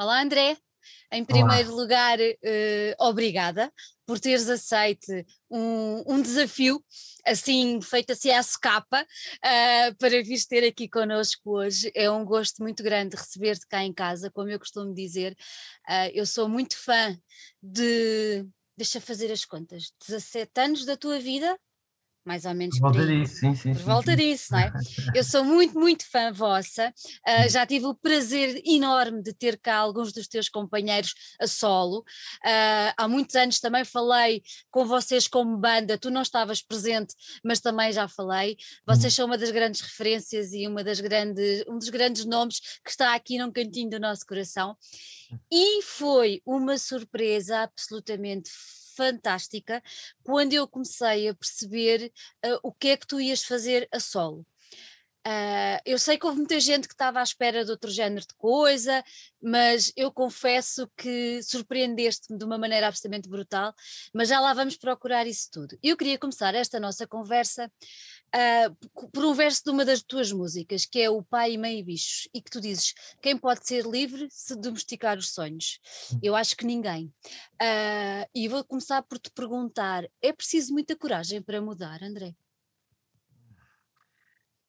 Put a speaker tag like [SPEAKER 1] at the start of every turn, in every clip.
[SPEAKER 1] Olá, André. Em primeiro Olá. lugar, uh, obrigada por teres aceito um, um, desafio, assim, feito assim à socapa, uh, para vir ter aqui connosco hoje. É um gosto muito grande receber-te cá em casa, como eu costumo dizer. Uh, eu sou muito fã de. Deixa fazer as contas, 17 anos da tua vida, mais ou menos
[SPEAKER 2] por, volta disso, sim, sim.
[SPEAKER 1] Por volta sim. disso, não é? Eu sou muito, muito fã vossa, uh, já tive o prazer enorme de ter cá alguns dos teus companheiros a solo. Uh, há muitos anos também falei com vocês como banda, tu não estavas presente, mas também já falei. Vocês hum. são uma das grandes referências e uma das grandes, um dos grandes nomes que está aqui num cantinho do nosso coração. E foi uma surpresa absolutamente fantástica quando eu comecei a perceber uh, o que é que tu ias fazer a solo. Uh, eu sei que houve muita gente que estava à espera de outro género de coisa, mas eu confesso que surpreendeste-me de uma maneira absolutamente brutal, mas já lá vamos procurar isso tudo. Eu queria começar esta nossa conversa uh, por um verso de uma das tuas músicas, que é o Pai e Mãe e Bichos, e que tu dizes: quem pode ser livre se domesticar os sonhos? Hum. Eu acho que ninguém. Uh, e vou começar por te perguntar: é preciso muita coragem para mudar, André?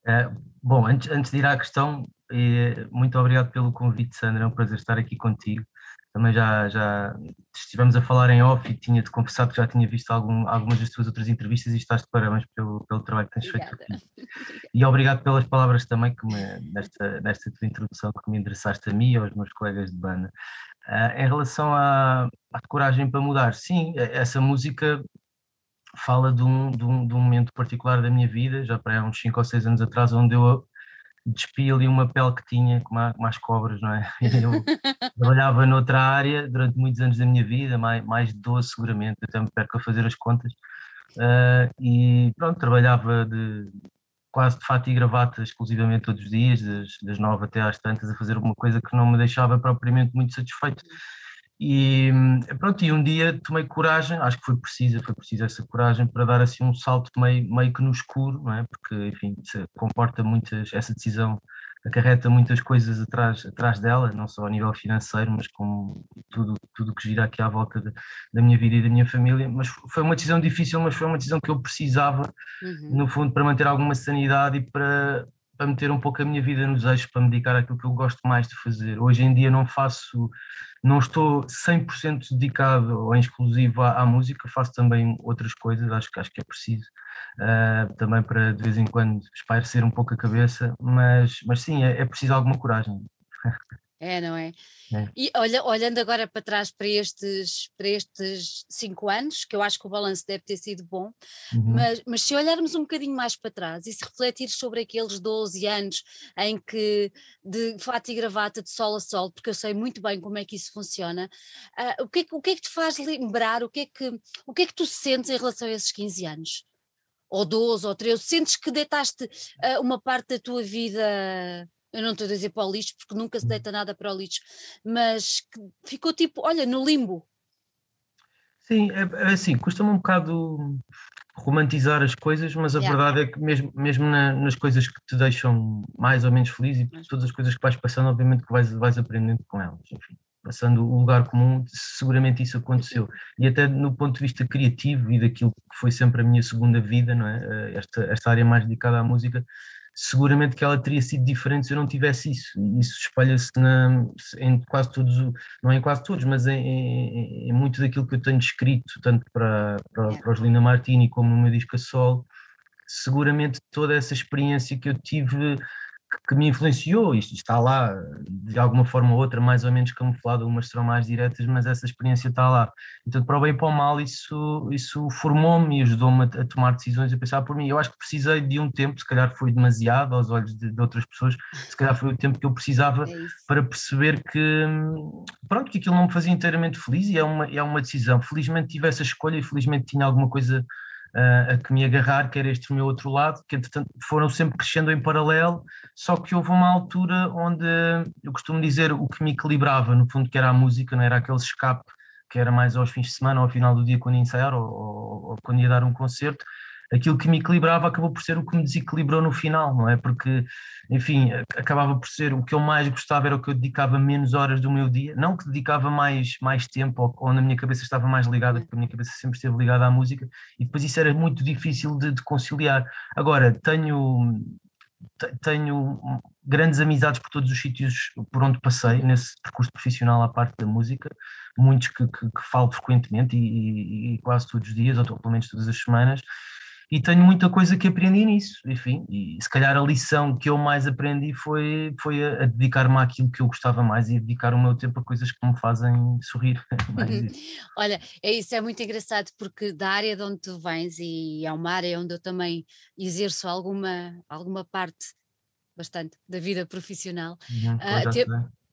[SPEAKER 2] Uh, bom, antes, antes de ir à questão, muito obrigado pelo convite, Sandra. É um prazer estar aqui contigo também já, já estivemos a falar em off e tinha-te confessado que já tinha visto algum, algumas das tuas outras entrevistas e estás de parabéns pelo, pelo trabalho que tens Obrigada. feito aqui. E obrigado pelas palavras também que me, nesta, nesta tua introdução que me endereçaste a mim e aos meus colegas de banda. Uh, em relação à, à coragem para mudar, sim, essa música fala de um, de, um, de um momento particular da minha vida, já para uns 5 ou 6 anos atrás, onde eu despi ali uma pele que tinha, como, a, como as cobras, não é? Eu trabalhava noutra área durante muitos anos da minha vida, mais, mais de 12 seguramente, até me perco a fazer as contas, uh, e pronto, trabalhava de quase de fato e gravata exclusivamente todos os dias, das, das nove até às tantas, a fazer alguma coisa que não me deixava propriamente muito satisfeito. E pronto, e um dia tomei coragem, acho que foi preciso, foi preciso essa coragem para dar assim um salto meio, meio que no escuro, não é? Porque, enfim, comporta muitas, essa decisão acarreta muitas coisas atrás, atrás dela, não só a nível financeiro, mas como tudo tudo que gira aqui à volta de, da minha vida e da minha família. Mas foi uma decisão difícil, mas foi uma decisão que eu precisava, uhum. no fundo, para manter alguma sanidade e para, para meter um pouco a minha vida nos eixos, para me dedicar àquilo que eu gosto mais de fazer. Hoje em dia não faço não estou 100% dedicado ou exclusivo à, à, música, faço também outras coisas, acho, acho que é preciso, uh, também para de vez em quando espairecer um pouco a cabeça, mas, mas sim, é, é preciso alguma coragem.
[SPEAKER 1] É, não é? é? E olha, olhando agora para trás para estes, para estes cinco anos, que eu acho que o balanço deve ter sido bom, uhum. mas, mas se olharmos um bocadinho mais para trás e se refletir sobre aqueles 12 anos em que de fato e gravata de sol a sol, porque eu sei muito bem como é que isso funciona, uh, o, que é, o que é que te faz lembrar, o que, é que, o que é que tu sentes em relação a esses 15 anos? Ou 12 ou 13, sentes que deitaste uh, uma parte da tua vida eu não estou a dizer para o lixo, porque nunca se hum. deita nada para o lixo, mas ficou tipo, olha, no limbo.
[SPEAKER 2] Sim, é, é assim, custa-me um bocado romantizar as coisas, mas a yeah. verdade é que mesmo, mesmo na, nas coisas que te deixam mais ou menos feliz e todas as coisas que vais passando, obviamente que vais, vais aprendendo com elas, enfim, passando o lugar comum, seguramente isso aconteceu. E até no ponto de vista criativo e daquilo que foi sempre a minha segunda vida, não é? Eh, esta, esta área mais dedicada à música, seguramente que ela teria sido diferente se eu não tivesse isso. E isso espalha-se em quase todos, não em quase todos, mas em, em, em, muito daquilo que eu tenho escrito, tanto para, para, para os Linda Martini como no meu disco a solo. Seguramente toda essa experiência que eu tive que me influenciou, isto está lá de alguma forma ou outra, mais ou menos camuflado, umas serão mais diretas, mas essa experiência está lá. Então, para o bem e para o mal, isso, isso formou-me e ajudou-me a, tomar decisões, a pensar por mim. Eu acho que precisei de um tempo, se calhar foi demasiado aos olhos de, de outras pessoas, se calhar foi o tempo que eu precisava é para perceber que, pronto, que aquilo não me fazia inteiramente feliz e é uma, é uma decisão. Felizmente tive essa escolha e felizmente tinha alguma coisa uh, a que me agarrar, que era este meu outro lado, que entretanto foram sempre crescendo em paralelo, só que houve uma altura onde eu costumo dizer o que me equilibrava, no fundo, que era a música, não era aquele escape que era mais aos fins de semana ou ao final do dia quando ia ensaiar ou, ou, ou quando ia dar um concerto, aquilo que me equilibrava acabou por ser o que me desequilibrou no final, não é? Porque, enfim, acabava por ser o que eu mais gostava era o que eu dedicava menos horas do meu dia, não que dedicava mais, mais tempo ou, ou na minha cabeça estava mais ligada, porque a minha cabeça sempre esteve ligada à música, e depois isso era muito difícil de, de conciliar. Agora, tenho tenho grandes amizades por todos os sítios por onde passei nesse percurso profissional à parte da música, muitos que, que, que falo frequentemente e, e, e, quase todos os dias, ou pelo menos todas as semanas, e tenho muita coisa que aprendi nisso, enfim, e se calhar a lição que eu mais aprendi foi, foi a, a dedicar-me àquilo que eu gostava mais e a dedicar o meu tempo a coisas que me fazem sorrir.
[SPEAKER 1] Olha, é isso, é muito engraçado porque da área de onde tu vens e é uma área onde eu também exerço alguma, alguma parte bastante da vida profissional,
[SPEAKER 2] uhum, uh, te,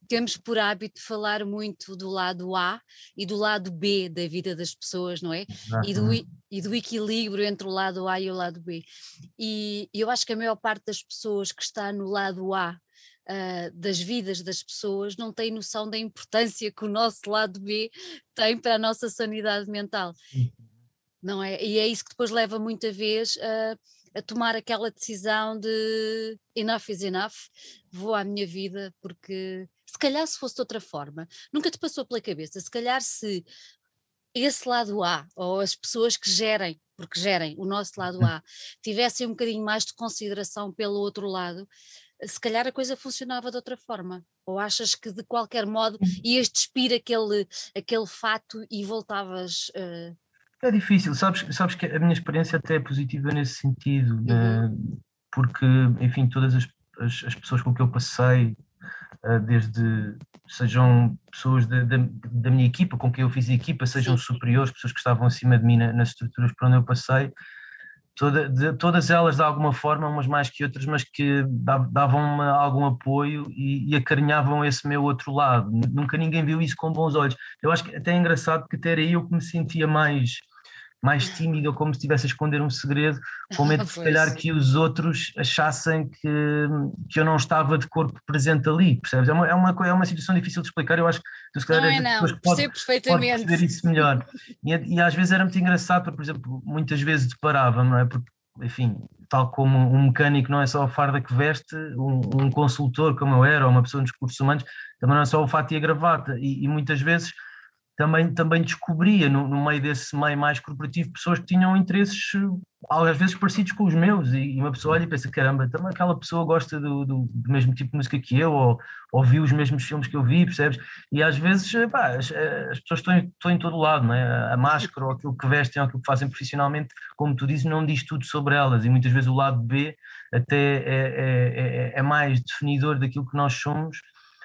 [SPEAKER 1] temos por hábito falar muito do lado A e do lado B da vida das pessoas, não é? E do, e do, equilíbrio entre o lado A e o lado B. E eu acho que a maior parte das pessoas que está no lado A Uh, das vidas das pessoas não tem noção da importância que o nosso lado B tem para a nossa sanidade mental. Não é? E é isso que depois leva muita vez uh, a tomar aquela decisão de enough is enough, vou à minha vida porque se calhar se fosse de outra forma, nunca te passou pela cabeça, se calhar se esse lado A, ou as pessoas que gerem, porque gerem o nosso lado A, tivessem um bocadinho mais de consideração pelo outro lado, se calhar a coisa funcionava de outra forma. Ou achas que de qualquer modo uhum. ias despir aquele, aquele fato e voltavas. Uh...
[SPEAKER 2] É difícil, sabes, sabes que a minha experiência até é positiva nesse sentido, uhum. uh, porque, enfim, todas as, as, as, pessoas com que eu passei, desde sejam pessoas da, da, da, minha equipa, com quem eu fiz equipa, sejam superiores, pessoas que estavam acima de mim nas estruturas por onde eu passei, toda, de, todas elas de alguma forma, umas mais que outras, mas que davam-me algum apoio e, e, acarinhavam esse meu outro lado. Nunca ninguém viu isso com bons olhos. Eu acho que até é engraçado que até era eu que me sentia mais mais tímido ou como se estivesse a esconder um segredo, com medo de se calhar que os outros achassem que, que eu não estava de corpo presente ali, percebes? É uma, é uma, é uma situação difícil de explicar, eu acho que
[SPEAKER 1] tu se calhar não é, não, pode, perfeitamente. pode
[SPEAKER 2] isso melhor. E, e, às vezes era muito engraçado, porque, por exemplo, muitas vezes deparava-me, não é? Porque, enfim, tal como um mecânico não é só a farda que veste, um, um consultor como eu era, ou uma pessoa nos recursos humanos, também não é só o fato e a gravata, e, e muitas vezes também, também descobria no, no, meio desse meio mais corporativo pessoas que tinham interesses às vezes parecidos com os meus e, uma pessoa olha e pensa, caramba, também aquela pessoa gosta do, do, do, mesmo tipo de música que eu ou, ou viu os mesmos filmes que eu vi, percebes? E às vezes pá, as, as, pessoas estão, estão em todo lado, não é? a máscara ou aquilo que vestem ou aquilo que fazem profissionalmente, como tu dizes, não diz tudo sobre elas e muitas vezes o lado B até é, é, é, é mais definidor daquilo que nós somos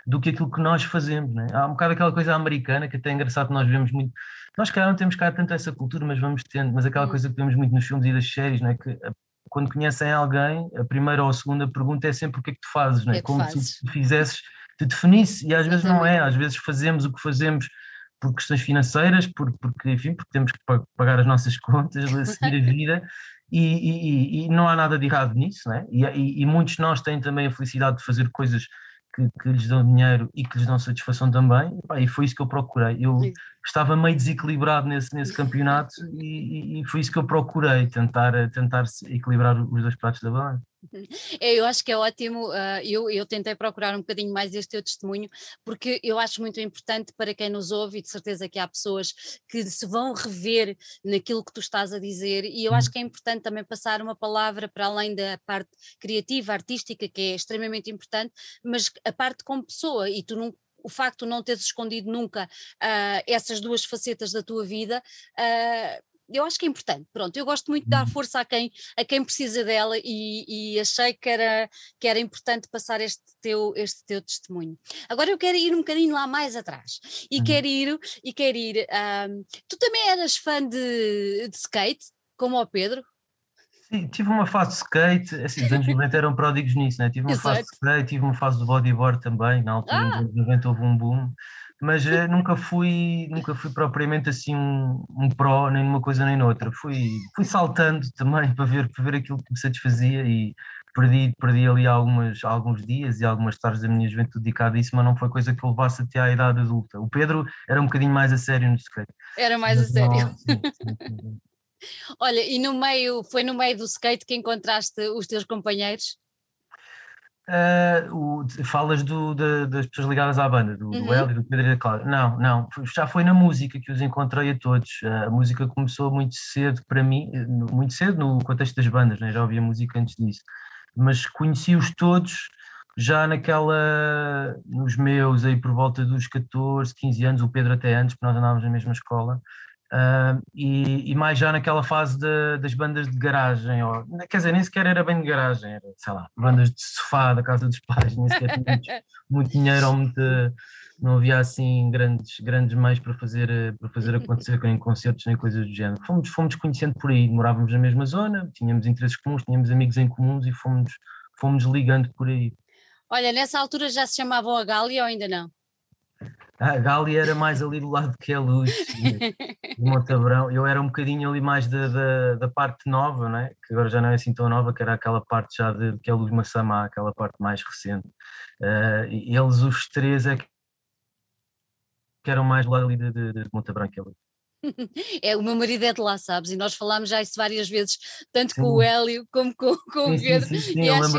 [SPEAKER 2] do que aquilo que nós fazemos. Né? Há um bocado aquela coisa americana que até é engraçado que nós vemos muito. Nós, cá não temos cá tanto essa cultura, mas vamos tendo. Mas aquela hum. coisa que vemos muito nos filmes e das séries, né? que quando conhecem alguém, a primeira ou a segunda pergunta é sempre o que é que tu fazes, né? É como fazes? se tu fizesses, te definisse, e às vezes não é, às vezes fazemos o que fazemos por questões financeiras, por, porque, enfim, porque temos que pagar as nossas contas, seguir a vida, e, e, e, não há nada de errado nisso, né? e, e, e muitos de nós têm também a felicidade de fazer coisas que, que, lhes dão dinheiro e que lhes dão satisfação também, e, foi isso que eu procurei. Eu. Estava meio desequilibrado nesse, nesse campeonato e, e, foi isso que eu procurei, tentar, tentar equilibrar os dois pratos da balança.
[SPEAKER 1] É, eu acho que é ótimo. Uh, eu, eu tentei procurar um bocadinho mais este teu testemunho, porque eu acho muito importante para quem nos ouve, e de certeza que há pessoas que se vão rever naquilo que tu estás a dizer, e eu acho uhum. que é importante também passar uma palavra para além da parte criativa, artística, que é extremamente importante, mas a parte como pessoa, e tu não o facto de não teres escondido nunca uh, essas duas facetas da tua vida, uh, eu acho que é importante. Pronto, eu gosto muito de dar uhum. força a quem, a quem precisa dela e, e, achei que era, que era importante passar este teu, este teu testemunho. Agora eu quero ir um bocadinho lá mais atrás e uhum. quero ir, e quero ir. Um, tu também eras fã de, de skate, como o Pedro?
[SPEAKER 2] Sim, tive uma fase de skate, assim, os anos 90 eram pródigos nisso, né? tive uma Exato. fase de skate, tive uma fase de bodyboard também, na altura, ah. nos 90 houve um boom, mas uh, nunca fui nunca fui propriamente assim um, um pró nem numa coisa nem noutra fui fui saltando também para ver para ver aquilo que me satisfazia e perdi perdi ali algumas alguns dias e algumas tardes da minha juventude dedicada a isso mas não foi coisa que eu levasse até à idade adulta o Pedro era um bocadinho mais a sério no skate
[SPEAKER 1] era mais mas a sério não, sim, sim, sim. Olha, e no meio, foi no meio do skate que encontraste os teus companheiros?
[SPEAKER 2] Uh, o, falas do, das pessoas ligadas à banda, do, uhum. do Hélio, do Pedro e da Cláudia. Não, não, já foi na música que os encontrei a todos. Uh, a música começou muito cedo para mim, muito cedo no contexto das bandas, né? já ouvia música antes disso, mas conheci-os todos já naquela, nos meus, aí por volta dos 14, 15 anos, o Pedro até antes, porque nós andávamos na mesma escola, Uh, e, e, mais já naquela fase de, das bandas de garagem, ou, quer dizer, nem sequer era bem de garagem, era, sei lá, bandas de sofá da casa dos pais, nem sequer tinha muito, muito dinheiro ou muito, não havia assim grandes, grandes meios para fazer, para fazer acontecer, nem concertos, nem coisas do género. Fomos, fomos conhecendo por aí, morávamos na mesma zona, tínhamos interesses comuns, tínhamos amigos em comuns e fomos, fomos ligando por aí.
[SPEAKER 1] Olha, nessa altura já se chamavam a Gália ou ainda não?
[SPEAKER 2] A Gália era mais ali do lado que é luz, de Montabrão. Eu era um bocadinho ali mais da, da, da, parte nova, né? que agora já não é assim tão nova, que era aquela parte já de que é Massamá, aquela parte mais recente. Uh, e eles, os três, é que eram mais do lado ali de, de, de Montabrão que é luz.
[SPEAKER 1] É, o meu marido é de lá, sabes? E nós falámos já isso várias vezes, tanto sim. com o Hélio como com, com sim, o Pedro. Sim, sim, e acho,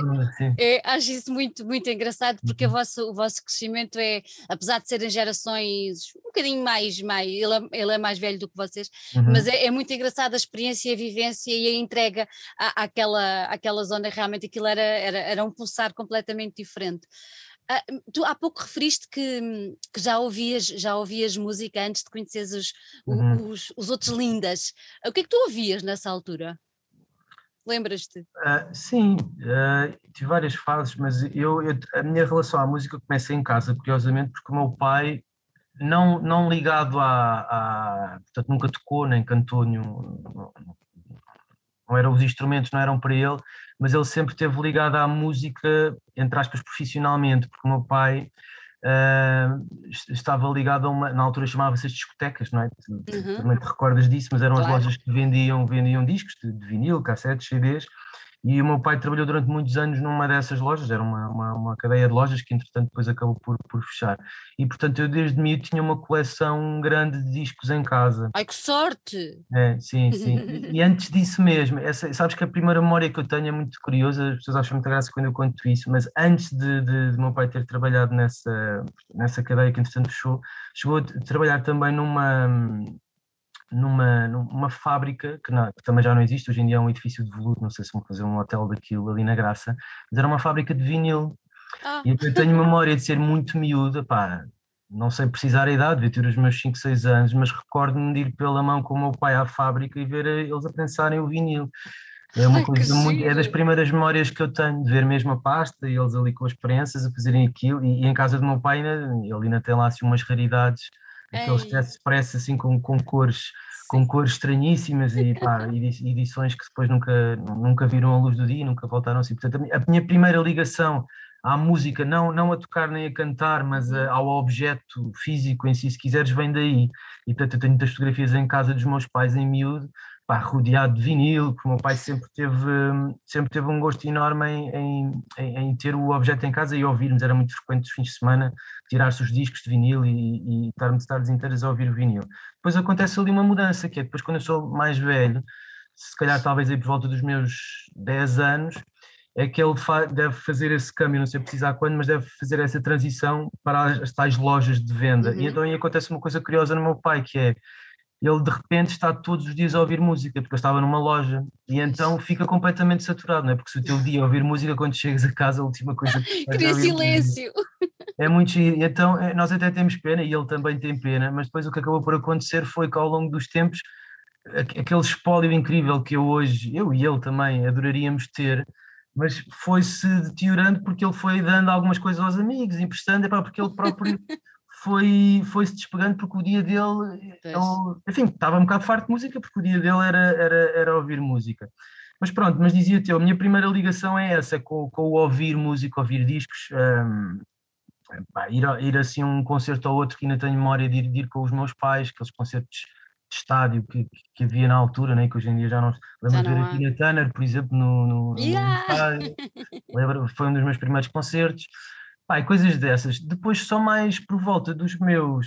[SPEAKER 1] é, acho isso muito, muito engraçado, porque uhum. o, vosso, o vosso crescimento é, apesar de serem gerações um bocadinho mais, mais ele, é, ele é mais velho do que vocês, uhum. mas é, é, muito engraçado a experiência, a vivência e a entrega à, àquela, àquela zona, realmente aquilo era, era, era um pulsar completamente diferente. Ah, tu há pouco referiste que, que, já, ouvias, já ouvias música antes de conheceres os, uhum. os, os, outros lindas. O que é que tu ouvias nessa altura? Lembras-te?
[SPEAKER 2] Uh, sim, uh, tive várias fases, mas eu, eu, a minha relação à música começa em casa, curiosamente, porque o meu pai, não, não ligado a, a Portanto, nunca tocou nem cantou nenhum. Não, não eram os instrumentos, não eram para ele, mas ele sempre esteve ligado à música, entre aspas, profissionalmente, porque o meu pai uh, estava ligado a uma, na altura chamava-se as discotecas, não é? Uhum. Também te recordas disso, mas eram claro. as lojas que vendiam, vendiam discos de, de vinil, cassetes, CDs, e o meu pai trabalhou durante muitos anos numa dessas lojas, era uma, uma, uma, cadeia de lojas que entretanto depois acabou por, por fechar. E portanto eu desde mim tinha uma coleção grande de discos em casa.
[SPEAKER 1] Ai que sorte!
[SPEAKER 2] É, sim, sim. e, e antes disso mesmo, essa, sabes que a primeira memória que eu tenho é muito curiosa, as pessoas acham muita graça quando eu conto isso, mas antes de, de, de meu pai ter trabalhado nessa, nessa cadeia que entretanto fechou, chegou a trabalhar também numa numa, numa fábrica que, não, que, também já não existe, hoje em dia é um edifício de voluto, não sei se vão fazer um hotel daquilo ali na Graça, mas era uma fábrica de vinil. Ah. E eu tenho memória de ser muito miúda, pá, não sei precisar a idade, devia ter os meus 5, 6 anos, mas recordo-me de ir pela mão com o meu pai à fábrica e ver eles a pensarem o vinil. É uma coisa muito, é das primeiras memórias que eu tenho de ver mesmo a pasta e eles ali com as prensas a fazerem aquilo. E, e em casa do meu pai, né, ele ainda tem lá assim umas raridades aqueles testes parece assim com, com cores com cores estranhíssimas e pá, edições que depois nunca, nunca viram a luz do dia, nunca voltaram assim. Portanto, a minha primeira ligação à música, não, não a tocar nem a cantar, mas a, ao objeto físico em si, se quiseres, vem daí. E portanto, eu tenho muitas fotografias em casa dos meus pais em miúdo, pá, rodeado de vinil, porque o meu pai sempre teve, sempre teve um gosto enorme em, em, em ter o objeto em casa e ouvirmos, era muito frequente os fins de semana tirar-se os discos de vinil e, e estarmos tardes inteiras a ouvir o vinil. Depois acontece ali uma mudança, que é depois quando eu sou mais velho, se calhar talvez aí por volta dos meus 10 anos, é que ele fa deve fazer esse câmbio, não sei precisar quando, mas deve fazer essa transição para as, as tais lojas de venda. Uhum. E então aí acontece uma coisa curiosa no meu pai, que é ele de repente está todos os dias a ouvir música, porque eu estava numa loja, e então fica completamente saturado, não é? Porque se o teu dia é ouvir música, quando chegas a casa, a última coisa
[SPEAKER 1] que Cria é silêncio.
[SPEAKER 2] É muito giro. Então, é, nós até temos pena, e ele também tem pena, mas depois o que acabou por acontecer foi que ao longo dos tempos, aquele espólio incrível que eu hoje, eu e ele também, adoraríamos ter, mas foi-se deteriorando porque ele foi dando algumas coisas aos amigos, emprestando, é para porque ele próprio foi, foi se despegando porque o dia dele, ele, enfim, estava um bocado farto de música porque o dia dele era, era, era ouvir música. Mas pronto, mas dizia-te eu, a minha primeira ligação é essa, com, com o ouvir música, ouvir discos, um, pá, ir, ir assim a um concerto ou outro que ainda tenho memória de ir, de ir com os meus pais, aqueles concertos estádio que, que havia na altura, né, que hoje em dia já não. Lembro de ver a Tina Turner, por exemplo, no, no, yeah. no estádio. Lembro, foi um dos meus primeiros concertos. Pá, coisas dessas. Depois, só mais por volta dos meus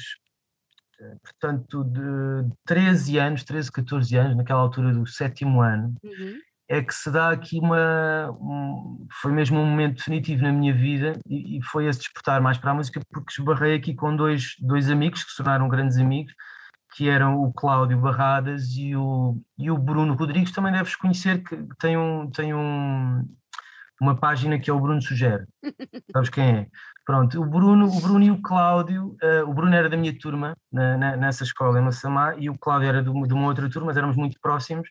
[SPEAKER 2] portanto, de 13 anos, 13, 14 anos, naquela altura do sétimo ano, uhum. é que se dá aqui uma. Um, foi mesmo um momento definitivo na minha vida e, e, foi esse despertar mais para a música, porque esbarrei aqui com dois, dois amigos que se tornaram grandes amigos, que eram o Cláudio Barradas e o, e o Bruno Rodrigues. Também deves conhecer que tem, um, tem um, uma página que é o Bruno Sugere. Sabes quem é? Pronto, o Bruno, o Bruno e o Cláudio, uh, o Bruno era da minha turma na, na, nessa escola em Massamá e o Cláudio era de uma, de uma, outra turma, mas éramos muito próximos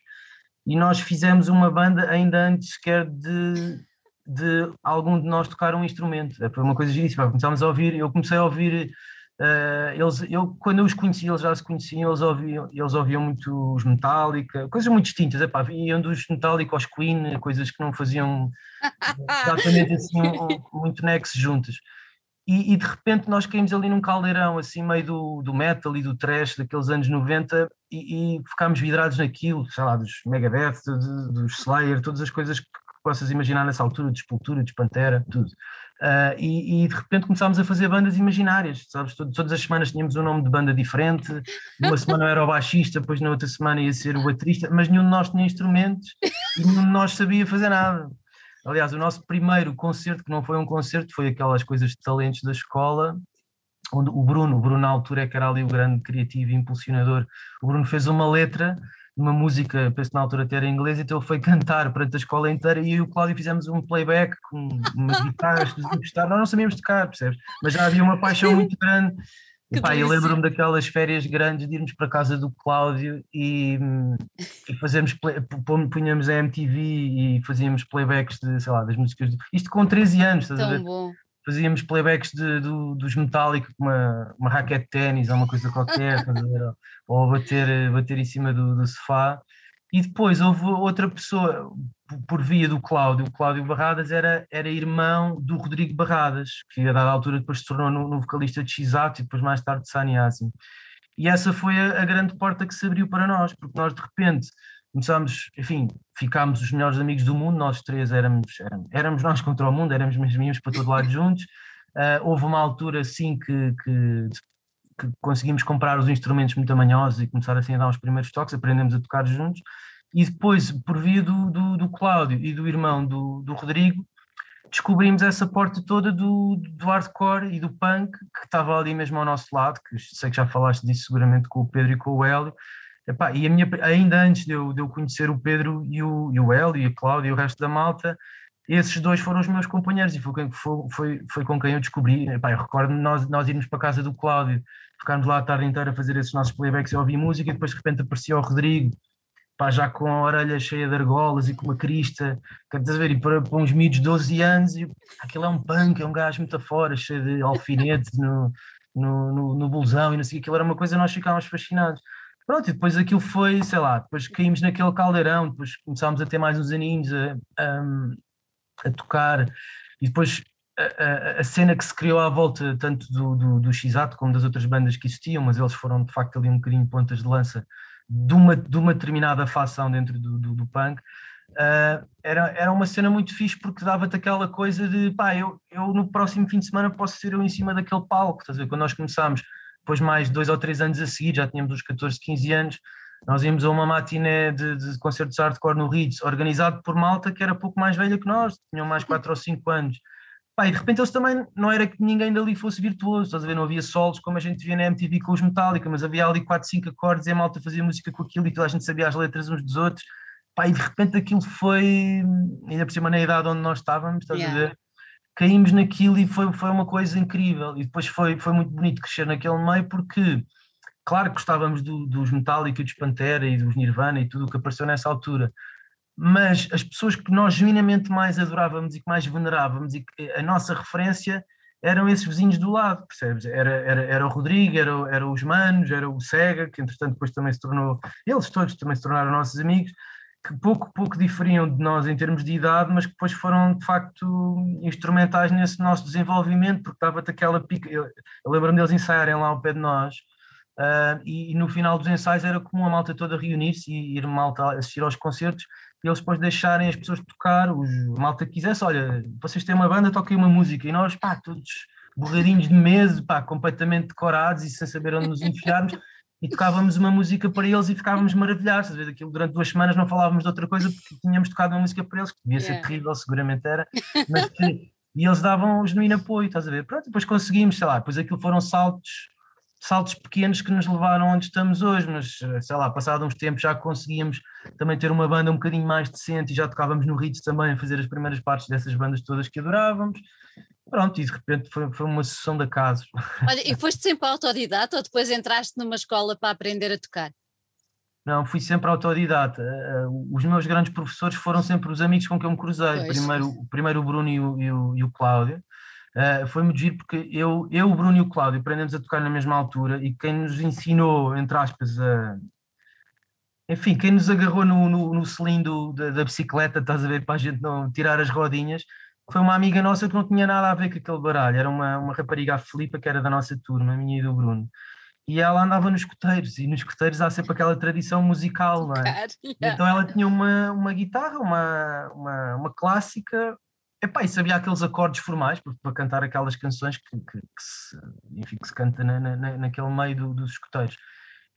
[SPEAKER 2] e nós fizemos uma banda ainda antes sequer de, de algum de nós tocar um instrumento. Foi uma coisa giríssima, começámos a ouvir, eu comecei a ouvir, uh, eles, eu, quando eu os conheci, eles já se conheciam, eles ouviam, eles ouviam muito os Metallica, coisas muito distintas, epá, iam dos Metallica aos Queen, coisas que não faziam exatamente assim muito nexo juntas. E, e, de repente nós caímos ali num caldeirão, assim, meio do, do metal e do trash daqueles anos 90 e, e ficámos vidrados naquilo, sei lá, dos Megadeth, dos, dos Slayer, todas as coisas que possas imaginar nessa altura, de Sepultura, de Pantera, tudo. Uh, e, e, de repente começámos a fazer bandas imaginárias, sabes? Todas as semanas tínhamos um nome de banda diferente, uma semana era o baixista, depois na outra semana ia ser o baterista, mas nenhum de nós tinha instrumentos e nenhum de nós sabia fazer nada. Aliás, o nosso primeiro concerto, que não foi um concerto, foi aquelas coisas de talentos da escola, onde o Bruno, o Bruno na altura é que era ali o grande criativo e impulsionador, o Bruno fez uma letra uma música, penso na altura até era em inglês, então ele foi cantar perante a escola inteira e eu e o Cláudio fizemos um playback com umas guitarras, nós não sabíamos tocar, percebes? Mas já havia uma paixão muito grande e, pá, eu lembro-me daquelas férias grandes de irmos para a casa do Cláudio e, e fazermos, punhamos a MTV e fazíamos playbacks de, sei lá, das músicas. De, isto com 13 anos, estás
[SPEAKER 1] Tão
[SPEAKER 2] a ver?
[SPEAKER 1] Bom.
[SPEAKER 2] Fazíamos playbacks de, do, dos Metallica com uma, uma raquete de ténis ou uma coisa qualquer, ou bater, bater em cima do, do sofá. E depois houve outra pessoa, por via do Cláudio, o Cláudio Barradas era, era irmão do Rodrigo Barradas, que a dada altura depois se tornou no, no vocalista de X-Ato e depois mais tarde de Saniasim. E essa foi a, a, grande porta que se abriu para nós, porque nós de repente começámos, enfim, ficámos os melhores amigos do mundo, nós três éramos, éramos, éramos nós contra o mundo, éramos mesmo íamos para todo lado juntos. Uh, houve uma altura sim que, que, que, conseguimos comprar os instrumentos muito amanhosos e começar assim a dar os primeiros toques, aprendemos a tocar juntos e depois, por via do, do, do Cláudio e do irmão do, do Rodrigo, descobrimos essa porta toda do, do hardcore e do punk que estava ali mesmo ao nosso lado, que sei que já falaste disso seguramente com o Pedro e com o Hélio. Epá, e minha, ainda antes de eu, de eu conhecer o Pedro e o, e o Hélio e a Cláudia e o resto da malta, esses dois foram os meus companheiros e foi, foi, foi, foi com quem eu descobri. Epá, eu recordo nós, nós irmos para a casa do Cláudio, ficarmos lá a tarde inteira a fazer esses nossos playbacks e ouvir música, e depois de repente aparecia o Rodrigo já com a orelha cheia de argolas e com uma crista, quer dizer, e para, para uns miúdos de 12 anos, e, aquilo é um punk, é um gajo muito afora, cheio de alfinetes no, no, no, no e não sei, aquilo era uma coisa, nós ficávamos fascinados. Pronto, e depois aquilo foi, sei lá, depois caímos naquele caldeirão, depois começámos a ter mais uns aninhos a, a, a tocar, e depois a, a, cena que se criou à volta tanto do, do, do X-Ato como das outras bandas que existiam, mas eles foram de facto ali um bocadinho pontas de lança de uma, de uma determinada facção dentro do, do, do punk, uh, era, era uma cena muito fixe porque dava-te aquela coisa de pá, eu, eu no próximo fim de semana posso ser eu em cima daquele palco, estás a ver? Quando nós começámos, depois mais dois ou três anos a seguir, já tínhamos uns 14, 15 anos, nós íamos a uma matiné de, de concertos hardcore no Ritz, organizado por malta que era pouco mais velha que nós, tinham mais 4 ou 5 anos. Pá, e de repente eles também, não era que ninguém dali fosse virtuoso, estás a ver? Não havia solos como a gente via na MTV com os Metallica, mas havia ali 4, 5 acordes e a malta fazia música com aquilo e toda a gente sabia as letras uns dos outros. Pá, e de repente aquilo foi, ainda por cima na idade onde nós estávamos, estás yeah. a ver? Caímos naquilo e foi, foi uma coisa incrível. E depois foi, foi muito bonito crescer naquele meio porque, claro gostávamos do, dos Metallica, dos Pantera e dos Nirvana e tudo o que apareceu nessa altura, mas as pessoas que nós genuinamente mais adorávamos e que mais venerávamos e que a nossa referência eram esses vizinhos do lado, percebes? Era, era, era o Rodrigo, era, era os Manos, era o Sega, que entretanto depois também se tornou, eles todos também se tornaram nossos amigos, que pouco, pouco diferiam de nós em termos de idade, mas que depois foram de facto instrumentais nesse nosso desenvolvimento, porque estava-te aquela pica, eu, lembro-me deles ensaiarem lá ao pé de nós, uh, e, e, no final dos ensaios era comum a malta toda reunir-se e ir malta assistir aos concertos, e eles depois deixarem as pessoas tocar, os malta que quisesse, olha, vocês têm uma banda, toquem uma música, e nós, pá, todos borradinhos de mesa, pá, completamente decorados e sem saber onde nos enfiarmos, e tocávamos uma música para eles e ficávamos maravilhados. Às vezes aquilo durante duas semanas não falávamos de outra coisa porque tínhamos tocado uma música para eles, que devia yeah. ser terrível, seguramente era, mas que, e eles davam o genuíno apoio, estás a ver? Pronto, depois conseguimos, sei lá, depois aquilo foram saltos saltos pequenos que nos levaram onde estamos hoje, mas sei lá, passado uns tempos já conseguíamos também ter uma banda um bocadinho mais decente e já tocávamos no Ritz também a fazer as primeiras partes dessas bandas todas que adorávamos. Pronto, e de repente foi, foi uma sessão de acasos.
[SPEAKER 1] Olha, e foste sempre autodidata ou depois entraste numa escola para aprender a tocar?
[SPEAKER 2] Não, fui sempre autodidata. Os meus grandes professores foram sempre os amigos com quem eu me cruzei. Primeiro, primeiro o Bruno e o, e o, e o Cláudio. Uh, foi muito giro porque eu, eu, o Bruno e o Cláudio aprendemos a tocar na mesma altura e quem nos ensinou, entre aspas, a, enfim, quem nos agarrou no, no, no cilindro da, da, bicicleta, estás a ver, para a gente não tirar as rodinhas, foi uma amiga nossa que não tinha nada a ver com aquele baralho, era uma, uma rapariga a Filipa, que era da nossa turma, a minha e do Bruno. E ela andava nos escuteiros, e nos escuteiros há sempre aquela tradição musical, não é? Então ela tinha uma, uma guitarra, uma, uma, uma clássica, Epá, e sabia aqueles acordes formais para, para cantar aquelas canções que, que, que, se, enfim, que se canta na, na, naquele meio do, dos escuteiros.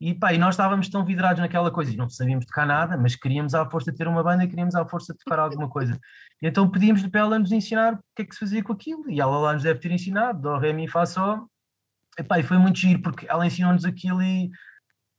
[SPEAKER 2] E, pá, e nós estávamos tão vidrados naquela coisa e não sabíamos tocar nada, mas queríamos à força ter uma banda e queríamos à força tocar alguma coisa. E então pedimos-lhe para ela nos ensinar o que é que se fazia com aquilo. E ela lá nos deve ter ensinado, do, ré, mi, fá, sol. Epá, e foi muito giro, porque ela ensinou-nos aquilo e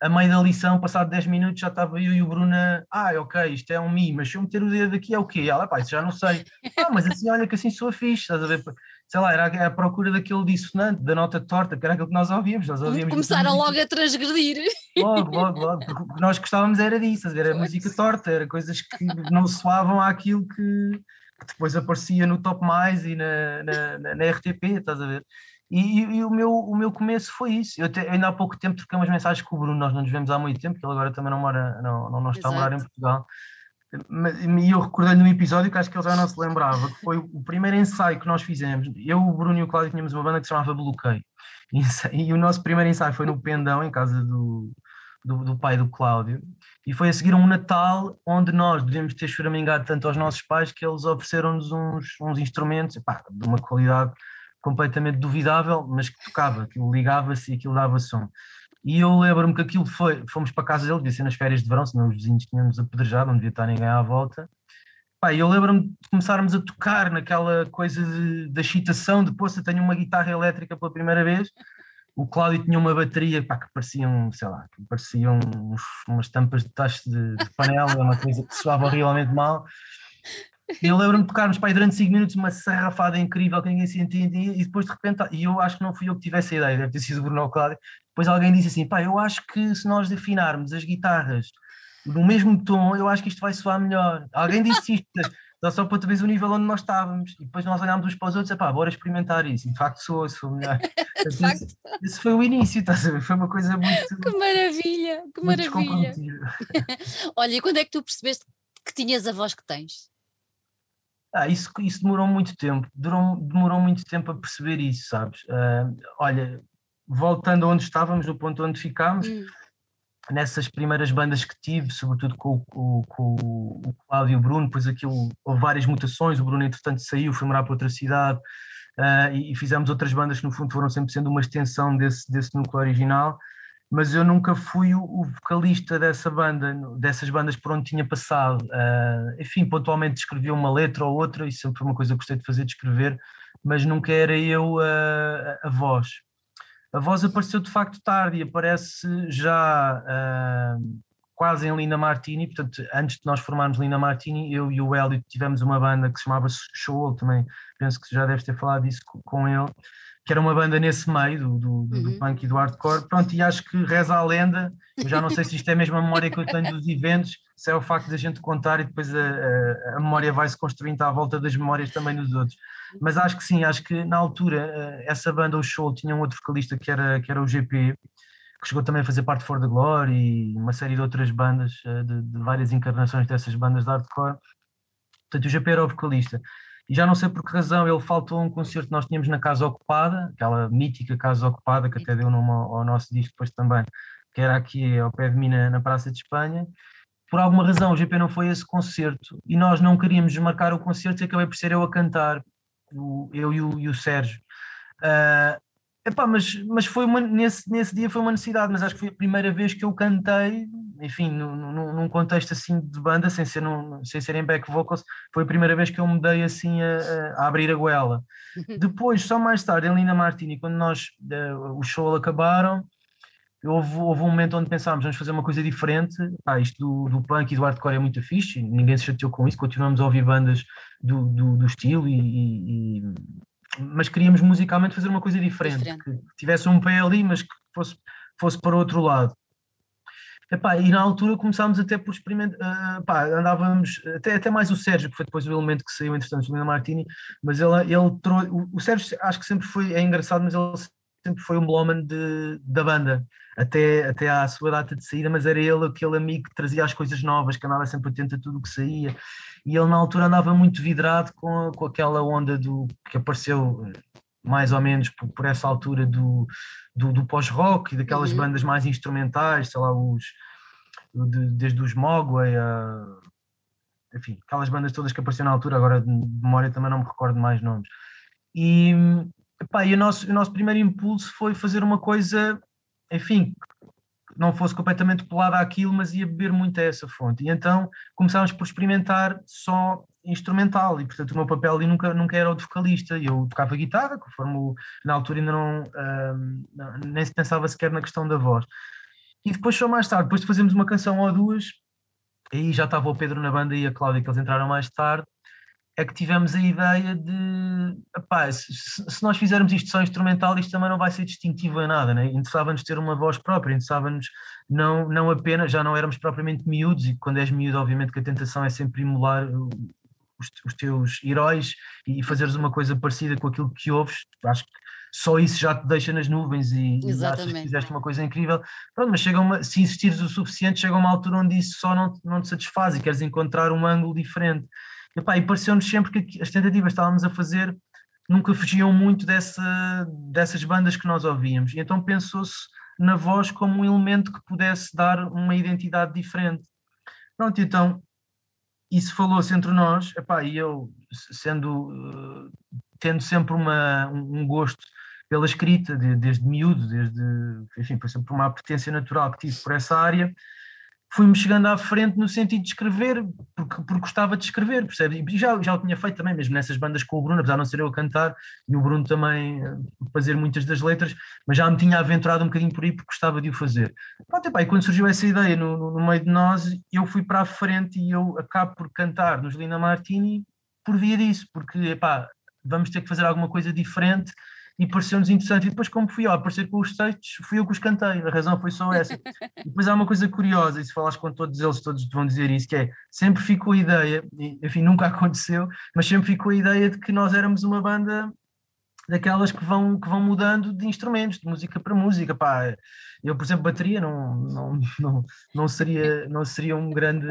[SPEAKER 2] a meio da lição, passado 10 minutos, já estava eu e o Bruno, ah, ok, isto é um Mi, mas se eu meter o dedo aqui é o quê? Ela, pá, isso já não sei. Ah, mas assim, olha que assim sou fixe, estás a ver? Sei lá, era a procura daquele dissonante, da nota torta, que era aquilo que nós ouvíamos. Nós ouvíamos
[SPEAKER 1] Começaram logo a transgredir.
[SPEAKER 2] Logo, logo, logo, porque nós gostávamos era disso, era música torta, era coisas que não soavam àquilo que, que depois aparecia no Top Mais e na, na, na RTP, estás a ver? E, e, o, meu, o meu começo foi isso. Eu te, ainda há pouco tempo troquei umas mensagens com o Bruno, nós não nos vemos há muito tempo, porque ele agora também não mora, não, não, não está Exato. a morar em Portugal. E eu recordei-lhe num episódio que acho que ele já não se lembrava, que foi o primeiro ensaio que nós fizemos. Eu, o Bruno e o Cláudio tínhamos uma banda que se chamava Bloqueio. E, o nosso primeiro ensaio foi no Pendão, em casa do, do, do, pai do Cláudio, e foi a seguir um Natal onde nós devemos ter choramingado tanto aos nossos pais que eles ofereceram-nos uns, uns instrumentos epá, de uma qualidade completamente duvidável, mas que tocava, aquilo ligava-se e aquilo dava som. E eu lembro-me que aquilo foi, fomos para a casa dele, devia ser nas férias de verão, senão os vizinhos tinham-nos apedrejado, não devia estar ninguém à volta. Pá, eu lembro-me de começarmos a tocar naquela coisa de, da excitação, depois eu tenho uma guitarra elétrica pela primeira vez, o Cláudio tinha uma bateria pá, que pareciam, sei lá, que pareciam uns, umas tampas de tacho de, de panela, uma coisa que soava horrivelmente mal, eu lembro-me de tocarmos para durante 5 minutos uma sarrafada incrível que ninguém se entendia e depois de repente, e eu acho que não fui eu que tive essa ideia, deve ter sido o Bruno Cláudio, depois alguém disse assim, pá, eu acho que se nós definarmos as guitarras no mesmo tom, eu acho que isto vai soar melhor. Alguém disse isto, só, só para tu veres o nível onde nós estávamos, e depois nós olhámos uns para os outros, pá, bora experimentar isso, e de facto soa, soa melhor. de facto. Esse, foi o início, estás a ver? Foi uma coisa muito...
[SPEAKER 1] Que maravilha, que maravilha. Olha, e quando é que tu percebeste que tinhas a voz que tens?
[SPEAKER 2] Ah, isso, isso demorou muito tempo, demorou, demorou muito tempo a perceber isso, sabes? Uh, olha, voltando onde estávamos, no ponto onde ficámos, hum. nessas primeiras bandas que tive, sobretudo com, com, com o Cláudio e o Bruno, depois aquilo houve várias mutações, o Bruno entretanto saiu, foi morar para outra cidade, uh, e, e, fizemos outras bandas que no fundo foram sempre sendo uma extensão desse, desse núcleo original, mas eu nunca fui o, o, vocalista dessa banda, dessas bandas por onde tinha passado. Uh, enfim, pontualmente escrevia uma letra ou outra, e sempre foi uma coisa que gostei de fazer, de escrever, mas nunca era eu a, a voz. A voz apareceu de facto tarde e aparece já uh, quase em Lina Martini, portanto, antes de nós formarmos Lina Martini, eu e o Hélio tivemos uma banda que se chamava Show, também penso que já deves ter falado disso com ele, que era uma banda nesse meio do, do, do uhum. punk e do hardcore, pronto, e acho que reza a lenda, eu já não sei se isto é mesmo a memória que eu tenho dos eventos, se é o facto de a gente contar e depois a, a, a memória vai se construindo à volta das memórias também dos outros. Mas acho que sim, acho que na altura eh, essa banda, o Show, tinha um outro vocalista que era, que era o GP, que chegou também a fazer parte de For the Glory e uma série de outras bandas, eh, de, de várias encarnações dessas bandas de hardcore. Portanto, o GP era o vocalista e já não sei por que razão ele faltou a um concerto que nós tínhamos na Casa Ocupada, aquela mítica Casa Ocupada, que até deu nome ao, nosso disco depois também, que era aqui ao pé de mim na, na Praça de Espanha. Por alguma razão o GP não foi esse concerto e nós não queríamos marcar o concerto e acabei por ser eu a cantar, o, eu e o, e o Sérgio. Uh, epá, mas mas foi uma, nesse, nesse dia foi uma necessidade, mas acho que foi a primeira vez que eu cantei, enfim, num, num contexto assim de banda, sem ser, num, sem ser em back vocals, foi a primeira vez que eu me dei assim a, a abrir a goela. Depois, só mais tarde, em Lina Martini, quando nós, uh, o show acabaram, houve, houve um momento onde pensámos, vamos fazer uma coisa diferente, ah, isto do, do punk e do hardcore é muito fixe, ninguém se chateou com isso, continuamos a ouvir bandas do, do, do estilo e, e, mas queríamos musicalmente fazer uma coisa diferente, diferente, que tivesse um pé ali, mas que fosse, fosse para outro lado. Epá, e na altura começámos até por experimentar, uh, andávamos, até, até mais o Sérgio, que foi depois o elemento que saiu, entretanto, o Lina Martini, mas ele, ele trouxe, o, o Sérgio acho que sempre foi, é engraçado, mas ele sempre foi um blowman de, da banda, até, até à sua data de saída, mas era ele aquele amigo que trazia as coisas novas, que andava sempre atento a tudo o que saía, e ele na altura andava muito vidrado com, com aquela onda do que apareceu mais ou menos por, por essa altura do, do, do pós-rock e daquelas uhum. bandas mais instrumentais, sei lá, os, de, desde os Mogwai a enfim, aquelas bandas todas que apareceram na altura, agora de memória também não me recordo mais nomes. E, epá, e o, nosso, o nosso primeiro impulso foi fazer uma coisa, enfim, não fosse completamente colada àquilo, mas ia beber muito a essa fonte. E então começámos por experimentar só instrumental, e portanto o meu papel ali nunca, nunca era o de vocalista, eu tocava guitarra, conforme na altura ainda não, não, nem se pensava sequer na questão da voz. E depois só mais tarde, depois de fazermos uma canção ou duas, aí já estava o Pedro na banda e a Cláudia, que eles entraram mais tarde, é que tivemos a ideia de epá, se, se, nós fizermos isto só instrumental, isto também não vai ser distintivo em nada, né? interessava-nos ter uma voz própria, interessava-nos não, não apenas, já não éramos propriamente miúdos, e quando és miúdo, obviamente que a tentação é sempre emular os, os teus heróis e fazeres uma coisa parecida com aquilo que ouves, acho que só isso já te deixa nas nuvens e, e achas que fizeste uma coisa incrível. Pronto, mas chega uma, se insistires o suficiente, chega uma altura onde isso só não, não te satisfaz e queres encontrar um ângulo diferente. E, pá, e pareceu-nos sempre que as tentativas que estávamos a fazer nunca fugiam muito dessa, dessas bandas que nós ouvíamos. E então pensou-se na voz como um elemento que pudesse dar uma identidade diferente. Pronto, então isso falou-se entre nós, epá, e eu, sendo, uh, tendo sempre uma, um gosto pela escrita, de, desde miúdo, desde, enfim, foi sempre uma apetência natural que tive por essa área, fui-me chegando à frente no sentido de escrever, porque, porque gostava de escrever, percebe? E já, já o tinha feito também, mesmo nessas bandas com o Bruno, apesar de não ser eu a cantar, e o Bruno também a fazer muitas das letras, mas já me tinha aventurado um bocadinho por aí porque gostava de o fazer. Pronto, epá, e quando surgiu essa ideia no, no, meio de nós, eu fui para a frente e eu acabo por cantar nos Lina Martini por via disso, porque epá, vamos ter que fazer alguma coisa diferente e pareceu-nos interessante. E depois, como fui eu a aparecer com os textos, fui eu que os cantei. A razão foi só essa. E depois há uma coisa curiosa, e se falares com todos eles, todos vão dizer isso, que é, sempre ficou a ideia, enfim, nunca aconteceu, mas sempre ficou a ideia de que nós éramos uma banda daquelas que vão, que vão mudando de instrumentos, de música para música. Pá, eu, por exemplo, bateria não, não, não, não, seria, não seria um grande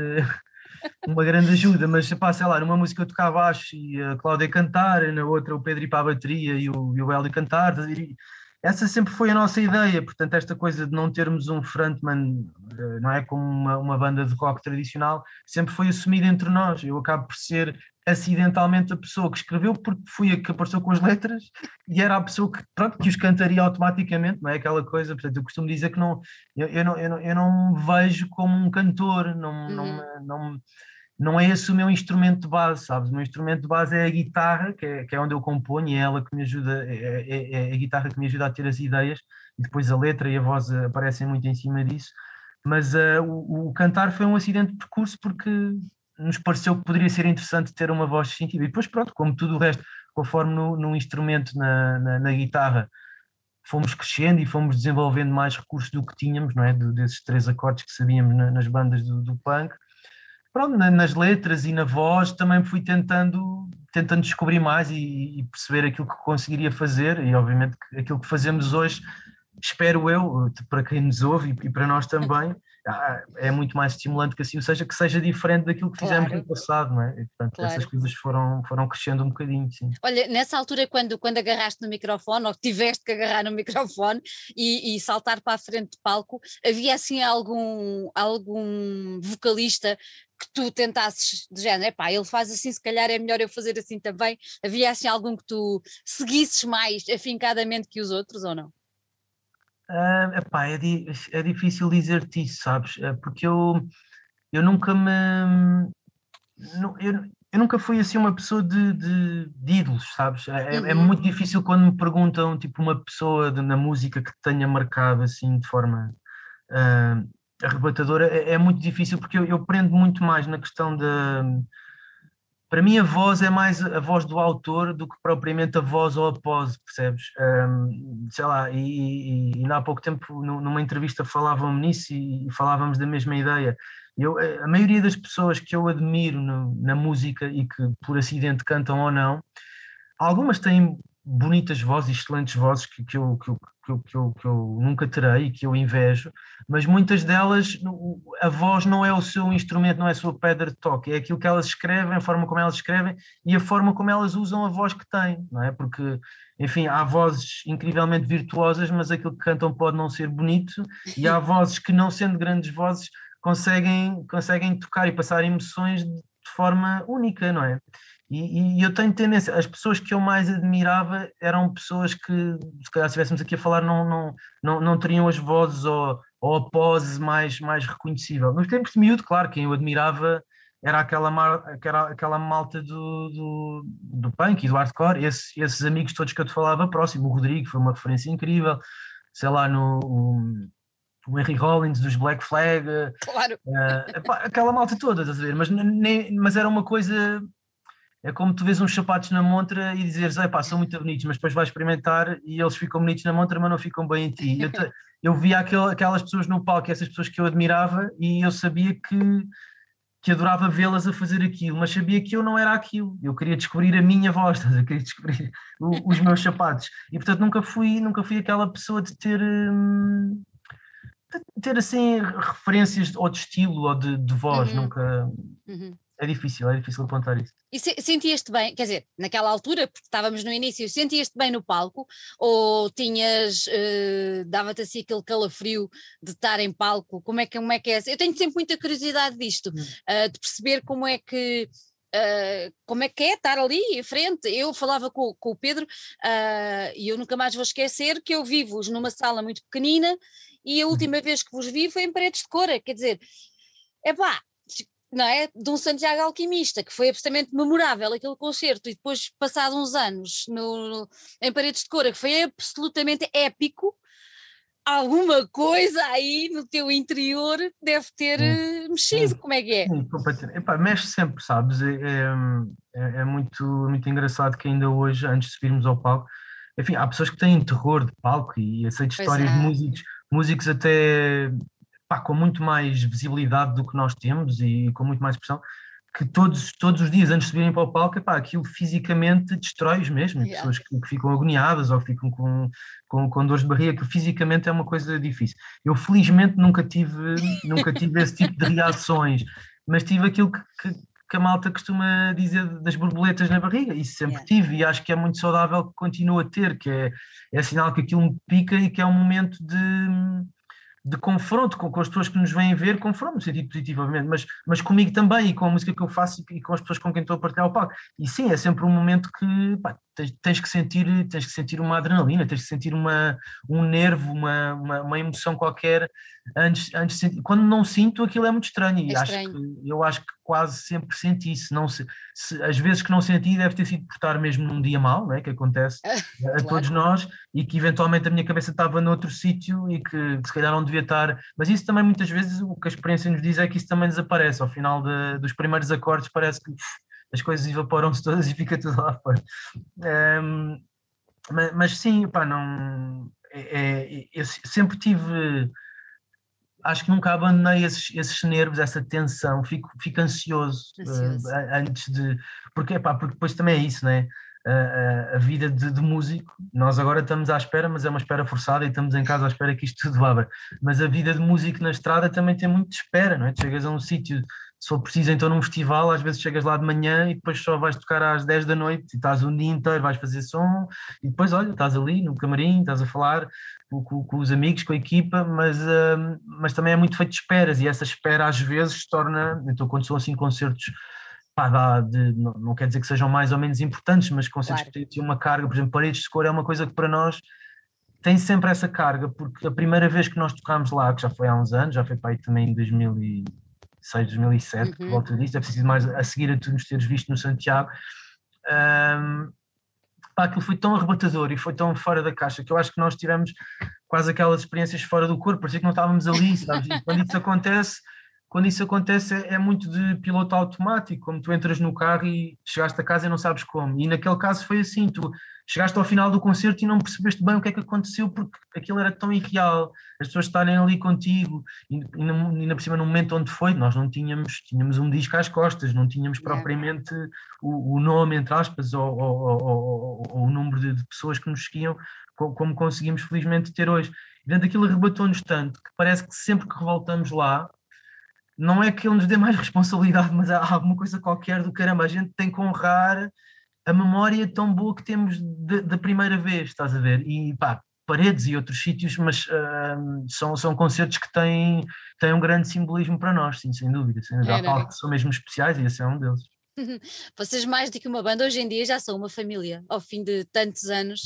[SPEAKER 2] uma grande ajuda, mas pá, sei lá, numa música eu tocava baixo e a Cláudia cantar, na outra o Pedro ir para a bateria e o, e o Hélio cantar, e essa sempre foi a nossa ideia, portanto esta coisa de não termos um frontman, eh, não é? Como uma, uma banda de rock tradicional, sempre foi assumida entre nós, eu acabo por ser acidentalmente a pessoa que escreveu porque fui a que apareceu com as letras e era a pessoa que, pronto, que os cantaria automaticamente, não é aquela coisa, portanto eu costumo dizer que não, eu, eu não, eu não, eu não me vejo como um cantor, não, uhum. não, não, não é esse o meu instrumento de base, sabes, o meu instrumento de base é a guitarra, que é, que é onde eu componho e é ela que me ajuda, é, é, é a guitarra que me ajuda a ter as ideias e depois a letra e a voz aparecem muito em cima disso, mas uh, o, o, cantar foi um acidente de percurso porque nos pareceu que poderia ser interessante ter uma voz distintiva. E depois, pronto, como tudo o resto, conforme no, no instrumento, na, na, na, guitarra, fomos crescendo e fomos desenvolvendo mais recursos do que tínhamos, não é? De, desses três acordes que sabíamos na, nas bandas do, do punk. Pronto, na, nas letras e na voz também fui tentando, tentando descobrir mais e, e perceber aquilo que conseguiria fazer e obviamente aquilo que fazemos hoje, espero eu, para quem nos ouve e, para nós também, é muito mais estimulante que assim, ou seja, que seja diferente daquilo que fizemos claro. no passado, não é? E, portanto, claro. essas coisas foram, foram crescendo um bocadinho, sim.
[SPEAKER 1] Olha, nessa altura, quando, quando agarraste no microfone, ou tiveste que agarrar no microfone e, e saltar para a frente de palco, havia assim algum, algum vocalista que tu tentasses de género, epá, ele faz assim, se calhar é melhor eu fazer assim também. Havia assim algum que tu seguisses mais afincadamente que os outros ou não?
[SPEAKER 2] Uh, epá, é, di é difícil dizer-te isso, sabes? É porque eu, eu nunca me. Eu, eu nunca fui assim uma pessoa de, de, de ídolos, sabes? É, é uhum. é, muito difícil quando me perguntam tipo uma pessoa de, na música que tenha marcado assim de forma uh, arrebatadora. É, é, muito difícil porque eu, eu prendo muito mais na questão da para mim a voz é mais a voz do autor do que propriamente a voz ou a pose, percebes? Um, sei lá, e, e, e, há pouco tempo numa entrevista falavam nisso e, e falávamos da mesma ideia. Eu, a maioria das pessoas que eu admiro no, na música e que por acidente cantam ou não, algumas têm bonitas vozes, excelentes vozes que, que, eu, que, eu, que, eu, que, eu, que eu nunca terei e que eu invejo, mas muitas delas a voz não é o seu instrumento, não é a sua pedra de toque, é aquilo que elas escrevem, a forma como elas escrevem e a forma como elas usam a voz que têm, não é? Porque, enfim, há vozes incrivelmente virtuosas, mas aquilo que cantam pode não ser bonito, e há vozes que, não sendo grandes vozes, conseguem, conseguem tocar e passar emoções de forma única, não é? E, e, eu tenho tendência, as pessoas que eu mais admirava eram pessoas que, se calhar, se estivéssemos aqui a falar, não, não, não, não teriam as vozes ou, ou a pose mais, mais reconhecível. Nos tempos de miúdo, claro, quem eu admirava era aquela, aquela, aquela malta do, do, do punk e do hardcore, Esse, esses amigos todos que eu te falava próximo, o Rodrigo foi uma referência incrível, sei lá, no, o, o Henry Rollins dos Black Flag,
[SPEAKER 1] claro.
[SPEAKER 2] Uh, aquela malta toda, estás a ver? Mas, nem, mas era uma coisa é como tu vês uns sapatos na montra e dizeres, pá, são muito bonitos, mas depois vais experimentar e eles ficam bonitos na montra, mas não ficam bem em ti. Eu, te, eu via aquel, aquelas pessoas no palco, essas pessoas que eu admirava, e eu sabia que, que adorava vê-las a fazer aquilo, mas sabia que eu não era aquilo. Eu queria descobrir a minha voz, eu queria descobrir o, os meus sapatos. E portanto nunca fui, nunca fui aquela pessoa de ter. Hum, de ter assim referências ou de estilo ou de, de voz, uhum. nunca. Uhum é difícil, é difícil apontar isso.
[SPEAKER 1] E se, sentias-te bem, quer dizer, naquela altura, porque estávamos no início, sentias-te bem no palco ou tinhas, uh, dava-te assim aquele calafrio de estar em palco? Como é que, como é, que é? Eu tenho sempre muita curiosidade disto, uh, de perceber como é que. Uh, como é que é estar ali em frente? Eu falava com, com o Pedro e eu nunca mais vou esquecer que eu vivo numa sala muito pequenina e a uhum. última vez que vos vi foi em paredes de cor, quer dizer, é pá, não é? De um Santiago Alquimista, que foi absolutamente memorável aquele concerto, e depois, passado uns anos no, no, em Paredes de Cora, que foi absolutamente épico, alguma coisa aí no teu interior deve ter sim, mexido, sim, como é que é?
[SPEAKER 2] Sim, Epá, mexe sempre, sabes? É, é, é, muito, muito engraçado que ainda hoje, antes de subirmos ao palco, enfim, há pessoas que têm terror de palco e aceito histórias é. de músicos, músicos até pá, com muito mais visibilidade do que nós temos e com muito mais expressão, que todos, todos os dias antes de subirem para o palco, epá, aquilo fisicamente destrói-os mesmo, yeah. pessoas que, que, ficam agoniadas ou ficam com, com, com dores de barriga, que fisicamente é uma coisa difícil. Eu felizmente nunca tive, nunca tive esse tipo de reações, mas tive aquilo que, que, que, a malta costuma dizer das borboletas na barriga, isso sempre yeah. tive e acho que é muito saudável que continue a ter, que é, é sinal que aquilo me pica e que é um momento de de confronto com, com, as pessoas que nos vêm ver, confronto no sentido positivamente, mas, mas comigo também e com a música que eu faço e, e com as pessoas com quem estou a partilhar o palco. E sim, é sempre um momento que pá, tens, tens, que sentir, tens que sentir uma adrenalina, tens que sentir uma, um nervo, uma, uma, uma emoção qualquer antes, antes de sentir. Quando não sinto, aquilo é muito estranho. E é acho estranho. Que, eu acho que quase sempre senti isso. Não se, se, as vezes que não senti, deve ter sido por estar mesmo num dia mau, né, que acontece a claro. todos nós, e que eventualmente a minha cabeça estava noutro sítio e que, que, se calhar não devia estar. Mas isso também, muitas vezes, o que a experiência nos diz é que isso também desaparece. Ao final de, dos primeiros acordes, parece que as coisas evaporam-se todas e fica tudo lá fora. Um, mas, mas, sim, pá, não. É, é, eu sempre tive. Acho que nunca abandonei esses, esses nervos, essa tensão, fico, fico ansioso, ansioso. Uh, antes de. Porque, porque depois também é isso, né? a, a vida de, de, músico. Nós agora estamos à espera, mas é uma espera forçada e estamos em casa à espera que isto tudo abra. Mas a vida de músico na estrada também tem muito de espera, não é? Tu chegas a um sítio, se for preciso, então num festival, às vezes chegas lá de manhã e depois só vais tocar às 10 da noite e estás um dia inteiro, vais fazer som e depois, olha, estás ali no camarim, estás a falar com, com, com os amigos, com a equipa, mas, uh, mas também é muito feito de esperas e essa espera às vezes torna, então quando são assim concertos pá, dá de, não, não, quer dizer que sejam mais ou menos importantes, mas concertos claro. que têm uma carga, por exemplo, Paredes de Cor é uma coisa que para nós tem sempre essa carga, porque a primeira vez que nós tocámos lá, que já foi há uns anos, já foi para aí também em 2006, 2007, uhum. por volta disso, é preciso mais a seguir a tu nos teres visto no Santiago, um, pá, aquilo foi tão arrebatador e foi tão fora da caixa que eu acho que nós tivemos quase aquelas experiências fora do corpo, parecia que não estávamos ali, sabes? E quando isso acontece quando isso acontece é, é, muito de piloto automático, como tu entras no carro e chegaste a casa e não sabes como. E naquele caso foi assim, tu chegaste ao final do concerto e não percebeste bem o que é que aconteceu porque aquilo era tão irreal, as pessoas estarem ali contigo e, e, ainda por cima no momento onde foi, nós não tínhamos, tínhamos um disco às costas, não tínhamos propriamente o, o, nome, entre aspas, ou, ou, ou, ou o número de, de, pessoas que nos seguiam, como, como conseguimos felizmente ter hoje. E dentro daquilo arrebatou-nos tanto que parece que sempre que voltamos lá, não é que ele nos dê mais responsabilidade, mas há alguma coisa qualquer do caramba, a gente tem que honrar a memória tão boa que temos da primeira vez, estás a ver? E pá, paredes e outros sítios, mas uh, são, são concertos que têm, têm um grande simbolismo para nós, sim, sem dúvida. Sem dúvida. Há palcos que são mesmo especiais e esse é um deles.
[SPEAKER 1] Vocês, mais do que uma banda, hoje em dia já são uma família, ao fim de tantos anos.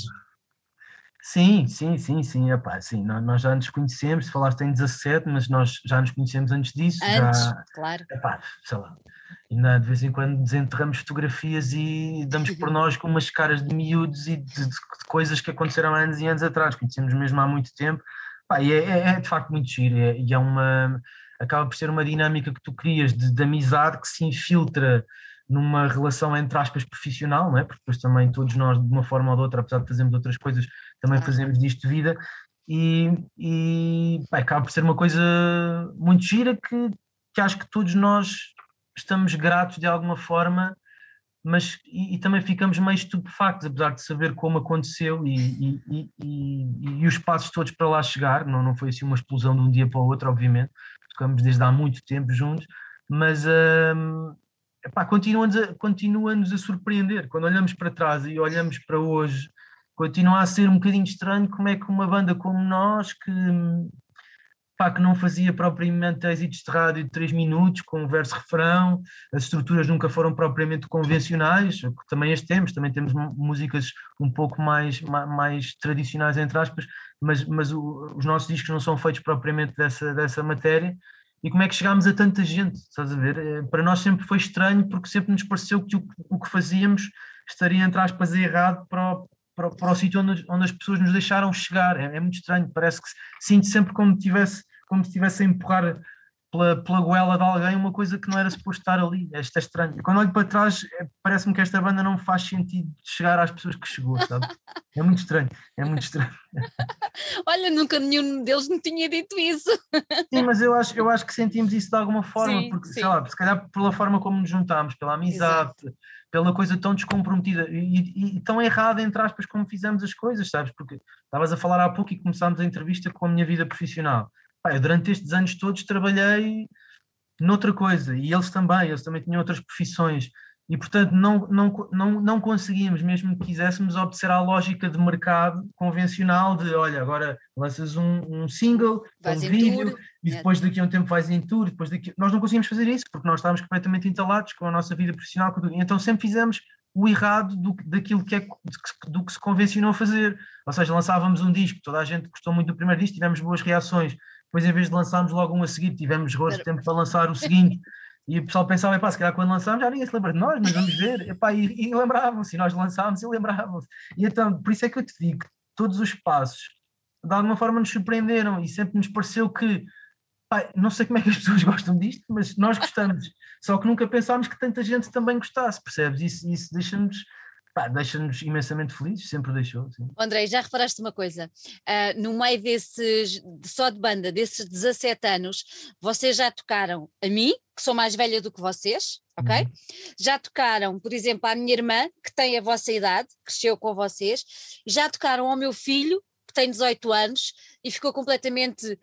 [SPEAKER 2] Sim, sim, sim, sim, epá, sim, nós, já nos conhecemos, falaste em 17, mas nós já nos conhecemos antes disso.
[SPEAKER 1] Antes,
[SPEAKER 2] já,
[SPEAKER 1] claro.
[SPEAKER 2] Epá, sei lá, ainda de vez em quando desenterramos fotografias e damos por nós com umas caras de miúdos e de, de, coisas que aconteceram anos e anos atrás, conhecemos mesmo há muito tempo, epá, e é, é, é, de facto muito giro, é, e é uma, acaba por ser uma dinâmica que tu crias de, de amizade que se infiltra numa relação entre aspas profissional, não é? porque depois também todos nós, de uma forma ou de outra, apesar de fazermos outras coisas, também fazemos disto vida, e, e pá, acaba por ser uma coisa muito gira que, que acho que todos nós estamos gratos de alguma forma, mas e, e também ficamos meio estupefactos, apesar de saber como aconteceu e, e, e, os passos todos para lá chegar, não, não foi assim uma explosão de um dia para o outro, obviamente, tocamos desde há muito tempo juntos, mas hum, continua-nos a, continua a surpreender. Quando olhamos para trás e olhamos para hoje, continua a ser um bocadinho estranho como é que uma banda como nós, que, pá, que não fazia propriamente êxitos de rádio de 3 minutos, com verso-refrão, as estruturas nunca foram propriamente convencionais, também as temos, também temos músicas um pouco mais, mais, mais tradicionais, entre aspas, mas, mas o, os nossos discos não são feitos propriamente dessa, dessa matéria, e como é que chegámos a tanta gente, estás a ver? Eh, para nós sempre foi estranho porque sempre nos pareceu que o, o que fazíamos estaria, entre aspas, errado para o, para, para o sítio onde, onde, as pessoas nos deixaram chegar. É, é muito estranho, parece que sinto sempre como, tivesse, como se estivesse a empurrar pela, pela goela de alguém uma coisa que não era suposto estar ali. Isto é estranho. Quando olho para trás, é, parece-me que esta banda não faz sentido chegar às pessoas que chegou, sabe? É muito estranho, é muito estranho.
[SPEAKER 1] Olha, nunca nenhum deles me tinha dito isso.
[SPEAKER 2] Sim, mas eu acho, eu acho que sentimos isso de alguma forma, sim, porque, sim. sei lá, se calhar pela forma como nos juntámos, pela amizade, Exato. pela coisa tão descomprometida e, e, e, tão errada, entre aspas, como fizemos as coisas, sabes? Porque estavas a falar há pouco e começámos a entrevista com a minha vida profissional Pá, eu durante estes anos todos trabalhei noutra coisa e eles também, eles também tinham outras profissões e portanto não, não, não, não conseguíamos, mesmo que quiséssemos, obedecer à lógica de mercado convencional de olha, agora lanças um, um single, um vídeo tour. e é. depois daqui a um tempo vais em tour, depois daqui... nós não conseguimos fazer isso porque nós estávamos completamente entalados com a nossa vida profissional, então sempre fizemos o errado do, daquilo que é do que se convencionou fazer. Ou seja, lançávamos um disco, toda a gente gostou muito do primeiro disco, tivemos boas reações, depois em vez de lançarmos logo um a seguir, tivemos rosto de tempo para lançar o seguinte, e o pessoal pensava, epá, se calhar quando lançámos já ninguém se lembra de nós, mas vamos ver, epá, e, e lembravam-se, e nós lançámos e lembravam-se. E então, por isso é que eu te digo, todos os passos, de alguma forma nos surpreenderam, e sempre nos pareceu que, pá, não sei como é que as pessoas gostam disto, mas nós gostamos, só que nunca pensámos que tanta gente também gostasse, percebes? Isso, isso deixa-nos deixa-nos imensamente felizes, sempre deixou. Sim.
[SPEAKER 1] André, já reparaste uma coisa? Uh, no meio desses, só de banda, desses 17 anos, vocês já tocaram a mim, que sou mais velha do que vocês, ok? Uhum. Já tocaram, por exemplo, à minha irmã, que tem a vossa idade, cresceu com vocês, já tocaram ao meu filho, que tem 18 anos, e ficou completamente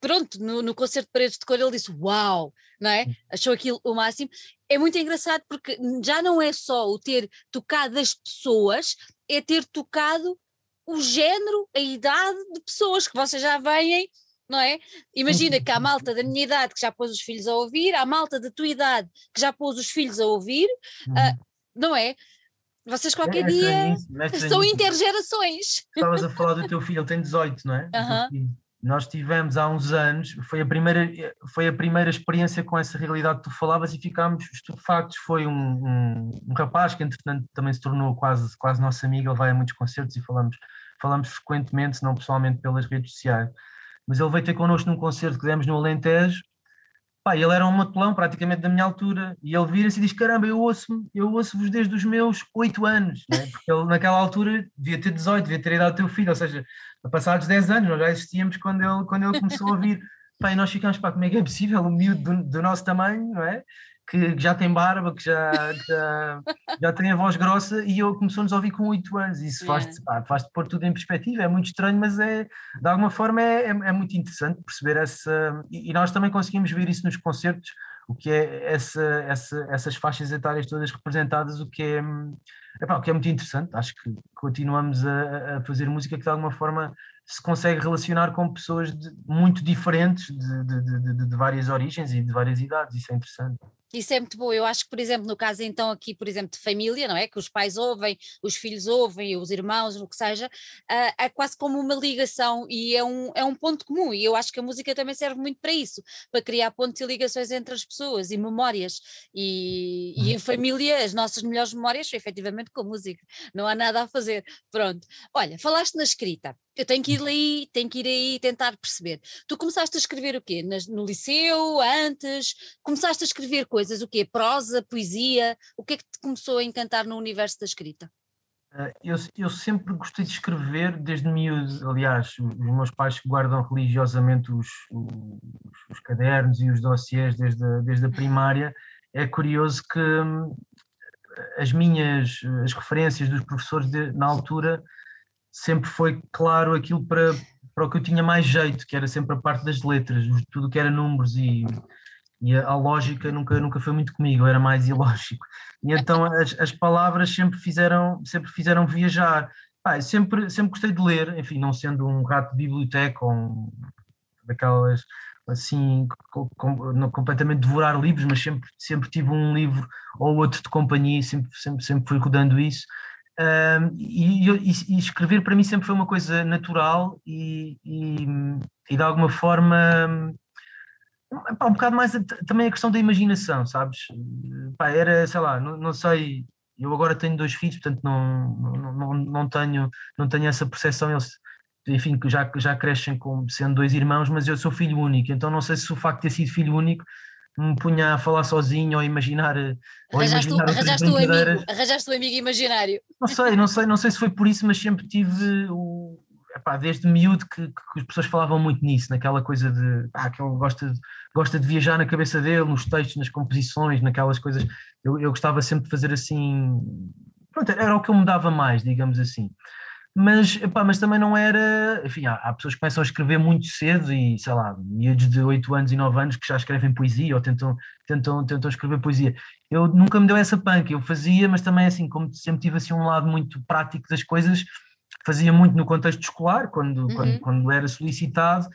[SPEAKER 1] pronto, no, no concerto de Paredes de Cor ele disse uau, não é? Achou aquilo o máximo. É muito engraçado porque já não é só o ter tocado as pessoas, é ter tocado o género, a idade de pessoas que vocês já veem, não é? Imagina que há malta da minha idade que já pôs os filhos a ouvir, há malta da tua idade que já pôs os filhos a ouvir, uh, não é? Vocês qualquer é, dia são intergerações.
[SPEAKER 2] Estavas a falar do teu filho, ele tem 18, não é?
[SPEAKER 1] Uhum.
[SPEAKER 2] Nós tivemos há uns anos, foi a primeira, foi a primeira experiência com essa realidade que tu falavas e ficámos estupefactos. Foi um, um, um, rapaz que, entretanto, também se tornou quase, quase nosso amigo. Ele vai a muitos concertos e falamos, falamos frequentemente, se não pessoalmente, pelas redes sociais. Mas ele veio ter connosco num concerto que demos no Alentejo Pá, ele era um matelão praticamente da minha altura e ele vira-se e diz: Caramba, eu ouço-me, eu ouço-vos desde os meus 8 anos, né? porque ele naquela altura devia ter 18, devia ter idade do teu filho, ou seja, passados 10 anos, nós já existíamos quando ele, quando ele começou a ouvir. Pá, e nós ficamos, pá, como é que é possível? Um miúdo do, do nosso tamanho, não é? Que, já tem barba, que já, que já, já, tem a voz grossa e eu começou-nos a ouvir com 8 anos. Isso faz-te faz pôr tudo em perspectiva, é muito estranho, mas é, de alguma forma é, é, é muito interessante perceber essa. E, e, nós também conseguimos ver isso nos concertos, o que é essa, essa, essas faixas etárias todas representadas, o que é, epá, o que é muito interessante. Acho que continuamos a, a fazer música que de alguma forma se consegue relacionar com pessoas de, muito diferentes, de, de, de, de várias origens e de várias idades, isso é interessante.
[SPEAKER 1] Isso é muito bom. Eu acho que, por exemplo, no caso então aqui, por exemplo, de família, não é? Que os pais ouvem, os filhos ouvem, os irmãos, o que seja, uh, é quase como uma ligação e é um, é um ponto comum. E eu acho que a música também serve muito para isso, para criar pontos e ligações entre as pessoas e memórias. E, e em família, as nossas melhores memórias são efetivamente com música. Não há nada a fazer. Pronto. Olha, falaste na escrita. Eu tenho que ir aí, tenho que ir aí tentar perceber. Tu começaste a escrever o quê? No liceu, antes? Começaste a escrever coisas, o quê? Prosa, poesia? O que é que te começou a encantar no universo da escrita?
[SPEAKER 2] Eh, eu, eu sempre gostei de escrever desde miúdo. Aliás, os meus pais guardam religiosamente os, os, os cadernos e os dossiês desde a, desde a primária. É curioso que hum, as minhas as referências dos professores de, na altura sempre foi claro aquilo para, para o que eu tinha mais jeito, que era sempre a parte das letras, tudo que era números e, e a, a, lógica nunca, nunca foi muito comigo, era mais ilógico. E então as, as palavras sempre fizeram, sempre fizeram viajar. Ah, sempre, sempre gostei de ler, enfim, não sendo um rato de biblioteca ou um, daquelas assim com, com, completamente devorar livros, mas sempre, sempre tive um livro ou outro de companhia, sempre, sempre, sempre fui rodando isso e, e, e, escrever para mim sempre foi uma coisa natural e, e de alguma forma pá, um bocado mais também a questão da imaginação, sabes? Pá, era, sei lá, não, não, sei, eu agora tenho dois filhos, portanto não, não, não, não, tenho, não tenho essa percepção, eles enfim, que já, já crescem como sendo dois irmãos, mas eu sou filho único, então não sei se o facto de ter sido filho único me punha a falar sozinho ou imaginar. Ou
[SPEAKER 1] arranjaste, imaginar arranjaste, o amigo, arranjaste o amigo imaginário.
[SPEAKER 2] Não sei, não sei, não sei se foi por isso, mas sempre tive o. Epá, desde miúdo que, que, as pessoas falavam muito nisso, naquela coisa de ah, que ele gosta de, gosta de viajar na cabeça dele, nos textos, nas composições, naquelas coisas. Eu, eu gostava sempre de fazer assim. Pronto, era o que eu me dava mais, digamos assim mas, epá, mas também não era. Enfim, há, há, pessoas que começam a escrever muito cedo e, sei lá, miúdos de 8 anos e 9 anos que já escrevem poesia ou tentam, tentam, tentam escrever poesia. Eu nunca me deu essa punk, eu fazia, mas também, assim, como sempre tive assim, um lado muito prático das coisas, fazia muito no contexto escolar, quando, uhum. quando, quando era solicitado,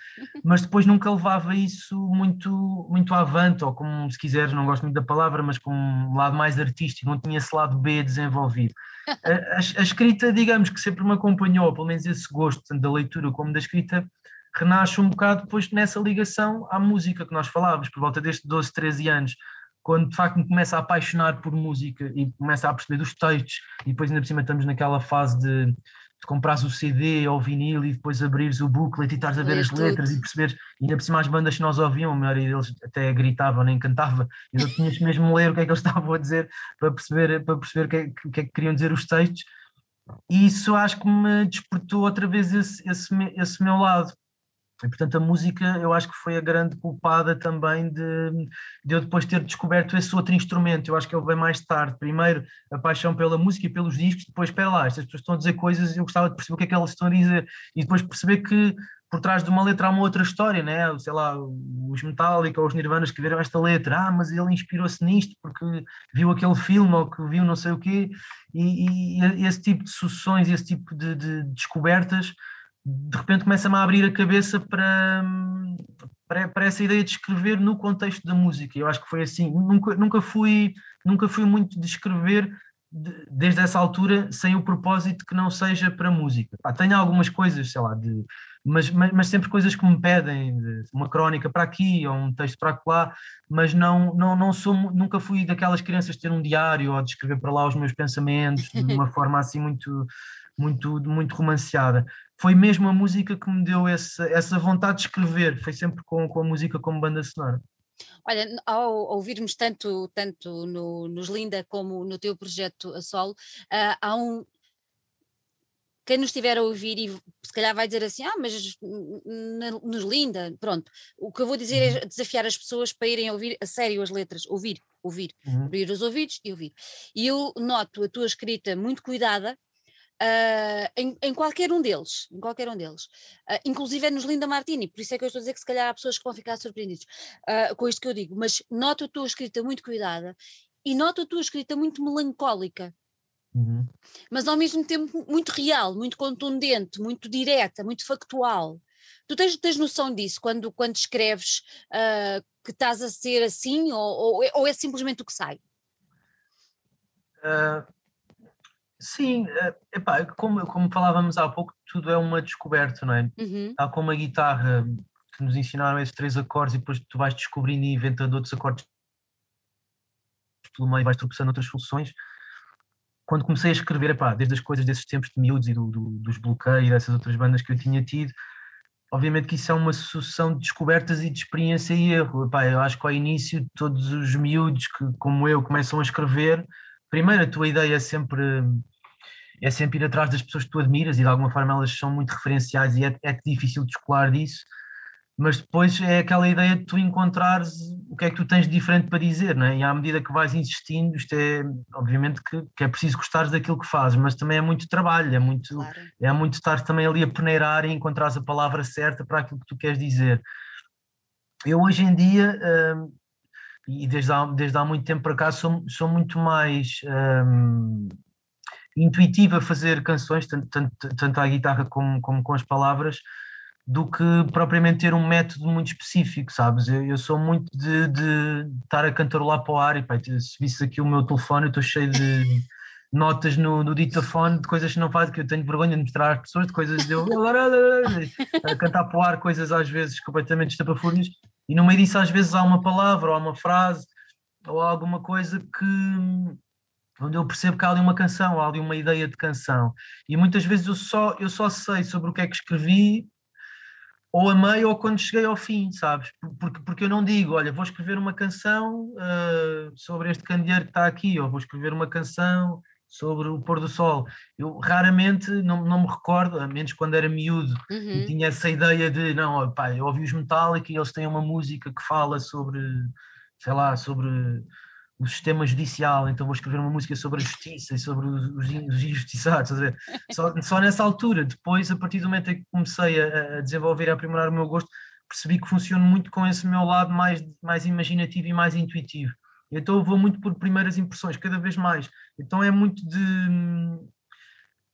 [SPEAKER 2] mas depois nunca levava isso muito, muito avante, ou como se quiseres, não gosto muito da palavra, mas com um lado mais artístico, não tinha esse lado B desenvolvido. A, a, a, escrita, digamos que sempre me acompanhou, pelo menos esse gosto, tanto da leitura como da escrita, renasce um bocado depois nessa ligação à música que nós falávamos, por volta destes 12, 13 anos, quando de facto me começa a apaixonar por música e começa a perceber dos textos, e depois ainda por cima estamos naquela fase de de comprares o CD ou o vinil e depois abrires o booklet e estares a ver as letras tudo. e perceberes, e ainda por cima as bandas que nós ouviam, a maioria deles até gritava, nem cantava, e eu tinhas mesmo ler o que é que eles estavam a dizer para perceber, para perceber o que, é, que é que queriam dizer os textos, e isso acho que me despertou outra vez esse, esse, esse meu lado. E, portanto, a música eu acho que foi a grande culpada também de, de eu depois ter descoberto esse outro instrumento. Eu acho que ele veio mais tarde. Primeiro, a paixão pela música e pelos discos, depois, espera lá, estas pessoas estão a dizer coisas e eu gostava de perceber o que é que elas estão a dizer. E depois perceber que por trás de uma letra há uma outra história, né? sei lá, os Metallica ou os Nirvanas que viram esta letra, ah, mas ele inspirou-se nisto porque viu aquele filme ou que viu não sei o quê, e, e esse tipo de sucessões, esse tipo de, de descobertas de repente começa-me a abrir a cabeça para, para, para, essa ideia de escrever no contexto da música. Eu acho que foi assim. Nunca, nunca, fui, nunca fui muito de escrever de, desde essa altura sem o propósito que não seja para música. Ah, tenho algumas coisas, sei lá, de, mas, mas, mas, sempre coisas que me pedem, uma crónica para aqui ou um texto para lá, mas não, não, não sou, nunca fui daquelas crianças de ter um diário ou de escrever para lá os meus pensamentos de uma forma assim muito muito, muito romanceada. Foi mesmo a música que me deu essa, essa vontade de escrever, foi sempre com, com a música como banda sonora.
[SPEAKER 1] Olha, ao ouvirmos tanto, tanto no, nos Linda como no teu projeto a solo, uh, há um, quem nos estiver a ouvir e se calhar vai dizer assim, ah, mas nos linda, pronto. O que eu vou dizer é uhum. desafiar as pessoas para irem ouvir a sério as letras, ouvir, ouvir, uhum. abrir os ouvidos e ouvir. E eu noto a tua escrita muito cuidada, Uh, em, em, qualquer um deles, em qualquer um deles, uh, inclusive é nos Linda Martini, por isso é que eu estou a dizer que se calhar há pessoas que vão ficar surpreendidas uh, com isto que eu digo, mas noto a tua escrita muito cuidada e noto a tua escrita muito melancólica, uhum. mas ao mesmo tempo muito real, muito contundente, muito direta, muito factual. Tu tens, tens noção disso quando, quando escreves que estás a ser assim ou, ou, ou, é simplesmente o que sai?
[SPEAKER 2] Sim, eh, epá, como, como falávamos há pouco, tudo é uma descoberta, não é?
[SPEAKER 1] Uhum.
[SPEAKER 2] Tal como a guitarra, que nos ensinaram esses três acordes e depois tu vais descobrindo e inventando outros acordes pelo meio, vais tropeçando outras soluções. Quando comecei a escrever, epá, desde as coisas desses tempos de miúdos e do, do, dos bloqueios, dessas outras bandas que eu tinha tido, obviamente que isso é uma sucessão de descobertas e de experiência e erro. Epá, eu acho que ao início todos os miúdos que, como eu, começam a escrever, primeiro a tua ideia é sempre é sempre ir atrás das pessoas que tu admiras e de alguma forma elas são muito referenciais e é, é difícil descolar disso, mas depois é aquela ideia de tu encontrares o que é que tu tens de diferente para dizer, não é? e à medida que vais insistindo, isto é obviamente que, que é preciso gostares daquilo que fazes, mas também é muito trabalho, é muito, claro. é muito estar também ali a peneirar e encontrar a palavra certa para aquilo que tu queres dizer. Eu hoje em dia, hum, e desde há, desde há muito tempo para cá, sou, sou muito mais hum, intuitiva fazer canções, tanto, tanto, tanto à guitarra como, como com as palavras, do que propriamente ter um método muito específico, sabes? Eu, eu sou muito de, de, estar a cantarolar para o ar e pá, se visse aqui o meu telefone, eu estou cheio de notas no, no ditafone de coisas que não faz, que eu tenho vergonha de mostrar às pessoas, de coisas de eu a cantar para o ar coisas às vezes completamente estapafúrdias, e no meio disso às vezes há uma palavra ou há uma frase ou alguma coisa que onde eu percebo que há ali uma canção, há ali uma ideia de canção. E muitas vezes eu só, eu só sei sobre o que é que escrevi, ou a meio ou quando cheguei ao fim, sabes? Porque, porque eu não digo, olha, vou escrever uma canção uh, sobre este candeeiro que está aqui, ou vou escrever uma canção sobre o pôr do sol. Eu raramente, não, não me recordo, a menos quando era miúdo, uhum. e tinha essa ideia de, não, pá, eu ouvi os Metallica e eles têm uma música que fala sobre, sei lá, sobre o sistema judicial, então vou escrever uma música sobre a justiça e sobre os, os injustiçados, só, só, nessa altura, depois, a partir do momento em que comecei a, a desenvolver e a aprimorar o meu gosto, percebi que funciona muito com esse meu lado mais, mais imaginativo e mais intuitivo. Então eu vou muito por primeiras impressões, cada vez mais. Então é muito de,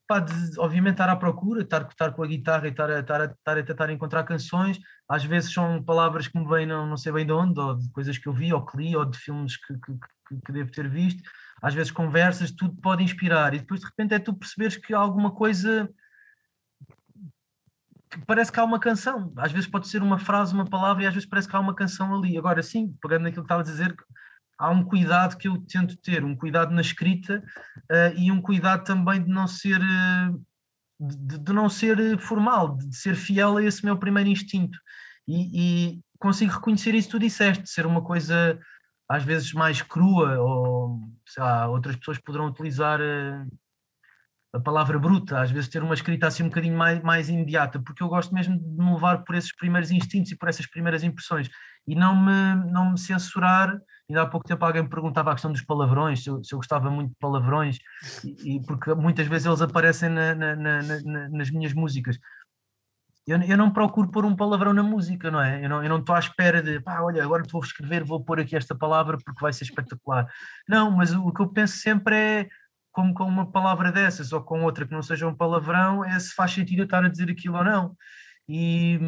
[SPEAKER 2] pá, de obviamente estar à procura, estar, estar com a guitarra e estar estar, estar a tentar encontrar canções. Às vezes são palavras que me vêm não, não sei bem de onde, ou de coisas que eu vi, ou que li, ou de filmes que, que, que, que devo ter visto. Às vezes conversas, tudo pode inspirar. E depois de repente é tu perceberes que há alguma coisa que parece que há uma canção. Às vezes pode ser uma frase, uma palavra, e às vezes parece que há uma canção ali. Agora sim, pegando naquilo que estava a dizer, há um cuidado que eu tento ter, um cuidado na escrita uh, e um cuidado também de não ser uh, de, de, não ser formal, de ser fiel a esse meu primeiro instinto. E, e consigo reconhecer isso que tu disseste, ser uma coisa às vezes mais crua, ou sei lá, outras pessoas poderão utilizar a, a palavra bruta, às vezes ter uma escrita assim um bocadinho mais, mais imediata, porque eu gosto mesmo de me levar por esses primeiros instintos e por essas primeiras impressões e não me, não me censurar. Ainda há pouco tempo alguém me perguntava a questão dos palavrões, se eu, se eu gostava muito de palavrões, e, e, porque muitas vezes eles aparecem na, na, na, nas minhas músicas eu, eu não procuro pôr um palavrão na música, não é? Eu não, eu não estou à espera de, pá, olha, agora vou escrever, vou pôr aqui esta palavra porque vai ser espetacular. Não, mas o, o que eu penso sempre é, como com uma palavra dessas ou com outra que não seja um palavrão, é se faz sentido eu estar a dizer aquilo ou não. E,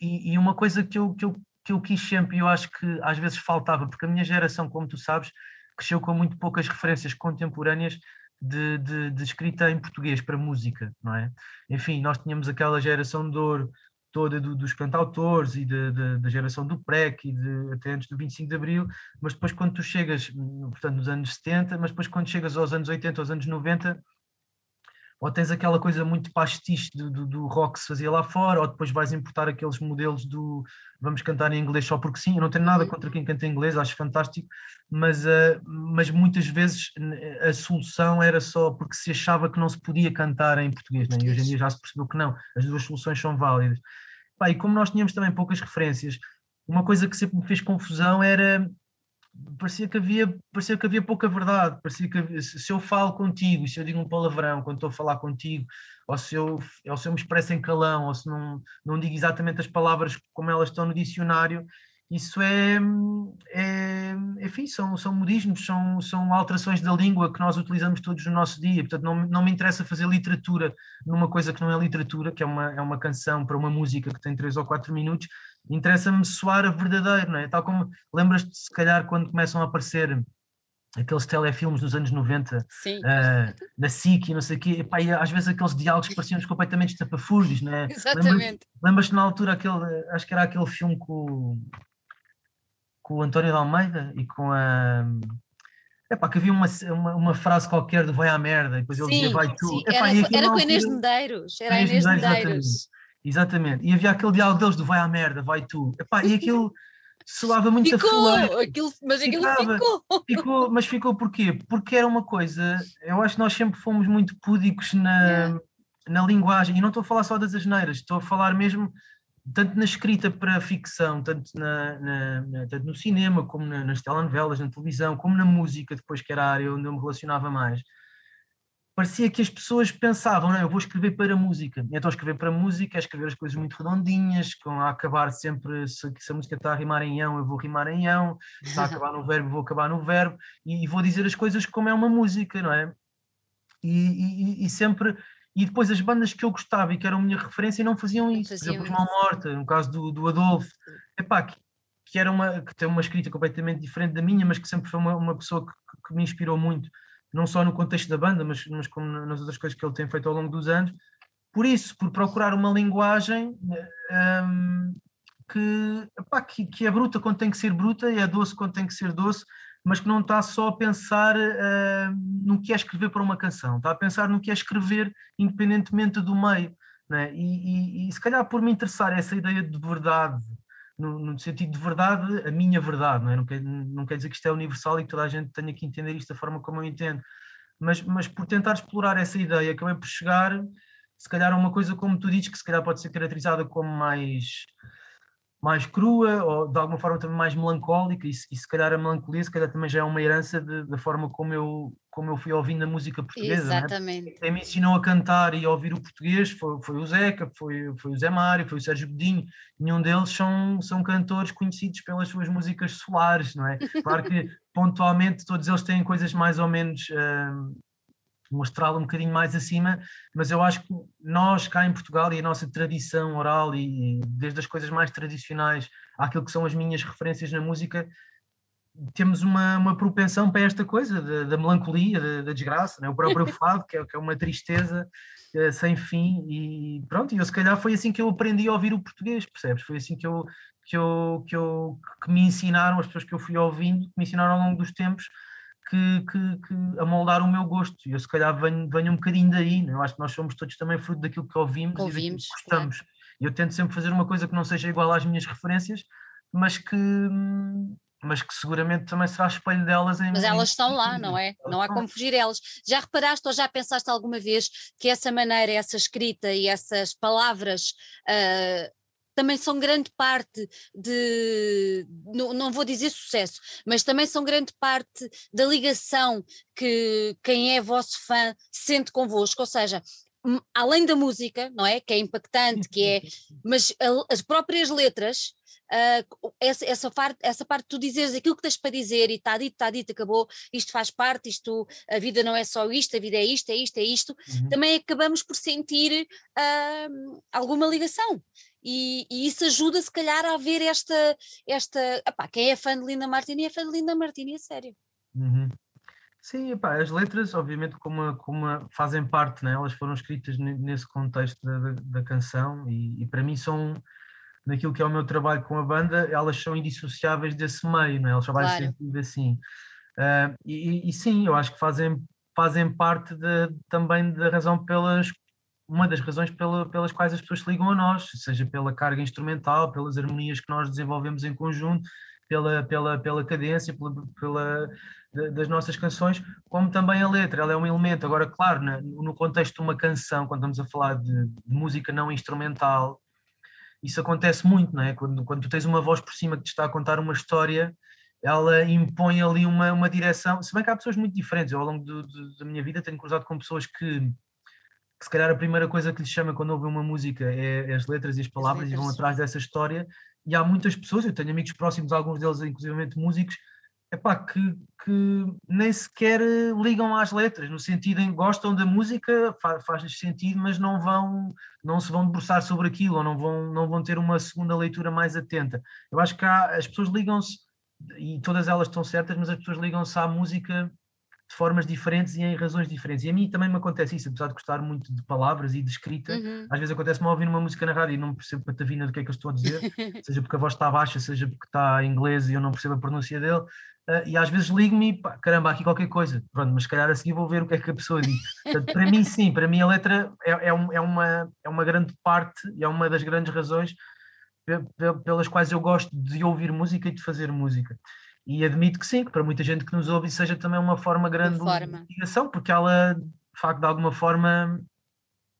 [SPEAKER 2] e, e uma coisa que eu, que, eu, que eu quis sempre, e eu acho que às vezes faltava, porque a minha geração, como tu sabes, cresceu com muito poucas referências contemporâneas de, de, de, escrita em português para música, não é? Enfim, nós tínhamos aquela geração de ouro toda do, dos cantautores e da geração do PREC e de, até antes do 25 de Abril, mas depois quando tu chegas, portanto nos anos 70, mas depois quando chegas aos anos 80, aos anos 90, ou tens aquela coisa muito pastiche do, do, do, rock que se fazia lá fora, ou depois vais importar aqueles modelos do vamos cantar em inglês só porque sim. Eu não tenho nada contra quem canta em inglês, acho fantástico, mas, uh, mas muitas vezes a solução era só porque se achava que não se podia cantar em português, né? e hoje em dia já se percebeu que não, as duas soluções são válidas. Pá, e como nós tínhamos também poucas referências, uma coisa que sempre me fez confusão era parecia que havia parecia que havia pouca verdade parecia que havia, se eu falo contigo se eu digo um palavrão quando estou a falar contigo ou se eu ou se eu me expresso em calão ou se não não digo exatamente as palavras como elas estão no dicionário isso é, é enfim são são modismos são são alterações da língua que nós utilizamos todos no nosso dia. Portanto não não me interessa fazer literatura numa coisa que não é literatura que é uma é uma canção para uma música que tem três ou quatro minutos interessa-me soar a verdadeiro, não é? Tal como lembras-te, se calhar, quando começam a aparecer aqueles telefilmes dos anos 90, uh, na SIC e não sei o quê, epá, e às vezes aqueles diálogos pareciam completamente estapafúrdios, não é?
[SPEAKER 1] Exatamente.
[SPEAKER 2] Lembras-te na altura, aquele, acho que era aquele filme com, com o António de Almeida e com a... Epá, que havia uma, uma, uma, frase qualquer de vai à merda, e depois ele sim, dizia vai tu.
[SPEAKER 1] Sim, Epá, era, era com Inês de Medeiros, era Inês, Inês Medeiros. Medeiros.
[SPEAKER 2] Exatamente. E havia aquele diálogo deles do vai à merda, vai tu. Epá, e aquilo soava muito
[SPEAKER 1] ficou, a aquilo, Mas aquilo Ficava, ficou.
[SPEAKER 2] ficou. Mas ficou porquê? Porque era uma coisa, eu acho que nós sempre fomos muito púdicos na, yeah. na linguagem, e não estou a falar só das asneiras, estou a falar mesmo tanto na escrita para ficção, tanto, na, na, na tanto no cinema, como na, nas telenovelas, na televisão, como na música, depois que era a área onde eu me relacionava mais parecia que as pessoas pensavam, não, eu vou escrever para música. Então escrever para música é escrever as coisas muito redondinhas, com a acabar sempre, se, se a música está a rimar em ão, eu vou rimar em ão, se está a acabar no verbo, eu vou acabar no verbo, e, e vou dizer as coisas como é uma música, não é? E, e, e, sempre, e depois as bandas que eu gostava e que eram a minha referência não faziam isso, faziam por exemplo, Mal Morta, no caso do, do Adolfo, epá, que, que, era uma, que tem uma escrita completamente diferente da minha, mas que sempre foi uma, uma pessoa que, que me inspirou muito não só no contexto da banda, mas, mas como nas outras coisas que ele tem feito ao longo dos anos. Por isso, por procurar uma linguagem um, que, epá, que, que, é bruta quando tem que ser bruta e é doce quando tem que ser doce, mas que não está só a pensar uh, no que é escrever para uma canção, está a pensar no que é escrever independentemente do meio. É? E, e, e, se calhar por me interessar essa ideia de verdade no, no, sentido de verdade, a minha verdade, não, é? não, quer, não quer dizer que isto é universal e que toda a gente tenha que entender isto da forma como eu entendo, mas, mas por tentar explorar essa ideia, acabei por chegar, se calhar, a uma coisa como tu dizes, que se calhar pode ser caracterizada como mais mais crua ou de alguma forma também mais melancólica e, e se calhar a melancolia se calhar também já é uma herança de, da forma como eu, como eu fui ouvindo a música portuguesa.
[SPEAKER 1] Né? Exatamente. Né?
[SPEAKER 2] Quem me ensinou a cantar e a ouvir o português foi, foi o Zeca, foi, foi o Zé Mário, foi o Sérgio Godinho, nenhum deles são, são cantores conhecidos pelas suas músicas solares, não é? Claro que pontualmente todos eles têm coisas mais ou menos... Uh, mostrá-lo um bocadinho mais acima, mas eu acho que nós cá em Portugal e a nossa tradição oral e desde as coisas mais tradicionais àquilo que são as minhas referências na música, temos uma, uma propensão para esta coisa da, da melancolia, da, da desgraça, né? o próprio fado, que é, que é uma tristeza é, sem fim, e pronto, e eu se calhar foi assim que eu aprendi a ouvir o português, percebes? Foi assim que eu, que eu, que eu que me ensinaram, as pessoas que eu fui ouvindo, que me ensinaram ao longo dos tempos, que, que, que a moldar o meu gosto. E eu se calhar venho, venho um bocadinho daí, né? eu acho que nós somos todos também fruto daquilo que ouvimos,
[SPEAKER 1] ouvimos
[SPEAKER 2] e que gostamos. Claro. E eu tento sempre fazer uma coisa que não seja igual às minhas referências, mas que mas que seguramente também será espelho delas em
[SPEAKER 1] Mas elas estão lá, não é? Não há como fugir elas. Já reparaste ou já pensaste alguma vez que essa maneira, essa escrita e essas palavras uh, também são grande parte de, não, não vou dizer sucesso, mas também são grande parte da ligação que quem é vosso fã sente convosco, ou seja, além da música, não é? Que é impactante, que é, mas as próprias letras, uh, essa, essa, parte, essa parte de tu dizeres aquilo que tens para dizer e está dito, está dito, acabou, isto faz parte, isto, a vida não é só isto, a vida é isto, é isto, é isto, uhum. também acabamos por sentir uh, alguma ligação. E, e, isso ajuda, se calhar, a ver esta. esta epá, quem é fã de Linda Martini é fã de Linda Martini, é sério.
[SPEAKER 2] Uhum. Sim, epá, as letras, obviamente, como, como fazem parte, né? elas foram escritas nesse contexto da, da, da canção e, e, para mim são, naquilo que é o meu trabalho com a banda, elas são indissociáveis desse meio, né? elas trabalham claro. sentido assim. Uh, e, e, sim, eu acho que fazem, fazem parte de, também da razão pelas uma das razões pela, pelas quais as pessoas se ligam a nós, seja pela carga instrumental, pelas harmonias que nós desenvolvemos em conjunto, pela, pela, pela cadência, pela, pela das nossas canções, como também a letra, ela é um elemento. Agora, claro, no contexto de uma canção, quando estamos a falar de, de música não instrumental, isso acontece muito, não é? Quando, quando tu tens uma voz por cima que te está a contar uma história, ela impõe ali uma, uma direção. Se bem que há pessoas muito diferentes, eu ao longo do, do, da minha vida tenho cruzado com pessoas que que se calhar a primeira coisa que lhes chama quando ouvem uma música é, é as letras e as palavras as e vão atrás dessa história. E há muitas pessoas, eu tenho amigos próximos, alguns deles inclusivamente músicos, epá, que, que nem sequer ligam às letras, no sentido em gostam da música, faz-lhes sentido, mas não vão, não se vão debruçar sobre aquilo, ou não vão, não vão ter uma segunda leitura mais atenta. Eu acho que há, as pessoas ligam-se, e todas elas estão certas, mas as pessoas ligam-se à música de formas diferentes e em razões diferentes. E a mim também me acontece isso, apesar de gostar muito de palavras e de escrita, uhum. às vezes acontece-me ouvir uma música na rádio e não percebo patavina do que é que eu estou a dizer, seja porque a voz está baixa, seja porque está em inglês e eu não percebo a pronúncia dele, uh, e às vezes ligo-me e pá, caramba, há aqui qualquer coisa, pronto, mas se calhar a seguir vou ver o que é que a pessoa diz. Portanto, para mim sim, para mim a letra é, é, um, é, uma, é uma grande parte e é uma das grandes razões pelas quais eu gosto de ouvir música e de fazer música. E admito que sim, que para muita gente que nos ouve seja também uma forma grande de ligação, porque ela, de facto, de alguma forma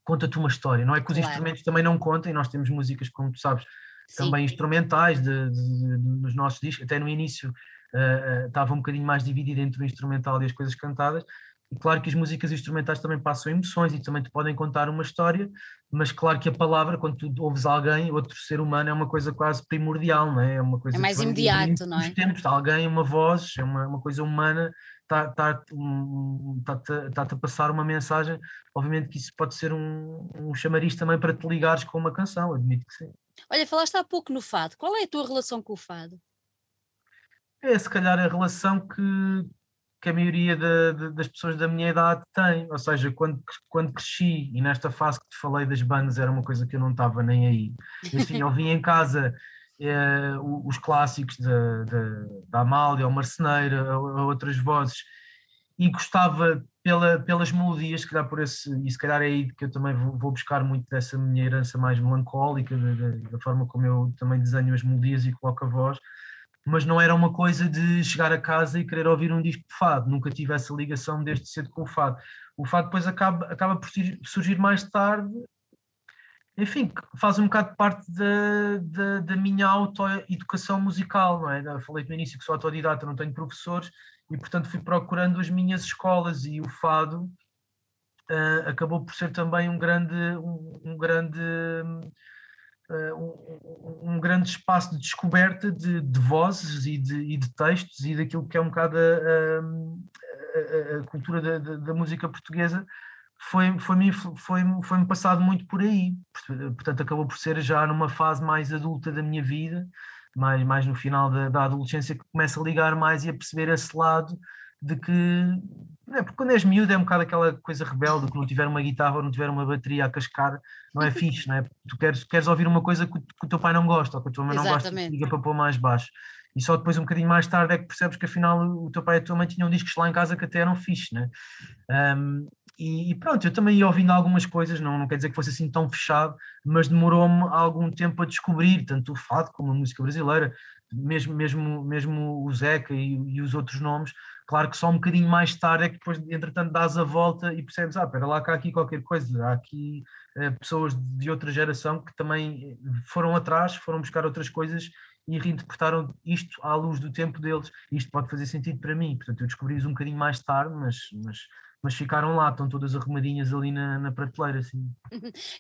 [SPEAKER 2] conta-te uma história. Não é que os claro. instrumentos também não contem, nós temos músicas, como tu sabes, sim. também instrumentais de, de, de, nos nossos discos, até no início uh, uh, estava um bocadinho mais dividido entre o instrumental e as coisas cantadas, e claro que as músicas instrumentais também passam emoções e também te podem contar uma história, mas claro que a palavra, quando tu ouves alguém, outro ser humano, é uma coisa quase primordial, não é? É uma coisa
[SPEAKER 1] é mais imediato, não é?
[SPEAKER 2] Tempos, alguém, uma voz, é uma, uma coisa humana, está-te tá, tá, tá, a passar uma mensagem. Obviamente que isso pode ser um, um chamariz também para te ligares com uma canção, admito que sim.
[SPEAKER 1] Olha, falaste há pouco no fado. Qual é a tua relação com o fado?
[SPEAKER 2] É se calhar a relação que, que a maioria de, de, das pessoas da minha idade tem. Ou seja, quando, quando cresci e nesta fase que te falei das bandas era uma coisa que eu não estava nem aí. Enfim, ouvi em casa eh, os clássicos da Amália, o Marceneiro, a, a, outras vozes e gostava pela, pelas melodias, se calhar por esse, e se calhar é aí que eu também vou, vou buscar muito dessa minha herança mais melancólica, da, da forma como eu também desenho as melodias e coloco a voz mas não era uma coisa de chegar a casa e querer ouvir um disco de fado, nunca tive essa ligação desde cedo com o fado. O fado depois acaba, acaba por surgir mais tarde, enfim, faz um bocado parte da, da, da minha autoeducação musical, não é? Eu falei no início que sou autodidata, não tenho professores, e portanto fui procurando as minhas escolas e o fado uh, acabou por ser também um grande, um, um grande uh, um, um, grande espaço de descoberta de, de vozes e de, e de, textos e daquilo que é um bocado a, a, a cultura da, da, música portuguesa foi, foi-me foi, foi passado muito por aí. Portanto, acabou por ser já numa fase mais adulta da minha vida, mais, mais no final da, da adolescência, que começa a ligar mais e a perceber esse lado de que é, porque quando és miúdo é um bocado aquela coisa rebelde, que não tiver uma guitarra ou não tiver uma bateria a cascar, não é fixe, não é? Tu queres, queres ouvir uma coisa que, que o teu pai não gosta, ou que a tua mãe não gosta, liga para pôr mais baixo. E só depois, um bocadinho mais tarde, é que percebes que afinal o teu pai e a tua mãe tinham discos lá em casa que até eram fixe, né? Um, e, pronto, eu também ia ouvindo algumas coisas, não, não quer dizer que fosse assim tão fechado, mas demorou-me algum tempo a descobrir, tanto o fado como a música brasileira, mesmo, mesmo, mesmo o Zeca e, e, os outros nomes, claro que só um bocadinho mais tarde é que depois, entretanto, dás a volta e percebes, ah, espera lá que há aqui qualquer coisa, há aqui eh, pessoas de outra geração que também foram atrás, foram buscar outras coisas e reinterpretaram isto à luz do tempo deles. Isto pode fazer sentido para mim, portanto, eu descobri-os um bocadinho mais tarde, mas, mas mas ficaram lá, estão todas arrumadinhas ali na, na prateleira. Assim.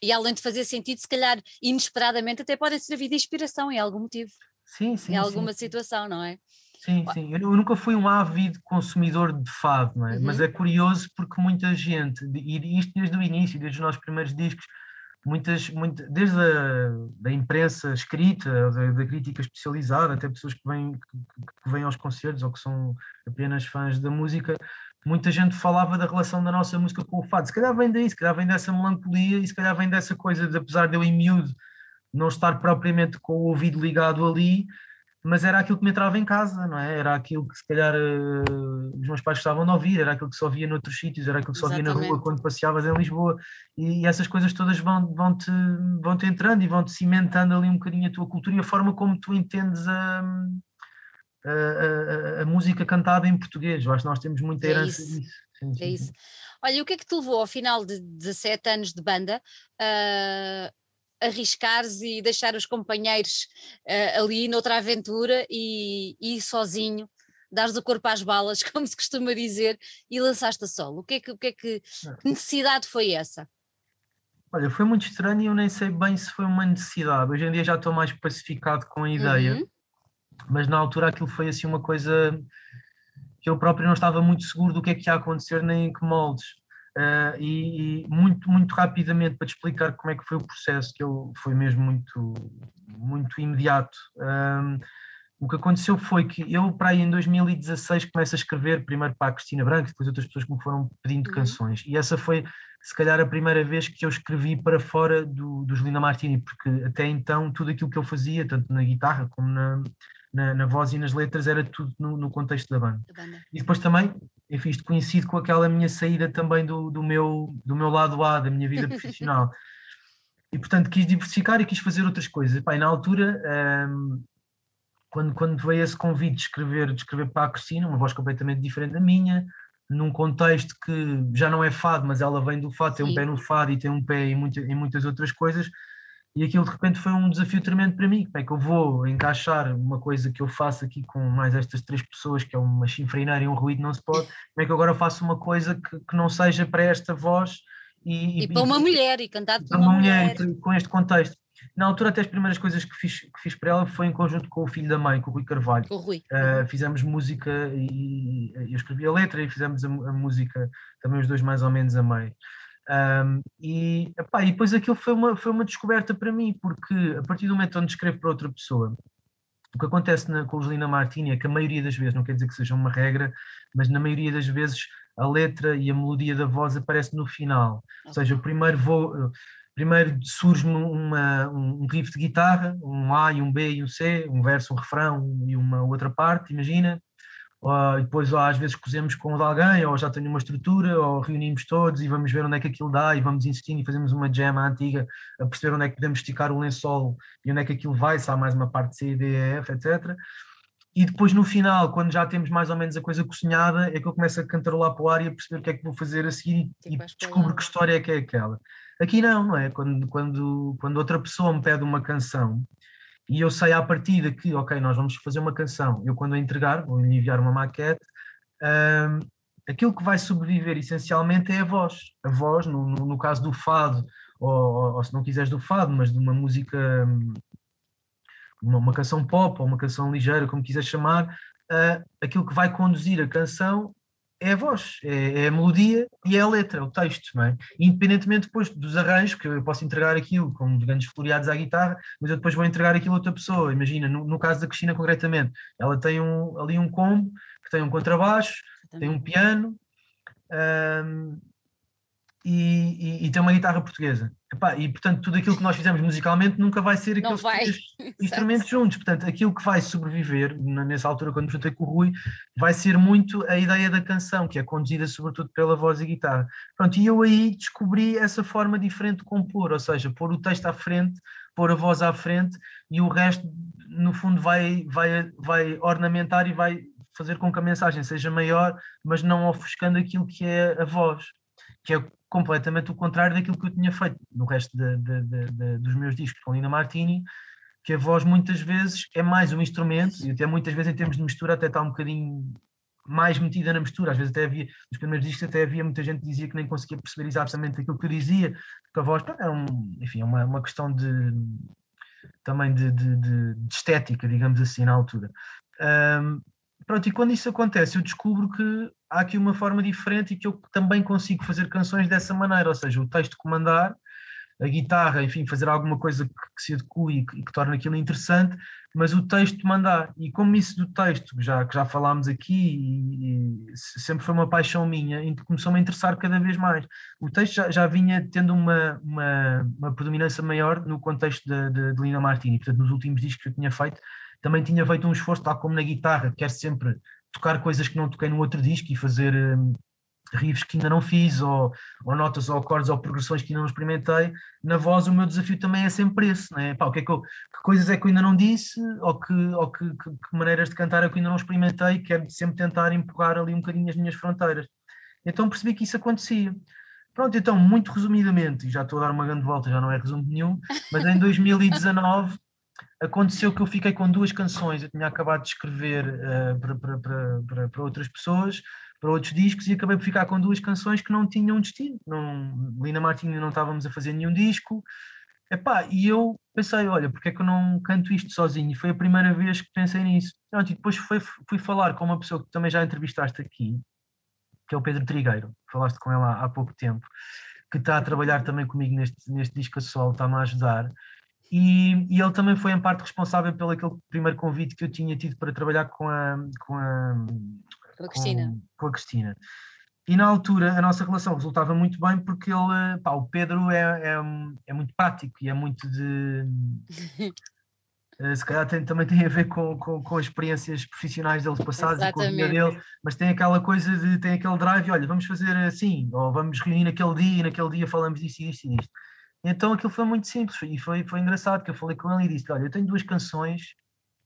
[SPEAKER 1] e além de fazer sentido, se calhar inesperadamente até pode servir de inspiração em algum motivo.
[SPEAKER 2] Sim, sim.
[SPEAKER 1] Em alguma sim. situação, não é?
[SPEAKER 2] Sim, sim. Eu nunca fui um ávido consumidor de fado, não é? Uhum. mas é curioso porque muita gente, e isto desde o início, desde os nossos primeiros discos, muitas, muitas, desde a da imprensa escrita, da, da, crítica especializada, até pessoas que vêm, que, que vêm aos concertos ou que são apenas fãs da música, muita gente falava da relação da nossa música com o fado. Se calhar vem daí, se calhar vem dessa melancolia e se calhar vem dessa coisa de, apesar de eu em miúdo não estar propriamente com o ouvido ligado ali, mas era aquilo que me entrava em casa, não é? Era aquilo que se calhar uh, os meus pais gostavam de ouvir, era aquilo que só via noutros sítios, era aquilo que só via na rua quando passeavas em Lisboa, e, e essas coisas todas vão, vão, -te, vão -te entrando e vão-te cimentando ali um bocadinho a tua cultura e a forma como tu entendes a a, a, a, música cantada em português. Eu acho que nós temos muita é herança é
[SPEAKER 1] disso. Sim, sim, é isso. Olha, o que é que te levou ao final de 17 anos de banda a arriscares e deixar os companheiros uh, ali noutra aventura e, e ir sozinho, dares o corpo às balas, como se costuma dizer, e lançaste a solo? O que é que, o que, é que, que necessidade foi essa?
[SPEAKER 2] Olha, foi muito estranho e eu nem sei bem se foi uma necessidade. Hoje em dia já estou mais pacificado com a ideia. Uhum mas na altura aquilo foi assim uma coisa que eu próprio não estava muito seguro do que é que ia acontecer nem em que moldes. Uh, e, e, muito, muito rapidamente para te explicar como é que foi o processo, que eu, foi mesmo muito, muito imediato. Um, o que aconteceu foi que eu, para aí em 2016, começo a escrever primeiro para a Cristina Branco, depois outras pessoas que me foram pedindo uhum. canções. E essa foi, se calhar, a primeira vez que eu escrevi para fora do, do Julina Martini, porque até então tudo aquilo que eu fazia, tanto na guitarra como na, na, na, voz e nas letras, era tudo no, no contexto da banda. da banda. E depois também, enfim, isto coincide com aquela minha saída também do, do, meu, do meu lado A, da minha vida profissional. e portanto quis diversificar e quis fazer outras coisas. E, pá, na altura, um, quando, quando veio esse convite de escrever, de escrever para a Cristina, uma voz completamente diferente da minha, num contexto que já não é fado, mas ela vem do fado, tem Sim. um pé no fado e tem um pé em, muita, em muitas outras coisas, e aquilo de repente foi um desafio tremendo para mim. Como é que eu vou encaixar uma coisa que eu faço aqui com mais estas três pessoas, que é uma chinfreineira e um ruído não se pode, como é que agora eu faço uma coisa que, que não seja para esta voz
[SPEAKER 1] e, e, para uma e, mulher e cantado
[SPEAKER 2] por uma, uma mulher, mulher. Com este contexto. Na altura, até as primeiras coisas que fiz, que fiz para ela foi em conjunto com o filho da mãe, com o Rui Carvalho.
[SPEAKER 1] Com o Rui.
[SPEAKER 2] Uh, fizemos música e, eu escrevi a letra e fizemos a, a música também os dois mais ou menos a meio. Um, e, epá, e depois aquilo foi uma, foi uma descoberta para mim, porque a partir do momento onde escrevo para outra pessoa, o que acontece na, com Julina Martini é que a maioria das vezes, não quer dizer que seja uma regra, mas na maioria das vezes a letra e a melodia da voz aparece no final. Ou seja, primeiro vou. Primeiro surge uma, um riff de guitarra, um A e um B e um C, um verso, um refrão e uma outra parte, imagina, ou depois ou às vezes cozemos com o de alguém, ou já tenho uma estrutura, ou reunimos todos e vamos ver onde é que aquilo dá e vamos insistindo e fazemos uma jam antiga a perceber onde é que podemos esticar o lençol e onde é que aquilo vai, se há mais uma parte C, D, E, F, etc. E depois no final, quando já temos mais ou menos a coisa cozinhada, é que eu começo a cantarolar para o ar e a perceber o que é que vou fazer a seguir e, e descubro que história é que é aquela. Aqui não, não é? Quando, quando, quando outra pessoa me pede uma canção, e eu sei à partida que, ok, nós vamos fazer uma canção, eu quando a entregar, vou enviar uma maquete, um, aquilo que vai sobreviver essencialmente é a voz. A voz, no, no, no caso do fado, ou, ou, se não quiseres do fado, mas de uma música, uma, uma canção pop ou uma canção ligeira, como quiseres chamar, uh, aquilo que vai conduzir a canção é a voz, é, é, a melodia e é a letra, o texto, não é? Independentemente depois dos arranjos, que eu posso entregar aquilo com grandes floreados à guitarra, mas eu depois vou entregar aquilo a outra pessoa. Imagina, no, no caso da Cristina concretamente, ela tem um, ali um combo que tem um contrabaixo, tem um piano um, e, e, e, tem uma guitarra portuguesa. Epá, e portanto, tudo aquilo que nós fizemos musicalmente nunca vai ser aqueles instrumentos juntos. Portanto, aquilo que vai sobreviver nessa altura, quando me juntei com o Rui, vai ser muito a ideia da canção, que é conduzida sobretudo pela voz e guitarra. Pronto, e eu aí descobri essa forma diferente de compor, ou seja, pôr o texto à frente, pôr a voz à frente e o resto, no fundo, vai, vai, vai ornamentar e vai fazer com que a mensagem seja maior, mas não ofuscando aquilo que é a voz, que é completamente o contrário daquilo que eu tinha feito no resto de, de, de, dos meus discos com Lina Martini, que a voz muitas vezes é mais um instrumento, e até muitas vezes em termos de mistura até está um bocadinho mais metida na mistura, às vezes até havia, nos primeiros discos até havia muita gente que dizia que nem conseguia perceber exatamente aquilo que eu dizia, porque a voz é um, enfim, é uma, uma questão de também de, de, de, estética, digamos assim, na altura. Um, pronto, e quando isso acontece, eu descubro que há aqui uma forma diferente e que eu também consigo fazer canções dessa maneira, ou seja, o texto comandar, a guitarra, enfim, fazer alguma coisa que, se adeque e que, que torne aquilo interessante, mas o texto mandar. E como isso do texto, que já, que já falámos aqui, e, e sempre foi uma paixão minha, começou-me a interessar cada vez mais. O texto já, já vinha tendo uma, uma, uma predominância maior no contexto de, de, de Lina Martini, portanto, nos últimos discos que eu tinha feito, também tinha feito um esforço, tal como na guitarra, quer sempre tocar coisas que não toquei no outro disco e fazer um, riffs que ainda não fiz, ou, ou, notas, ou acordes, ou progressões que ainda não experimentei. Na voz, o meu desafio também é sempre esse, né? Pá, o que, é que, eu, que coisas é que eu ainda não disse, ou, que, ou que, que, que, maneiras de cantar é que eu ainda não experimentei, quero sempre tentar empurrar ali um bocadinho as minhas fronteiras. Então percebi que isso acontecia. Pronto, então, muito resumidamente, e já estou a dar uma grande volta, já não é resumo nenhum, mas em 2019 aconteceu que eu fiquei com duas canções, eu tinha acabado de escrever uh, para, outras pessoas, para outros discos, e acabei por ficar com duas canções que não tinham destino. Não, Lina Martins não estávamos a fazer nenhum disco. Epá, e eu pensei, olha, porque é que eu não canto isto sozinho? E foi a primeira vez que pensei nisso. Pronto, e depois fui, fui falar com uma pessoa que também já entrevistaste aqui, que é o Pedro Trigueiro, falaste com ela há, há pouco tempo, que está a trabalhar também comigo neste, neste disco a solo, está-me a ajudar. E, e, ele também foi em parte responsável pelo aquele primeiro convite que eu tinha tido para trabalhar com a, com a,
[SPEAKER 1] com a Cristina. Com,
[SPEAKER 2] a Cristina. E na altura a nossa relação resultava muito bem porque ele, pá, o Pedro é, é, é, muito prático e é muito de. Eh, se calhar tem, também tem a ver com, com, com as experiências profissionais deles passados e com a vida dele, mas tem aquela coisa de, tem aquele drive, olha, vamos fazer assim, ou vamos reunir naquele dia e naquele dia falamos disso e disto e disto. Então aquilo foi muito simples e foi, foi engraçado que eu falei com ele e disse: Olha, eu tenho duas canções,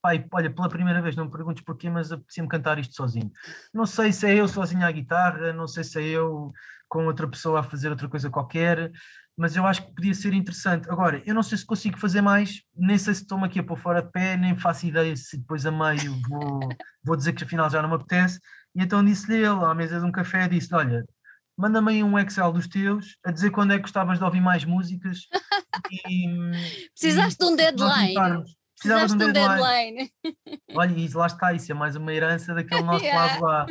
[SPEAKER 2] pai, olha, pela primeira vez, não me perguntes porquê, mas apetecia-me cantar isto sozinho. Não sei se é eu sozinho à guitarra, não sei se é eu com outra pessoa a fazer outra coisa qualquer, mas eu acho que podia ser interessante. Agora, eu não sei se consigo fazer mais, nem sei se estou-me aqui a pôr fora de pé, nem faço ideia se depois a meio vou, vou dizer que afinal já não me apetece. E então disse-lhe ele, à mesa de um café, disse olha, manda-me aí um Excel dos teus, a dizer quando é que gostavas de ouvir mais músicas.
[SPEAKER 1] E, Precisaste e, de um deadline.
[SPEAKER 2] Precisaste de um deadline. Olha, e lá está, isso é mais uma herança daquele nosso yeah. lado lá.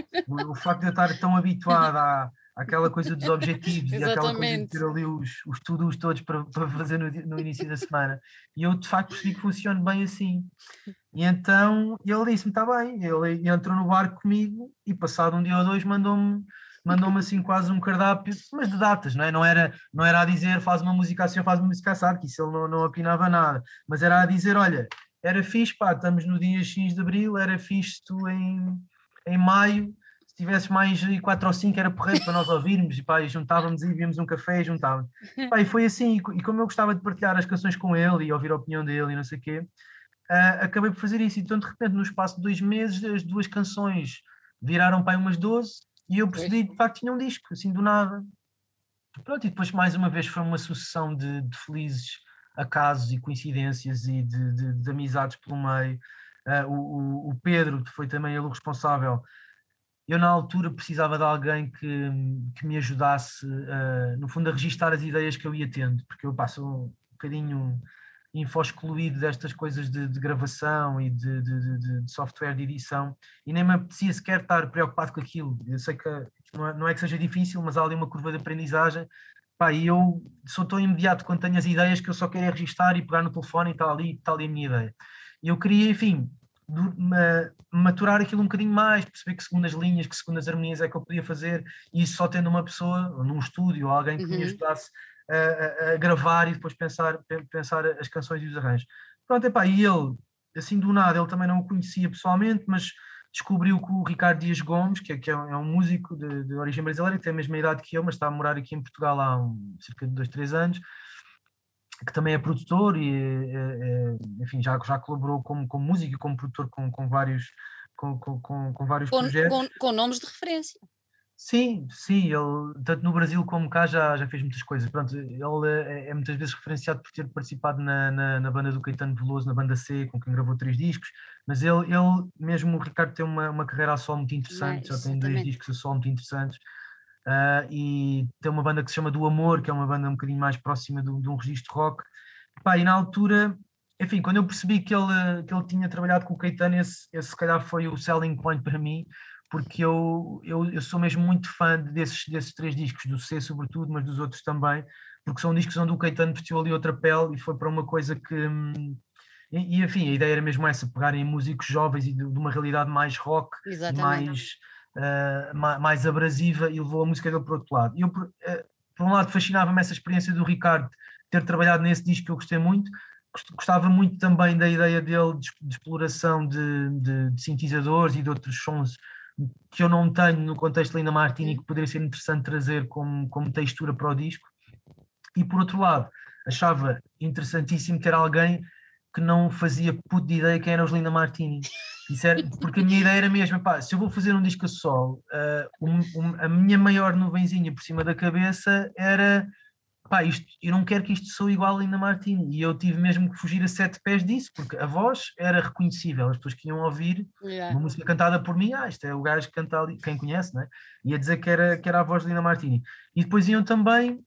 [SPEAKER 2] O, facto de eu estar tão habituado à, àquela coisa dos objetivos e àquela coisa de ter ali os, os to todos para, para fazer no, no, início da semana. E eu de facto percebi que funciona bem assim. E então ele disse-me: está bem. Ele entrou no barco comigo e, passado um dia ou dois, mandou-me mandou-me assim quase um cardápio, mas de datas, não é? Não era, não era a dizer faz uma música assim ou faz uma música assado, que isso ele não, não opinava nada, mas era a dizer, olha, era fixe, pá, estamos no dia X de Abril, era fixe tu em, em Maio, se tivesses mais 4 ou 5 era porreiro para nós ouvirmos, e pá, e juntávamos e víamos um café e juntávamos. Pá, e foi assim, e como eu gostava de partilhar as canções com ele e ouvir a opinião dele e não sei o quê, uh, acabei por fazer isso, então de repente no espaço de dois meses as duas canções viraram para umas 12 e eu percebi, de facto, tinha um disco, assim, do nada. Pronto, e depois, mais uma vez, foi uma sucessão de, de felizes acasos e coincidências e de, de, de amizades pelo meio. Uh, o, o, Pedro, que foi também ele o responsável, eu na altura precisava de alguém que, que me ajudasse, uh, no fundo, a registar as ideias que eu ia tendo, porque eu passo um bocadinho info-excluído destas coisas de, de gravação e de, de, de, software de edição e nem me apetecia sequer estar preocupado com aquilo. Eu sei que não é, não é que seja difícil, mas há ali uma curva de aprendizagem. Pá, e eu sou tão imediato quando tenho as ideias que eu só quero é registar e pegar no telefone e está ali, está ali a minha ideia. E eu queria, enfim, maturar aquilo um bocadinho mais, perceber que segundas linhas, que segundas harmonias é que eu podia fazer, e isso só tendo uma pessoa, num estúdio, alguém que uhum. me ajudasse a, a, gravar e depois pensar, pensar as canções e os arranjos. Pronto, epá, e ele, assim do nada, ele também não o conhecia pessoalmente, mas descobriu que o Ricardo Dias Gomes, que é, que é um é músico de, de, origem brasileira, que tem a mesma idade que eu, mas está a morar aqui em Portugal há um, cerca de dois, três anos, que também é produtor e, é, é, enfim, já, já colaborou como, como músico e como produtor com, com vários, com, com, com vários projetos.
[SPEAKER 1] Com nomes de referência.
[SPEAKER 2] Sim, sim, ele tanto no Brasil como cá já, já fez muitas coisas. Pronto, ele é, é muitas vezes referenciado por ter participado na, na, na, banda do Caetano Veloso, na banda C, com quem gravou três discos, mas ele, ele mesmo, o Ricardo, tem uma, uma carreira a solo muito interessante, já tem dois discos a solo muito interessantes, uh, e tem uma banda que se chama Do Amor, que é uma banda um bocadinho mais próxima de, de um registro rock. Pá, e na altura, enfim, quando eu percebi que ele, que ele tinha trabalhado com o Caetano, esse, esse se calhar foi o selling point para mim, porque eu, eu, eu sou mesmo muito fã desses, desses três discos, do C sobretudo, mas dos outros também, porque são discos onde o Caetano vestiu ali outra pele e foi para uma coisa que. Hum, e, e enfim, a ideia era mesmo essa, pegarem músicos jovens e de, de uma realidade mais rock, mais, uh, mais, mais, abrasiva e levou a música dele para o outro lado. Eu, uh, por um lado, fascinava-me essa experiência do Ricardo ter trabalhado nesse disco que eu gostei muito, gostava muito também da ideia dele de, de exploração de, de, de, sintetizadores e de outros sons que eu não tenho no contexto de Linda Martini, que poderia ser interessante trazer como, como textura para o disco. E por outro lado, achava interessantíssimo ter alguém que não fazia puto de ideia quem era os Linda Martini. Era, porque a minha ideia era mesmo, pá, se eu vou fazer um disco a sol, uh, um, um, a minha maior nuvenzinha por cima da cabeça era pá, isto, eu não quero que isto soe igual a Linda Martini. E eu tive mesmo que fugir a sete pés disso, porque a voz era reconhecível, as pessoas que iam ouvir yeah. uma música cantada por mim, ah, isto é o gajo que canta ali, quem conhece, né? ia dizer que era, que era a voz de Linda Martini. E depois iam também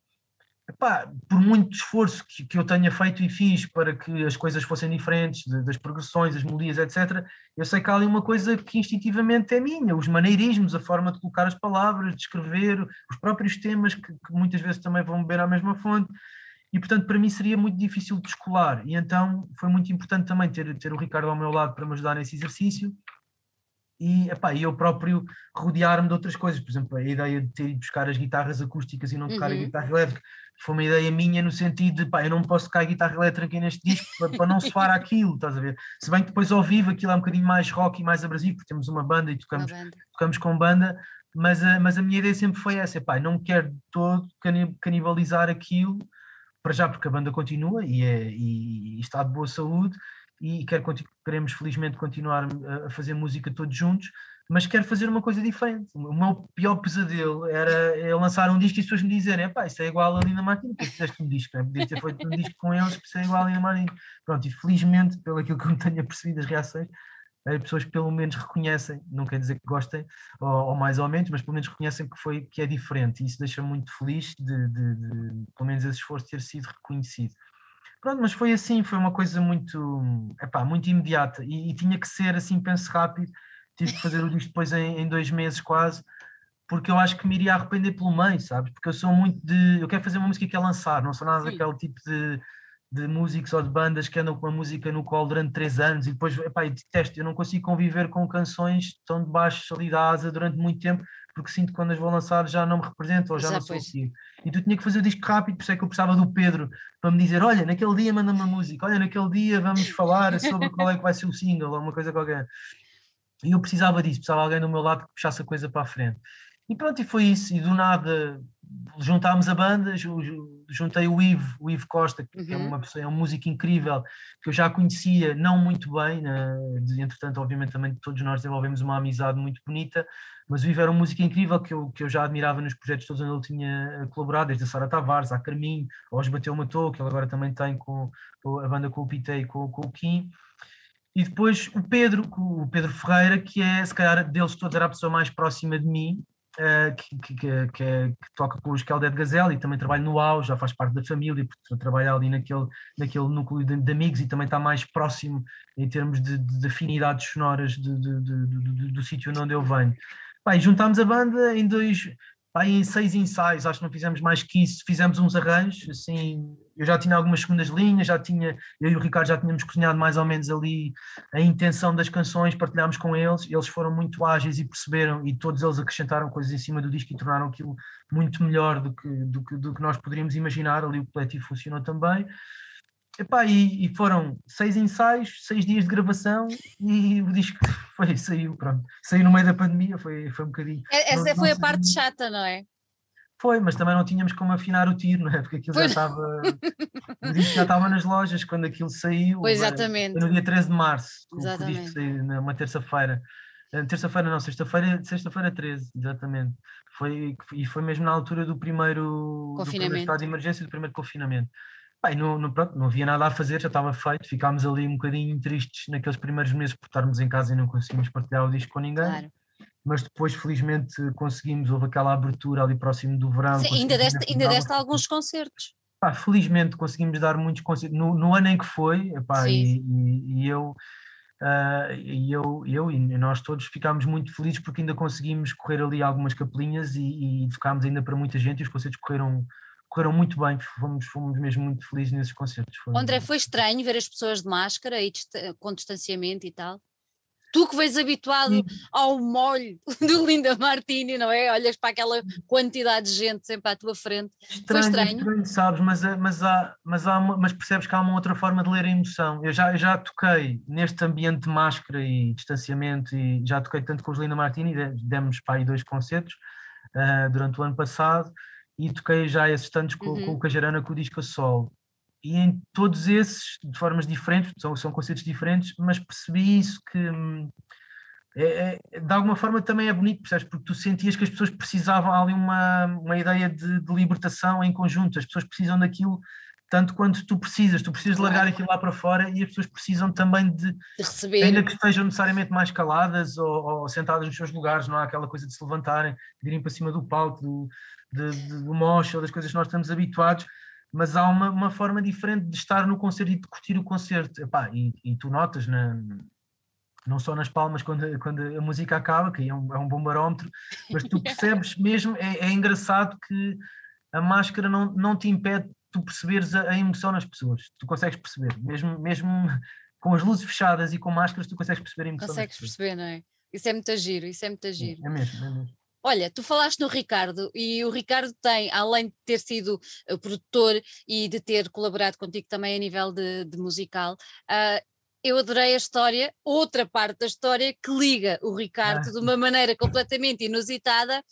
[SPEAKER 2] Epá, por muito esforço que, que, eu tenha feito e fiz para que as coisas fossem diferentes, de, das progressões, as melodias, etc., eu sei que há ali uma coisa que instintivamente é minha, os maneirismos, a forma de colocar as palavras, de escrever, os próprios temas que, que muitas vezes também vão beber à mesma fonte, e portanto para mim seria muito difícil de descolar, e então foi muito importante também ter, ter o Ricardo ao meu lado para me ajudar nesse exercício, e epá, eu próprio rodear-me de outras coisas, por exemplo, a ideia de ter ido buscar as guitarras acústicas e não tocar uhum. a guitarra elétrica, foi uma ideia minha no sentido de pá, eu não posso tocar a guitarra elétrica neste disco para, para não soar aquilo, estás a ver? Se bem que depois ao vivo aquilo é um bocadinho mais rock e mais abrasivo, porque temos uma banda e tocamos, banda. tocamos com banda, mas a, mas a minha ideia sempre foi essa, pá, não quero todo canibalizar aquilo, para já porque a banda continua e, é, e, e está de boa saúde e quer, queremos felizmente continuar a fazer música todos juntos, mas quero fazer uma coisa diferente. O meu pior pesadelo era lançar um disco e as pessoas me dizerem: pá, isso é igual a Lina Martins, porque fizeste um disco, né? podia ter feito um disco com eles, isso é igual a Lina Martins. Pronto, e felizmente, pelo aquilo que eu tenha percebido as reações, as pessoas pelo menos reconhecem, não quer dizer que gostem, ou, ou, mais ou menos, mas pelo menos reconhecem que, foi, que é diferente, e isso deixa muito feliz de, de, de, pelo menos esse esforço ter sido reconhecido. Pronto, mas foi assim, foi uma coisa muito, epá, muito imediata, e, e tinha que ser assim, penso rápido, tive que fazer o disco depois em, em, dois meses quase, porque eu acho que me iria arrepender pelo meio, sabes? Porque eu sou muito de. Eu quero fazer uma música que é lançar, não sou nada Sim. daquele tipo de, de músicos ou de bandas que andam com a música no colo durante três anos e depois, epá, eu detesto, eu não consigo conviver com canções tão debaixo ali da asa durante muito tempo, porque sinto que quando as vou lançar já não me representam ou já, já não sou assim. E tu tinha que fazer o disco rápido, por isso é que eu precisava do Pedro para me dizer: olha, naquele dia manda-me uma música, olha, naquele dia vamos falar sobre qual é que vai ser o single ou uma coisa qualquer. E eu precisava disso, precisava de alguém do meu lado que puxasse a coisa para a frente. E pronto, e foi isso. E do nada juntámos a banda, juntei o Ivo, o Ivo Costa, que é uhum. é uma pessoa, é um músico incrível, que eu já conhecia, não muito bem, né? entretanto, obviamente, também todos nós desenvolvemos uma amizade muito bonita, mas o Ivo era um músico incrível que eu, que eu já admirava nos projetos todos onde ele tinha colaborado, desde a Sara Tavares, a Carminho, aos Bateu Matou, que ele agora também tem com, com a banda com o Pite e com, com o Kim. E depois o Pedro, o Pedro Ferreira, que é, se calhar, deles todos era a pessoa mais próxima de mim, que, que, que, é, que, toca com os Kelder Gazelle e também trabalha no AU, já faz parte da família, porque trabalha ali naquele, naquele núcleo de, de, amigos e também está mais próximo em termos de, de afinidades sonoras de, do sítio onde eu venho. E juntámos a banda em dois, pá, em seis ensaios, acho que não fizemos mais que isso, fizemos uns arranjos, assim, eu já tinha algumas segundas linhas, já tinha, eu e o Ricardo já tínhamos cozinhado mais ou menos ali a intenção das canções, partilhámos com eles, eles foram muito ágeis e perceberam, e todos eles acrescentaram coisas em cima do disco e tornaram aquilo muito melhor do que, do que, do que nós poderíamos imaginar, ali o coletivo funcionou também. Epá, e, e, foram seis ensaios, seis dias de gravação e o disco foi, saiu, pronto. Saiu no meio da pandemia, foi, foi um bocadinho.
[SPEAKER 1] É, essa não, foi não a parte chata, não é?
[SPEAKER 2] Foi, mas também não tínhamos como afinar o tiro, não é? Porque aquilo foi. já estava. o disco já estava nas lojas quando aquilo saiu.
[SPEAKER 1] Pois, exatamente.
[SPEAKER 2] No dia 13 de março, exatamente. o disco saiu, numa terça-feira. Eh, terça-feira não, sexta-feira, sexta-feira 13, exatamente. Foi, e foi mesmo na altura do primeiro, do primeiro estado de emergência, do primeiro confinamento. Não, não, pronto, não havia nada a fazer, já estava feito, ficámos ali um bocadinho tristes naqueles primeiros meses por estarmos em casa e não conseguimos partilhar o disco com ninguém. Claro. Mas depois, felizmente, conseguimos, houve aquela abertura ali próximo do verão.
[SPEAKER 1] Sim, ainda deste, ainda deste alguns concertos.
[SPEAKER 2] Pá, felizmente conseguimos dar muitos concertos no, no ano em que foi, epá, e, e, e, eu, uh, e eu, eu e nós todos ficámos muito felizes porque ainda conseguimos correr ali algumas capelinhas e, e tocámos ainda para muita gente e os concertos correram correram muito bem, fomos, fomos mesmo muito felizes nesses concertos.
[SPEAKER 1] Foi... André, foi estranho ver as pessoas de máscara e com distanciamento e tal? Tu que vês habituado Sim. ao molho do Linda Martini, não é? Olhas para aquela quantidade de gente sempre à tua frente. Estranho, foi estranho. estranho
[SPEAKER 2] sabes, mas, mas, há, mas, há uma, mas percebes que há uma outra forma de ler a emoção. Eu já, eu já toquei neste ambiente de máscara e distanciamento e já toquei tanto com os Linda Martini, demos para aí dois concertos uh, durante o ano passado e toquei já esses tantos com, uhum. com o Cajarana com o disco a sol. E em todos esses, de formas diferentes, são, são conceitos diferentes, mas percebi isso que hum, é, é, de alguma forma também é bonito, percebes? Porque tu sentias que as pessoas precisavam ali uma, uma ideia de, de libertação em conjunto, as pessoas precisam daquilo tanto quanto tu precisas, tu precisas largar aquilo lá para fora e as pessoas precisam também de, de receber. ainda que estejam necessariamente mais caladas ou, ou, sentadas nos seus lugares, não há aquela coisa de se levantarem, de irem para cima do palco, do, de, de, do mosh ou das coisas que nós estamos habituados, mas há uma, uma forma diferente de estar no concerto e de curtir o concerto. Epá, e, e tu notas, na, não só nas palmas quando, quando a música acaba, que é um, é um bom barómetro, mas tu percebes mesmo, é, é engraçado que a máscara não, não te impede tu perceberes a, a, emoção nas pessoas, tu consegues perceber, mesmo, mesmo com as luzes fechadas e com máscaras, tu consegues perceber a emoção.
[SPEAKER 1] Consegues perceber, não é? Isso é muito giro, isso é muito giro.
[SPEAKER 2] É mesmo, é mesmo.
[SPEAKER 1] Olha, tu falaste no Ricardo e o Ricardo tem, além de ter sido uh, produtor e de ter colaborado contigo também a nível de, de musical, uh, eu adorei a história, outra parte da história que liga o Ricardo ah. de uma maneira completamente inusitada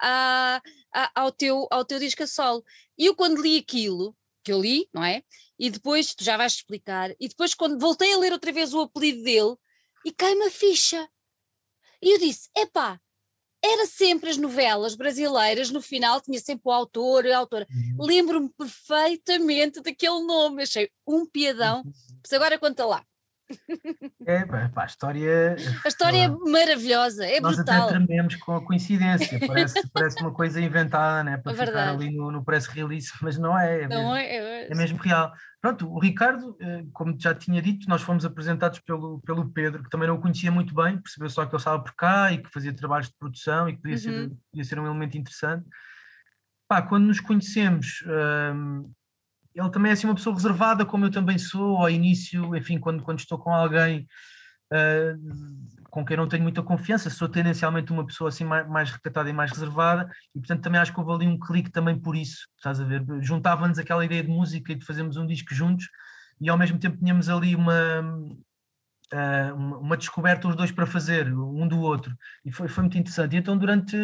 [SPEAKER 1] a, a, ao, teu, ao teu disco a solo. E eu quando li aquilo, que eu li, não é? E depois, tu já vais explicar, e depois quando voltei a ler outra vez o apelido dele, e cai-me a ficha. E eu disse, epá, era sempre as novelas brasileiras, no final tinha sempre o autor e a autora. Uhum. Lembro-me perfeitamente daquele nome, achei um piadão. Mas agora conta lá.
[SPEAKER 2] É, pá, a história.
[SPEAKER 1] A história é maravilhosa, é
[SPEAKER 2] nós
[SPEAKER 1] brutal.
[SPEAKER 2] Nós até trememos com a coincidência, parece, parece uma coisa inventada, né? Para é ficar ali no, no press release, mas não é. É, não mesmo, é, é, é mesmo real. Pronto, o Ricardo, eh, como já tinha dito, nós fomos apresentados pelo, pelo Pedro, que também não o conhecia muito bem, percebeu só que ele estava por cá e que fazia trabalhos de produção e que podia, uhum. ser, podia ser um elemento interessante. Pá, quando nos conhecemos. Hum, ele também é assim uma pessoa reservada, como eu também sou, ao início, enfim, quando, quando estou com alguém uh, com quem não tenho muita confiança, sou tendencialmente uma pessoa assim mais, mais recatada e mais reservada, e portanto também acho que houve ali um clique também por isso, estás a ver? Juntava-nos aquela ideia de música e de fazermos um disco juntos, e ao mesmo tempo tínhamos ali uma, uh, uma, descoberta os dois para fazer, um do outro, e foi, foi muito interessante. E então, durante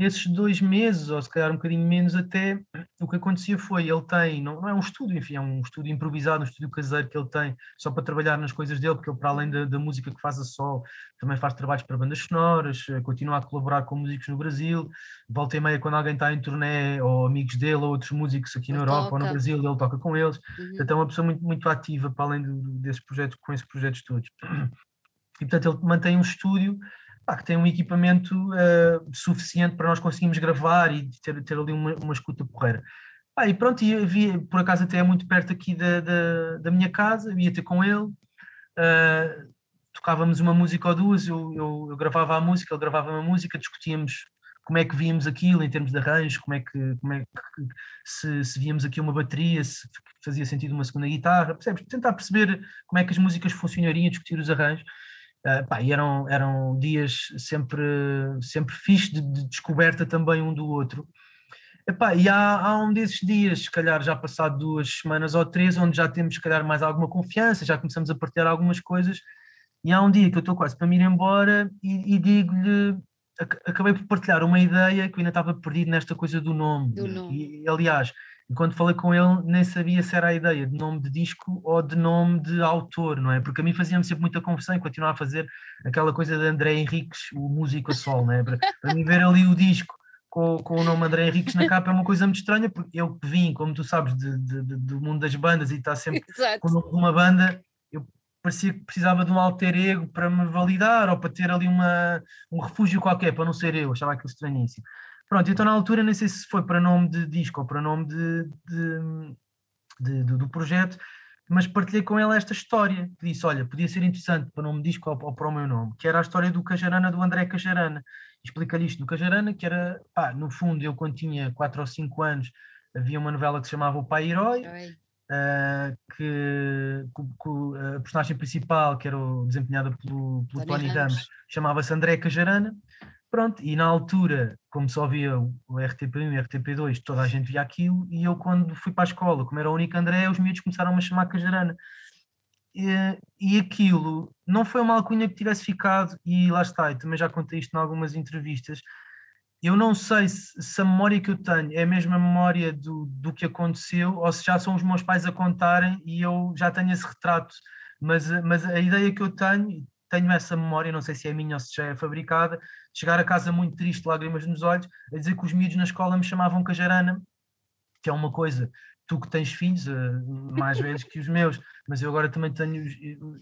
[SPEAKER 2] esses dois meses, ou se calhar um bocadinho menos até, o que acontecia foi, ele tem, não, não, é um estúdio, enfim, é um estúdio improvisado, um estúdio caseiro que ele tem só para trabalhar nas coisas dele, porque ele, para além da, da música que faz a sol, também faz trabalhos para bandas sonoras, eh, continua a colaborar com músicos no Brasil, volta e meia quando alguém está em turnê, ou amigos dele, ou outros músicos aqui na Europa toca. ou no Brasil, ele toca com eles, uhum. então é uma pessoa muito, muito ativa, para além do, desses projetos, com esses projetos todos. E portanto ele mantém um estúdio pá, que tem um equipamento uh, suficiente para nós conseguirmos gravar e ter, ter ali uma, uma escuta porreira. Ah, e pronto, e havia, por acaso até é muito perto aqui da, da, da minha casa, ia ter com ele, uh, tocávamos uma música ou duas, eu, eu, eu, gravava a música, ele gravava uma música, discutíamos como é que víamos aquilo em termos de arranjos, como é que, como é que se, se víamos aqui uma bateria, se fazia sentido uma segunda guitarra, percebes? Tentar perceber como é que as músicas funcionariam, discutir os arranjos. Uh, pá, e eram, eram dias sempre, sempre fixe de, de descoberta também um do outro. Epá, e há, há, um desses dias, se calhar já passado duas semanas ou três, onde já temos, se calhar, mais alguma confiança, já começamos a partilhar algumas coisas, e há um dia que eu estou quase para me ir embora e, e digo-lhe, acabei por partilhar uma ideia que eu ainda estava perdido nesta coisa do nome.
[SPEAKER 1] Do nome.
[SPEAKER 2] E, aliás, quando falei com ele, nem sabia se era a ideia de nome de disco ou de nome de autor, não é? Porque a mim fazia-me sempre muita confusão e continuar a fazer aquela coisa de André Henriques, o músico a sol, não é? Para, para mim ver ali o disco com, com o nome André Henriques na capa é uma coisa muito estranha, porque eu que vim, como tu sabes, de, de, de, do mundo das bandas e está sempre
[SPEAKER 1] Exato.
[SPEAKER 2] com o nome de uma banda, eu parecia que precisava de um alter ego para me validar ou para ter ali uma, um refúgio qualquer, para não ser eu, achava aquilo estranhíssimo. Pronto, então na altura nem sei se foi para nome de disco ou para nome de, de, de, de do projeto, mas partilhei com ele esta história, que disse, olha, podia ser interessante para o nome disco ou, ou para o meu nome, que era a história do Cajarana, do André Cajarana. Explicar isto do Cajarana, que era, pá, no fundo, eu quando tinha 4 ou 5 anos, havia uma novela que se chamava O Pai Herói, uh, que, que, que, a personagem principal, que era desempenhada pelo, pelo Tony Ramos, chamava-se André Cajarana, Pronto, e na altura, como só via o RTP1 e o RTP2, toda a gente via aquilo, e eu quando fui para a escola, como era o único André, os miúdos começaram a chamar Cajarana. E, e aquilo não foi uma alcunha que tivesse ficado, e lá está, e também já contei isto em algumas entrevistas, eu não sei se, se, a memória que eu tenho é a mesma memória do, do que aconteceu, ou se já são os meus pais a contarem e eu já tenho esse retrato, mas, mas a ideia que eu tenho, tenho essa memória, não sei se é minha ou se já é fabricada, chegar a casa muito triste, lágrimas nos olhos, a dizer que os miúdos na escola me chamavam Cajarana, que é uma coisa, tu que tens filhos, eh, mais vezes que os meus, mas eu agora também tenho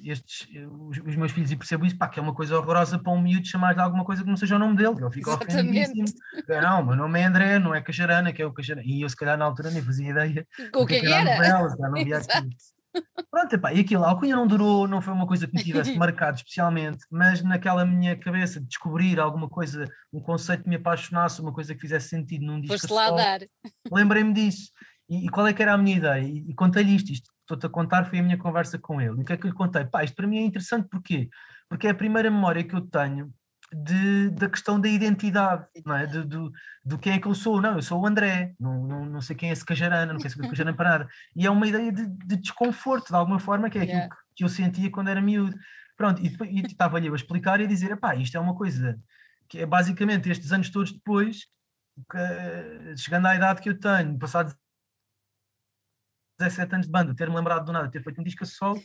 [SPEAKER 2] estes, os, os, meus filhos e percebo isso, pá, que é uma coisa horrorosa para um miúdo chamar-lhe alguma coisa que não seja o nome dele, ele fica ofendidíssimo. Não, meu nome é André, não é Cajarana, que é o Cajarana. E eu se calhar na altura nem fazia ideia
[SPEAKER 1] o que, que era. Novela,
[SPEAKER 2] não via aquilo. Pronto, epá, e aquilo, a alcunha não durou, não foi uma coisa que me tivesse marcado especialmente, mas naquela minha cabeça de descobrir alguma coisa, um conceito que me apaixonasse, uma coisa que fizesse sentido num disco
[SPEAKER 1] Foste lá dar.
[SPEAKER 2] Lembrei-me disso. E, e, qual é que era a minha ideia? E, e contei-lhe isto, isto estou-te a contar foi a minha conversa com ele. E o que é que eu lhe contei? Pá, isto para mim é interessante porquê? Porque é a primeira memória que eu tenho de, da questão da identidade, não é? De, do, do quem é que eu sou. Não, eu sou o André, não, não, não sei quem é esse Cajarana, não sei se é Cajarana para nada. E é uma ideia de, de, desconforto, de alguma forma, que é aquilo yeah. que, que, eu sentia quando era miúdo. Pronto, e, e estava-lhe a explicar e a dizer, pá, isto é uma coisa que é basicamente estes anos todos depois, que, chegando à idade que eu tenho, passados 17 anos de banda, ter-me lembrado do nada, ter feito um disco a solo,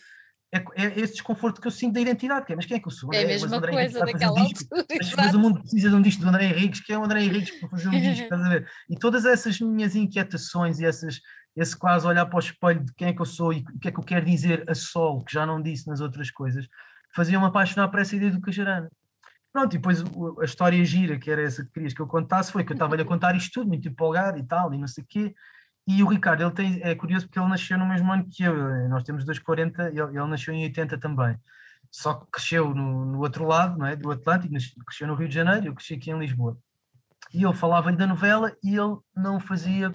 [SPEAKER 2] é, é esse desconforto que eu sinto da identidade, que é, mas quem é que eu sou?
[SPEAKER 1] É a mesma coisa daquela um disco, altura.
[SPEAKER 2] Mas, mas, o mundo precisa de um disco do André Henriques, que é o André Henriques para fazer um disco, estás a ver? E todas essas minhas inquietações e essas, esse quase olhar para o espelho de quem é que eu sou e o que é que eu quero dizer a sol, que já não disse nas outras coisas, faziam-me apaixonar por essa ideia do Cajarana. Pronto, e depois a história gira, que era essa que querias que eu contasse, foi que eu estava-lhe a contar isto tudo, muito empolgado e tal, e não sei o quê, e o Ricardo, ele tem, é curioso porque ele nasceu no mesmo ano que eu, nós temos 2,40, ele, ele nasceu em 80 também. Só que cresceu no, no outro lado, não é? do Atlântico, cresceu no Rio de Janeiro, eu cresci aqui em Lisboa. E eu falava-lhe da novela e ele não fazia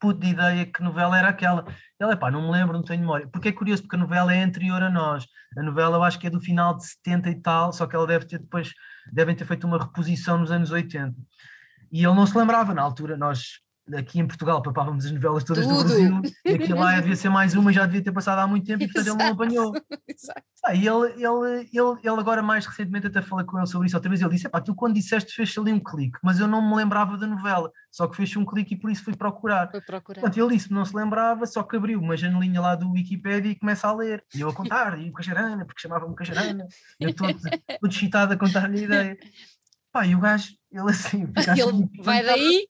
[SPEAKER 2] puto de ideia que novela era aquela. Ele, pá, não me lembro, não tenho memória. Porque é curioso, porque a novela é anterior a nós. A novela eu acho que é do final de 70 e tal, só que ela deve ter depois, devem ter feito uma reposição nos anos 80. E ele não se lembrava, na altura nós aqui em Portugal papávamos as novelas todas Tudo. do Brasil e aqui lá devia ser mais uma já devia ter passado há muito tempo e portanto ele não apanhou. Ah, e ele, ele, ele, ele agora mais recentemente até falei com ele sobre isso outra vez, ele disse, pá, tu quando disseste fez ali um clique, mas eu não me lembrava da novela, só que fez um clique e por isso fui procurar.
[SPEAKER 1] Foi procurar.
[SPEAKER 2] Portanto, ele disse não se lembrava, só que abriu uma janelinha lá do Wikipedia e começa a ler, e eu a contar, e o Cajarana, porque chamava-me Cajarana, eu todo, todo excitado a contar-lhe a ideia. Pá, e o gajo, ele assim,
[SPEAKER 1] ele assim, vai daí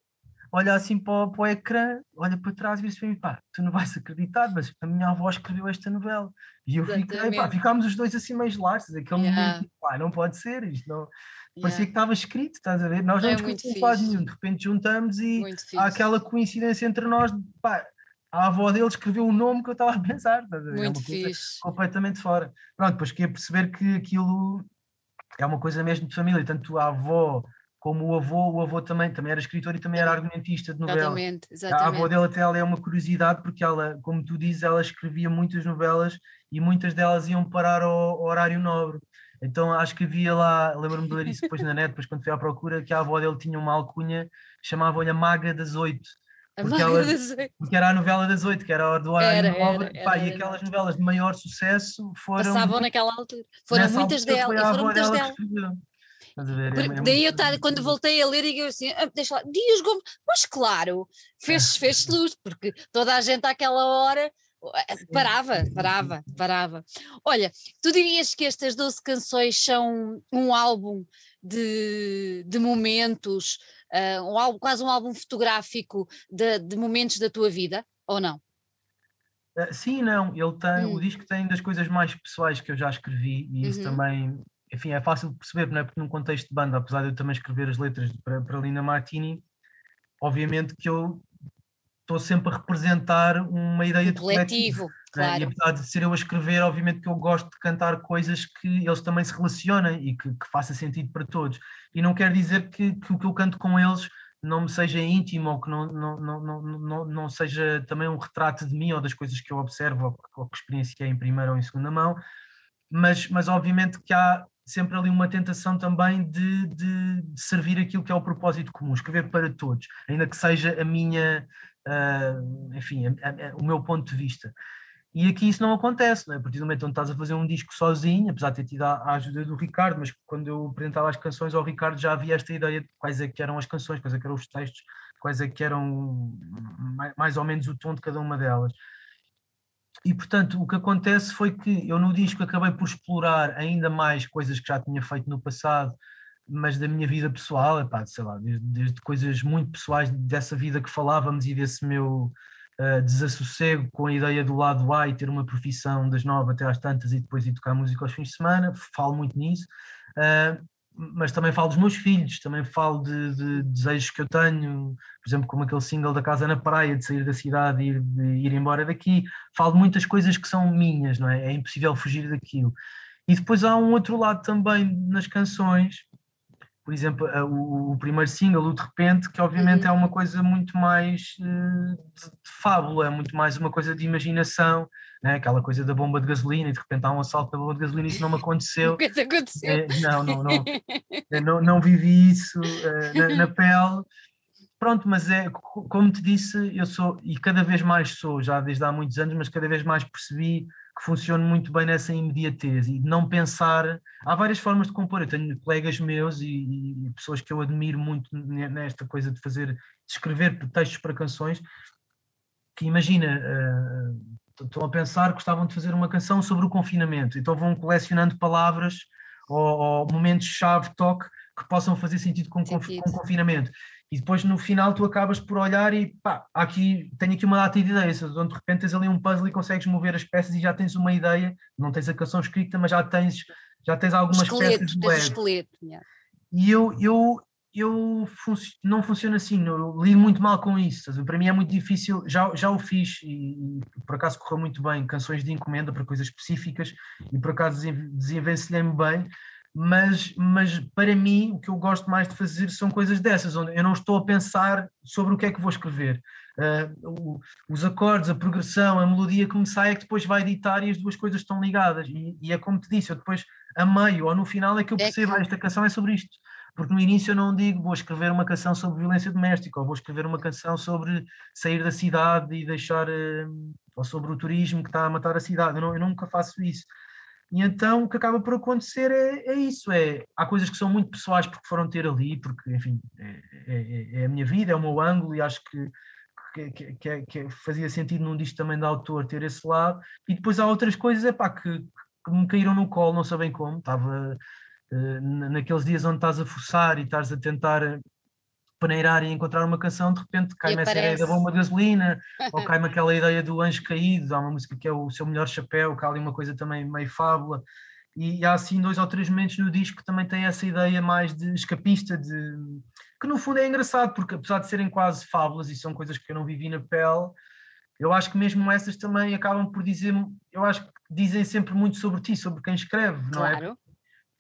[SPEAKER 2] olha assim para o, para o ecrã, olha para trás e diz assim, pá, tu não vais acreditar, mas a minha avó escreveu esta novela. E eu fiquei, pá, ficámos os dois assim meio gelados, aquele yeah. momento, pá, não pode ser, isto não... Yeah. Parecia que estava escrito, estás a ver? Nós não é nos conhecemos nenhum, de repente juntamos e há aquela coincidência entre nós, pá, a avó dele escreveu o nome que eu estava a pensar, estás a ver?
[SPEAKER 1] É muito é fixe.
[SPEAKER 2] completamente fora. Pronto, depois queria perceber que aquilo é uma coisa mesmo de família, tanto a avó como o avô, o avô também, também era escritor e também era argumentista de novelas.
[SPEAKER 1] Exatamente, exatamente.
[SPEAKER 2] A avó dela até ela é uma curiosidade porque ela, como tu dizes, ela escrevia muitas novelas e muitas delas iam parar ao, ao horário nobre. Então acho que havia lá, lembro-me de ler isso depois na net, depois quando fui à procura, que a avó dele tinha uma alcunha, chamavam-lhe a Maga das Oito. Porque, ela, porque, era a novela das oito, que era a hora do horário era, nobre, era, era, pá, e aquelas novelas de maior sucesso foram.
[SPEAKER 1] Passavam naquela altura. Foram muitas delas. Foram muitas delas. Ver, é, Daí eu tar, quando voltei a ler, e eu assim, ah, deixa lá, Dias Gomes, mas claro, fez, fez luz, porque toda a gente àquela hora eh, parava, parava, parava. Olha, tu dirias que estas 12 canções são um álbum de, de momentos, uh, um álbum, quase um álbum fotográfico de, de momentos da tua vida, ou não?
[SPEAKER 2] Uh, sim, não. Ele tem, hum. o disco tem das coisas mais pessoais que eu já escrevi e isso uhum. também enfim, é fácil de perceber, não é? Porque num contexto de banda, apesar de eu também escrever as letras para, para Lina Martini, obviamente que eu estou sempre a representar uma ideia um de
[SPEAKER 1] coletivo. coletivo claro.
[SPEAKER 2] E apesar de ser eu a escrever, obviamente que eu gosto de cantar coisas que eles também se relacionem e que, que faça sentido para todos. E não quer dizer que, que o que eu canto com eles não me seja íntimo ou que não, não, não, não, não, não seja também um retrato de mim ou das coisas que eu observo ou, ou que experienciei em primeira ou em segunda mão, mas, mas obviamente que há sempre ali uma tentação também de, de, de, servir aquilo que é o propósito comum, escrever para todos, ainda que seja a minha, uh, enfim, a, a, o meu ponto de vista. E aqui isso não acontece, não é? a partir do momento onde estás a fazer um disco sozinho, apesar de ter tido a, a, ajuda do Ricardo, mas quando eu apresentava as canções ao Ricardo já havia esta ideia de quais é que eram as canções, quais é que eram os textos, quais é que eram mais, mais ou menos o tom de cada uma delas. E portanto, o que acontece foi que eu no disco acabei por explorar ainda mais coisas que já tinha feito no passado, mas da minha vida pessoal, epá, sei lá, desde, desde coisas muito pessoais dessa vida que falávamos e desse meu uh, desassossego com a ideia do lado A e ter uma profissão das nove até às tantas e depois ir tocar música aos fins de semana, falo muito nisso. Uh, mas também falo dos meus filhos, também falo de, de, desejos que eu tenho, por exemplo, como aquele single da Casa na Praia, de sair da cidade e ir, de ir embora daqui. Falo de muitas coisas que são minhas, não é? É impossível fugir daquilo. E depois há um outro lado também nas canções, por exemplo, o, o primeiro single, o De Repente, que obviamente uhum. é uma coisa muito mais uh, de, de fábula, é muito mais uma coisa de imaginação, né? aquela coisa da bomba de gasolina e de repente há um assalto pela bomba de gasolina, isso não me aconteceu.
[SPEAKER 1] Nunca te aconteceu.
[SPEAKER 2] É, não, não, não, não, não, vivi isso uh, na, na, pele. Pronto, mas é como te disse, eu sou, e cada vez mais sou, já desde há muitos anos, mas cada vez mais percebi que funciona muito bem nessa imediatez e não pensar. Há várias formas de compor. Eu tenho colegas meus e, e pessoas que eu admiro muito nesta coisa de fazer, de escrever textos para canções, que imagina, uh, estão a pensar, gostavam de fazer uma canção sobre o confinamento, então vão colecionando palavras ou, ou momentos-chave, toque, que possam fazer sentido com, sentido. com confinamento. E depois no final tu acabas por olhar e pá, aqui, tenho aqui uma data de ideias, onde de repente tens ali um puzzle e consegues mover as peças e já tens uma ideia, não tens a canção escrita, mas já tens, já tens algumas
[SPEAKER 1] esqueleto,
[SPEAKER 2] peças
[SPEAKER 1] tens esqueleto, yeah.
[SPEAKER 2] E eu, eu, eu não funciona assim, eu lido muito mal com isso. Para mim é muito difícil, já, já o fiz e, e, por acaso correu muito bem, canções de encomenda para coisas específicas e por acaso desenvencilhei-me bem, mas, mas para mim o que eu gosto mais de fazer são coisas dessas, onde eu não estou a pensar sobre o que é que vou escrever. Uh, o, os acordes, a progressão, a melodia que me sai é que depois vai editar e as duas coisas estão ligadas. E, e é como te disse, eu depois a meio ou no final é que eu é percebo, é que... esta canção é sobre isto porque no início eu não digo vou escrever uma canção sobre violência doméstica ou vou escrever uma canção sobre sair da cidade e deixar eh, ou sobre o turismo que está a matar a cidade, eu, não, eu nunca faço isso. E então o que acaba por acontecer é, é isso, é, há coisas que são muito pessoais porque foram ter ali, porque enfim, é, é, é a minha vida, é o meu ângulo e acho que que, que, que, que, fazia sentido num disco também da autor ter esse lado, e depois há outras coisas epá, que, que me caíram no colo, não sabem como, estava naqueles dias onde estás a forçar e estás a tentar eh, peneirar e encontrar uma canção, de repente cai-me essa ideia da bomba de gasolina, ou cai-me aquela ideia do anjo caído, há uma música que é o seu melhor chapéu, que há ali uma coisa também meio fábula, e há assim dois ou três momentos no disco que também tem essa ideia mais de escapista, de que no fundo é engraçado, porque apesar de serem quase fábulas e são coisas que eu não vivi na pele, eu acho que mesmo essas também acabam por dizer, eu acho que dizem sempre muito sobre ti, sobre quem escreve, não é?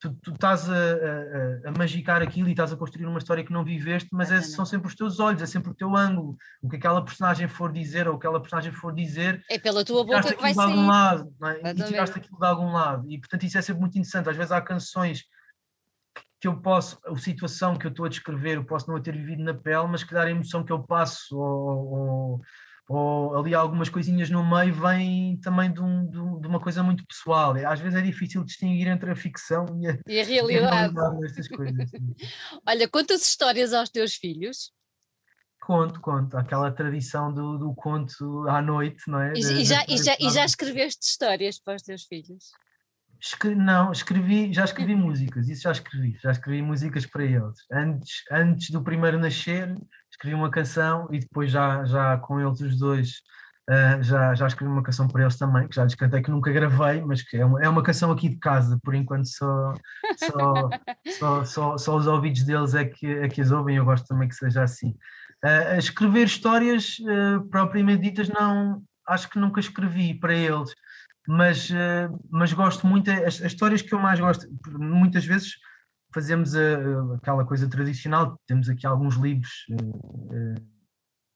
[SPEAKER 2] Tu, tu estás a, a, a, magicar aquilo e estás a construir uma história que não viveste, mas é, são sempre os teus olhos, é sempre o teu ângulo. O que aquela personagem for dizer ou o que aquela personagem for dizer.
[SPEAKER 1] É pela tua boca que vai sair.
[SPEAKER 2] Algum lado, é? E tiraste aquilo de algum lado. E portanto isso é sempre muito interessante. Às vezes há canções que eu posso, a situação que eu estou a descrever, eu posso não a ter vivido na pele, mas que dar a emoção que eu passo ou, ou ou ali algumas coisinhas no meio vêm também de, um, de, uma coisa muito pessoal. Às vezes é difícil distinguir entre a ficção e a,
[SPEAKER 1] e a realidade. E a coisas, Olha, quantas histórias aos teus filhos?
[SPEAKER 2] Conto, conto. Aquela tradição do, do conto à noite, não é?
[SPEAKER 1] E, e já, e, já, e já escreveste histórias para os teus filhos?
[SPEAKER 2] Escre não, escrevi, já escrevi músicas, isso já escrevi, já escrevi músicas para eles. Antes, antes do primeiro nascer, escrevi uma canção e depois já, já com eles os dois uh, já, já escrevi uma canção para eles também, que já lhes cantei, que nunca gravei, mas que é uma, é uma canção aqui de casa, por enquanto só, só, só, só, só os ouvidos deles é que, é que as ouvem, eu gosto também que seja assim. Uh, escrever histórias uh, propriamente ditas não, acho que nunca escrevi para eles, mas, mas gosto muito, as, as histórias que eu mais gosto, muitas vezes fazemos a, aquela coisa tradicional, temos aqui alguns livros uh,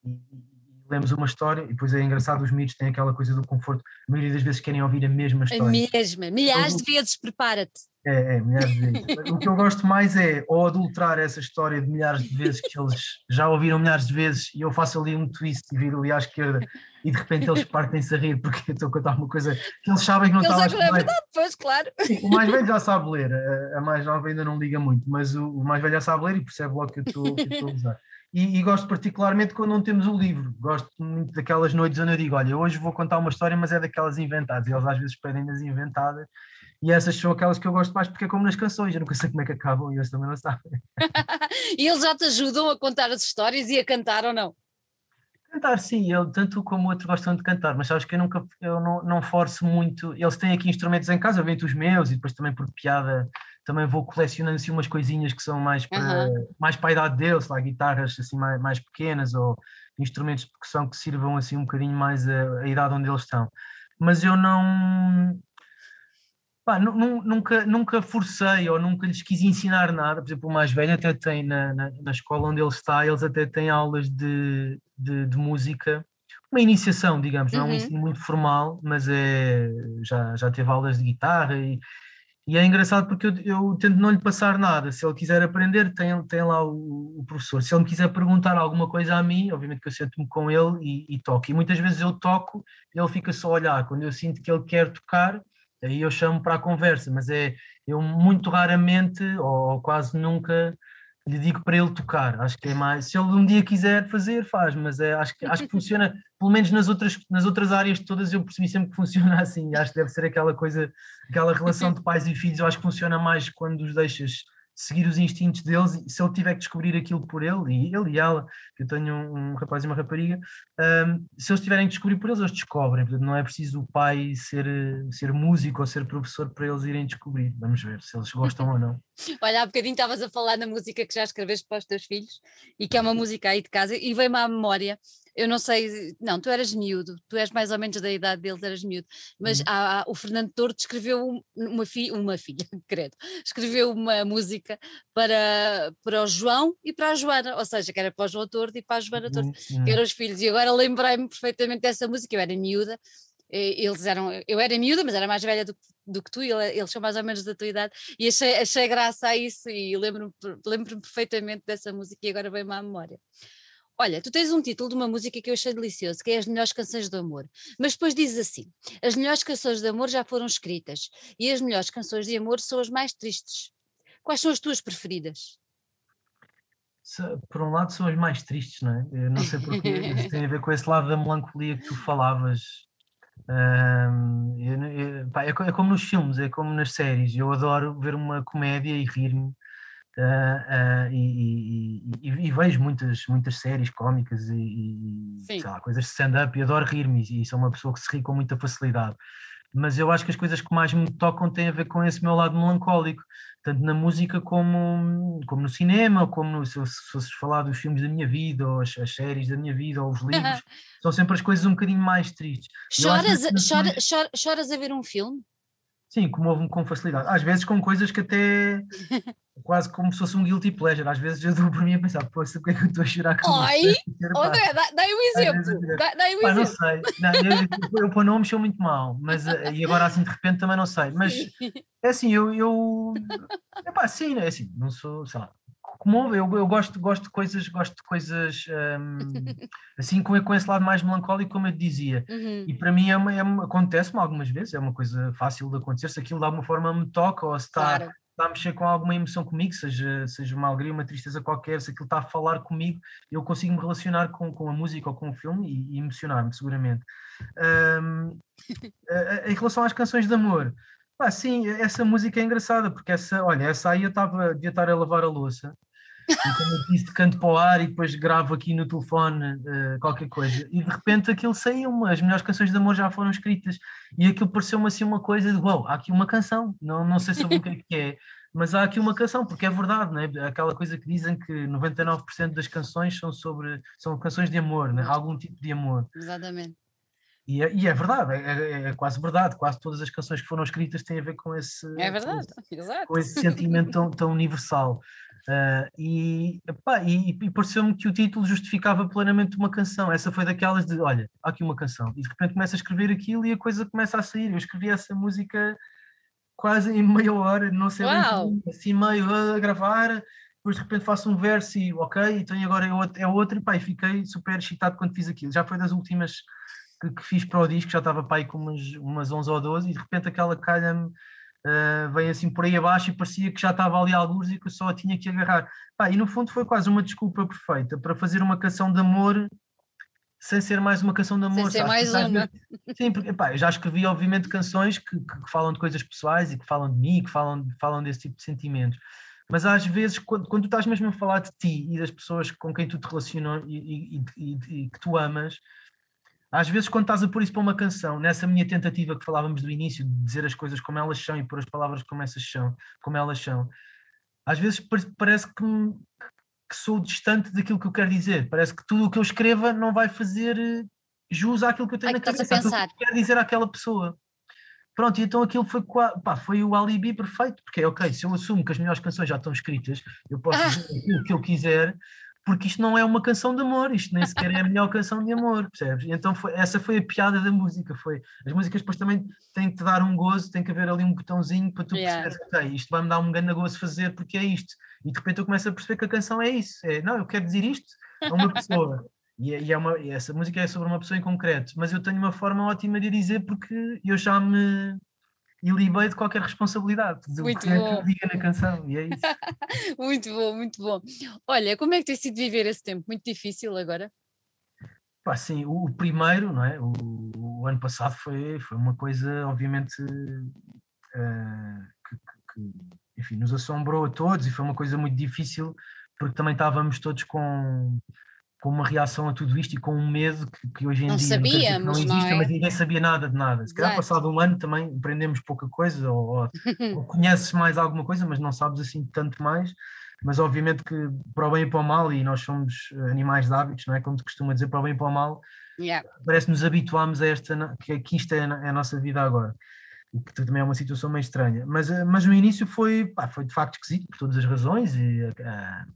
[SPEAKER 2] uh, lemos uma história e depois é engraçado, os mitos têm aquela coisa do conforto, a maioria das vezes querem ouvir a mesma história.
[SPEAKER 1] A mesma, milhares de vezes, prepara-te.
[SPEAKER 2] É, é, milhares de vezes. o que eu gosto mais é ou adulterar essa história de milhares de vezes que eles já ouviram milhares de vezes e eu faço ali um twist e viro ali à esquerda e de repente eles partem-se a rir porque eu estou a contar uma coisa que eles sabem que não está lá.
[SPEAKER 1] É verdade, pois, claro.
[SPEAKER 2] Sim, o mais velho já sabe ler, a, a mais nova ainda não liga muito, mas o, o mais velho já sabe ler e percebe logo que eu estou a usar. E, e, gosto particularmente quando não temos o livro. Gosto muito daquelas noites onde eu digo: Olha, hoje vou contar uma história, mas é daquelas inventadas. E eles às vezes pedem-nas inventadas. E essas são aquelas que eu gosto mais porque é como nas canções. Eu nunca sei como é que acabam e eles também não sabem.
[SPEAKER 1] e eles já te ajudam a contar as histórias e a cantar ou não?
[SPEAKER 2] Cantar, sim, eu tanto como o outro gostam de cantar, mas sabes que eu nunca eu não, não forço muito. Eles têm aqui instrumentos em casa, eu vento os meus e depois também por piada também vou colecionando assim umas coisinhas que são mais para, uhum. mais para a idade deles, lá guitarras assim mais, mais pequenas ou instrumentos de percussão que sirvam assim um bocadinho mais a, a idade onde eles estão. Mas eu não, pá, nunca, nunca forcei ou nunca lhes quis ensinar nada. Por exemplo, o mais velho até tem na, na, na escola onde ele está, eles até têm aulas de, de, de música uma iniciação, digamos, não é um uhum. ensino muito formal, mas é, já, já teve aulas de guitarra e, e é engraçado porque eu, eu, tento não lhe passar nada. Se ele quiser aprender, tem, tem lá o, o, professor. Se ele me quiser perguntar alguma coisa a mim, obviamente que eu sento-me com ele e, e, toco. E muitas vezes eu toco e ele fica só a olhar. Quando eu sinto que ele quer tocar, aí eu chamo para a conversa. Mas é, eu muito raramente, ou quase nunca, lhe digo para ele tocar. Acho que é mais. Se ele um dia quiser fazer, faz, mas é, acho, que, acho que funciona, pelo menos nas outras, nas outras áreas todas, eu percebi sempre que funciona assim. Acho que deve ser aquela coisa, aquela relação de pais e filhos. Eu acho que funciona mais quando os deixas seguir os instintos deles, e se ele tiver que descobrir aquilo por ele, e ele e ela, que eu tenho um, um rapaz e uma rapariga, um, se eles tiverem que descobrir por eles, eles descobrem, portanto não é preciso o pai ser, ser músico ou ser professor para eles irem descobrir, vamos ver se eles gostam ou não.
[SPEAKER 1] Olha, há bocadinho estavas a falar na música que já escreveste para os teus filhos, e que é uma música aí de casa, e veio-me à memória eu não sei, não, tu eras miúdo, tu és mais ou menos da idade deles, eras miúdo, mas uhum. há, há, o Fernando Torto escreveu uma, fi, uma filha, credo, escreveu uma música para, para o João e para a Joana, ou seja, que era para o João Torto e para a Joana Torto, uhum. que eram os filhos, e agora lembrei-me perfeitamente dessa música, eu era miúda, eles eram, eu era miúda, mas era mais velha do, do que tu, e eles são mais ou menos da tua idade, e achei, achei graça a isso, e lembro-me lembro perfeitamente dessa música, e agora vem-me à memória. Olha, tu tens um título de uma música que eu achei delicioso, que é As Melhores Canções do Amor. Mas depois dizes assim: As melhores canções de amor já foram escritas e as melhores canções de amor são as mais tristes. Quais são as tuas preferidas?
[SPEAKER 2] Por um lado, são as mais tristes, não é? Eu não sei porque isso tem a ver com esse lado da melancolia que tu falavas. Eu, eu, pá, é, é como nos filmes, é como nas séries. Eu adoro ver uma comédia e rir-me Uh, uh, e, e, e, vejo muitas, muitas séries cómicas e, e lá, coisas de stand-up e adoro rir-me e sou uma pessoa que se ri com muita facilidade. Mas eu acho que as coisas que mais me tocam têm a ver com esse meu lado melancólico, tanto na música como, como no cinema, como no, se, se fosses falar dos filmes da minha vida, ou as, as séries da minha vida, ou os livros, são sempre as coisas um bocadinho mais tristes.
[SPEAKER 1] Choras, chora, chora, choras a ver um filme?
[SPEAKER 2] Sim, comovo-me com facilidade. Às vezes com coisas que até quase como se fosse um guilty pleasure. Às vezes eu dou por mim a pensar, pô, porque é que eu estou a chorar com
[SPEAKER 1] Oi, André, dá, dá um exemplo. Dá, dá um pá,
[SPEAKER 2] exemplo. Não sei, não, eu, eu, para nomes sou muito mal, mas eh, e agora assim de repente também não sei. Mas é assim, eu, eu é pá, sim, é assim, não sou, sei lá, como eu, eu gosto, gosto de coisas, gosto de coisas um, assim com, com esse lado mais melancólico, como eu te dizia. Uhum. E para mim é, é acontece-me algumas vezes, é uma coisa fácil de acontecer, se aquilo de alguma forma me toca ou se está, claro. está a mexer com alguma emoção comigo, seja, seja uma alegria, uma tristeza qualquer, se aquilo está a falar comigo, eu consigo me relacionar com, com a música ou com o filme e, e emocionar-me, seguramente. Um, em relação às canções de amor, ah, sim, essa música é engraçada, porque essa, olha, essa aí eu estava, devia estar a lavar a louça, e como eu disse, canto para o ar e depois gravo aqui no telefone uh, qualquer coisa. E de repente aquilo saiu, as melhores canções de amor já foram escritas. E aquilo pareceu-me assim uma coisa de uau, wow, há aqui uma canção, não, não sei sobre o que é que é, mas há aqui uma canção, porque é verdade, não é? Aquela coisa que dizem que 99% das canções são sobre são canções de amor, né? algum tipo de amor.
[SPEAKER 1] Exatamente.
[SPEAKER 2] E é, e é verdade, é, é, é, quase verdade, quase todas as canções que foram escritas têm a ver com esse,
[SPEAKER 1] é verdade, com
[SPEAKER 2] esse, com esse sentimento tão, tão universal. Uh, e, e, e pareceu-me que o título justificava plenamente uma canção. Essa foi daquelas de: olha, há aqui uma canção. E de repente começa a escrever aquilo e a coisa começa a sair. Eu escrevi essa música quase em meia hora, não sei bem, assim, meio a gravar. Depois de repente faço um verso e ok, então agora é outro, é outro e pá, e fiquei super excitado quando fiz aquilo. Já foi das últimas que, que fiz para o disco, já estava pá, aí com umas, umas 11 ou 12 e de repente aquela calha-me uh, veio assim por aí abaixo e parecia que já estava ali alguns e que eu só tinha que agarrar. Pá, e no fundo foi quase uma desculpa perfeita para fazer uma canção de amor sem ser mais uma canção de amor.
[SPEAKER 1] Sem ser mais uma.
[SPEAKER 2] Sim, porque pá, eu já escrevi obviamente canções que, que, que, falam de coisas pessoais e que falam de mim, que falam, falam desse tipo de sentimentos. Mas às vezes, quando, quando tu estás mesmo a falar de ti e das pessoas com quem tu te relacionas e, e, e, e que tu amas, às vezes, quando estás a pôr isso para uma canção, nessa minha tentativa que falávamos do início, de dizer as coisas como elas são e pôr as palavras como, essas são, como elas são, às vezes parece que, que sou distante daquilo que eu quero dizer. Parece que tudo o que eu escreva não vai fazer eh, jus àquilo que eu tenho Ai, na cabeça, aquilo que quero dizer àquela pessoa. Pronto, e então aquilo foi, pá, foi o alibi perfeito, porque é ok, se eu assumo que as melhores canções já estão escritas, eu posso ah. dizer aquilo que eu quiser, porque isto não é uma canção de amor, isto nem sequer é a melhor canção de amor, percebes? Então foi, essa foi a piada da música, foi, as músicas depois também têm que te dar um gozo, tem que haver ali um botãozinho para tu yeah. perceberes, ok, isto vai-me dar um grande gozo fazer porque é isto, e de repente eu começo a perceber que a canção é isso, é, não, eu quero dizer isto a uma pessoa, e, é, e, é uma, e essa música é sobre uma pessoa em concreto, mas eu tenho uma forma ótima de dizer porque eu já me e libei de qualquer responsabilidade do muito que, bom. que diga na canção, e é isso.
[SPEAKER 1] muito bom, muito bom. Olha, como é que tem sido viver esse tempo? Muito difícil agora?
[SPEAKER 2] Pá, sim, o, o primeiro, não é? O, o, ano passado foi, foi uma coisa, obviamente, uh, que, que, enfim, nos assombrou a todos e foi uma coisa muito difícil porque também estávamos todos com com uma reação a tudo isto e com um medo que, que hoje em
[SPEAKER 1] não
[SPEAKER 2] dia
[SPEAKER 1] sabíamos,
[SPEAKER 2] não, existe, não é? mas ninguém sabia nada de nada. Se calhar passado um ano também aprendemos pouca coisa ou, ou, conheces mais alguma coisa, mas não sabes assim tanto mais. Mas obviamente que para o bem e para o mal, e nós somos animais de hábitos, não é? Como te costuma dizer, para o bem e para o mal,
[SPEAKER 1] yeah.
[SPEAKER 2] parece que nos habituamos a esta, que, que isto é, é a nossa vida agora o que também é uma situação meio estranha. Mas, mas no início foi, pá, foi de facto esquisito, por todas as razões, e uh,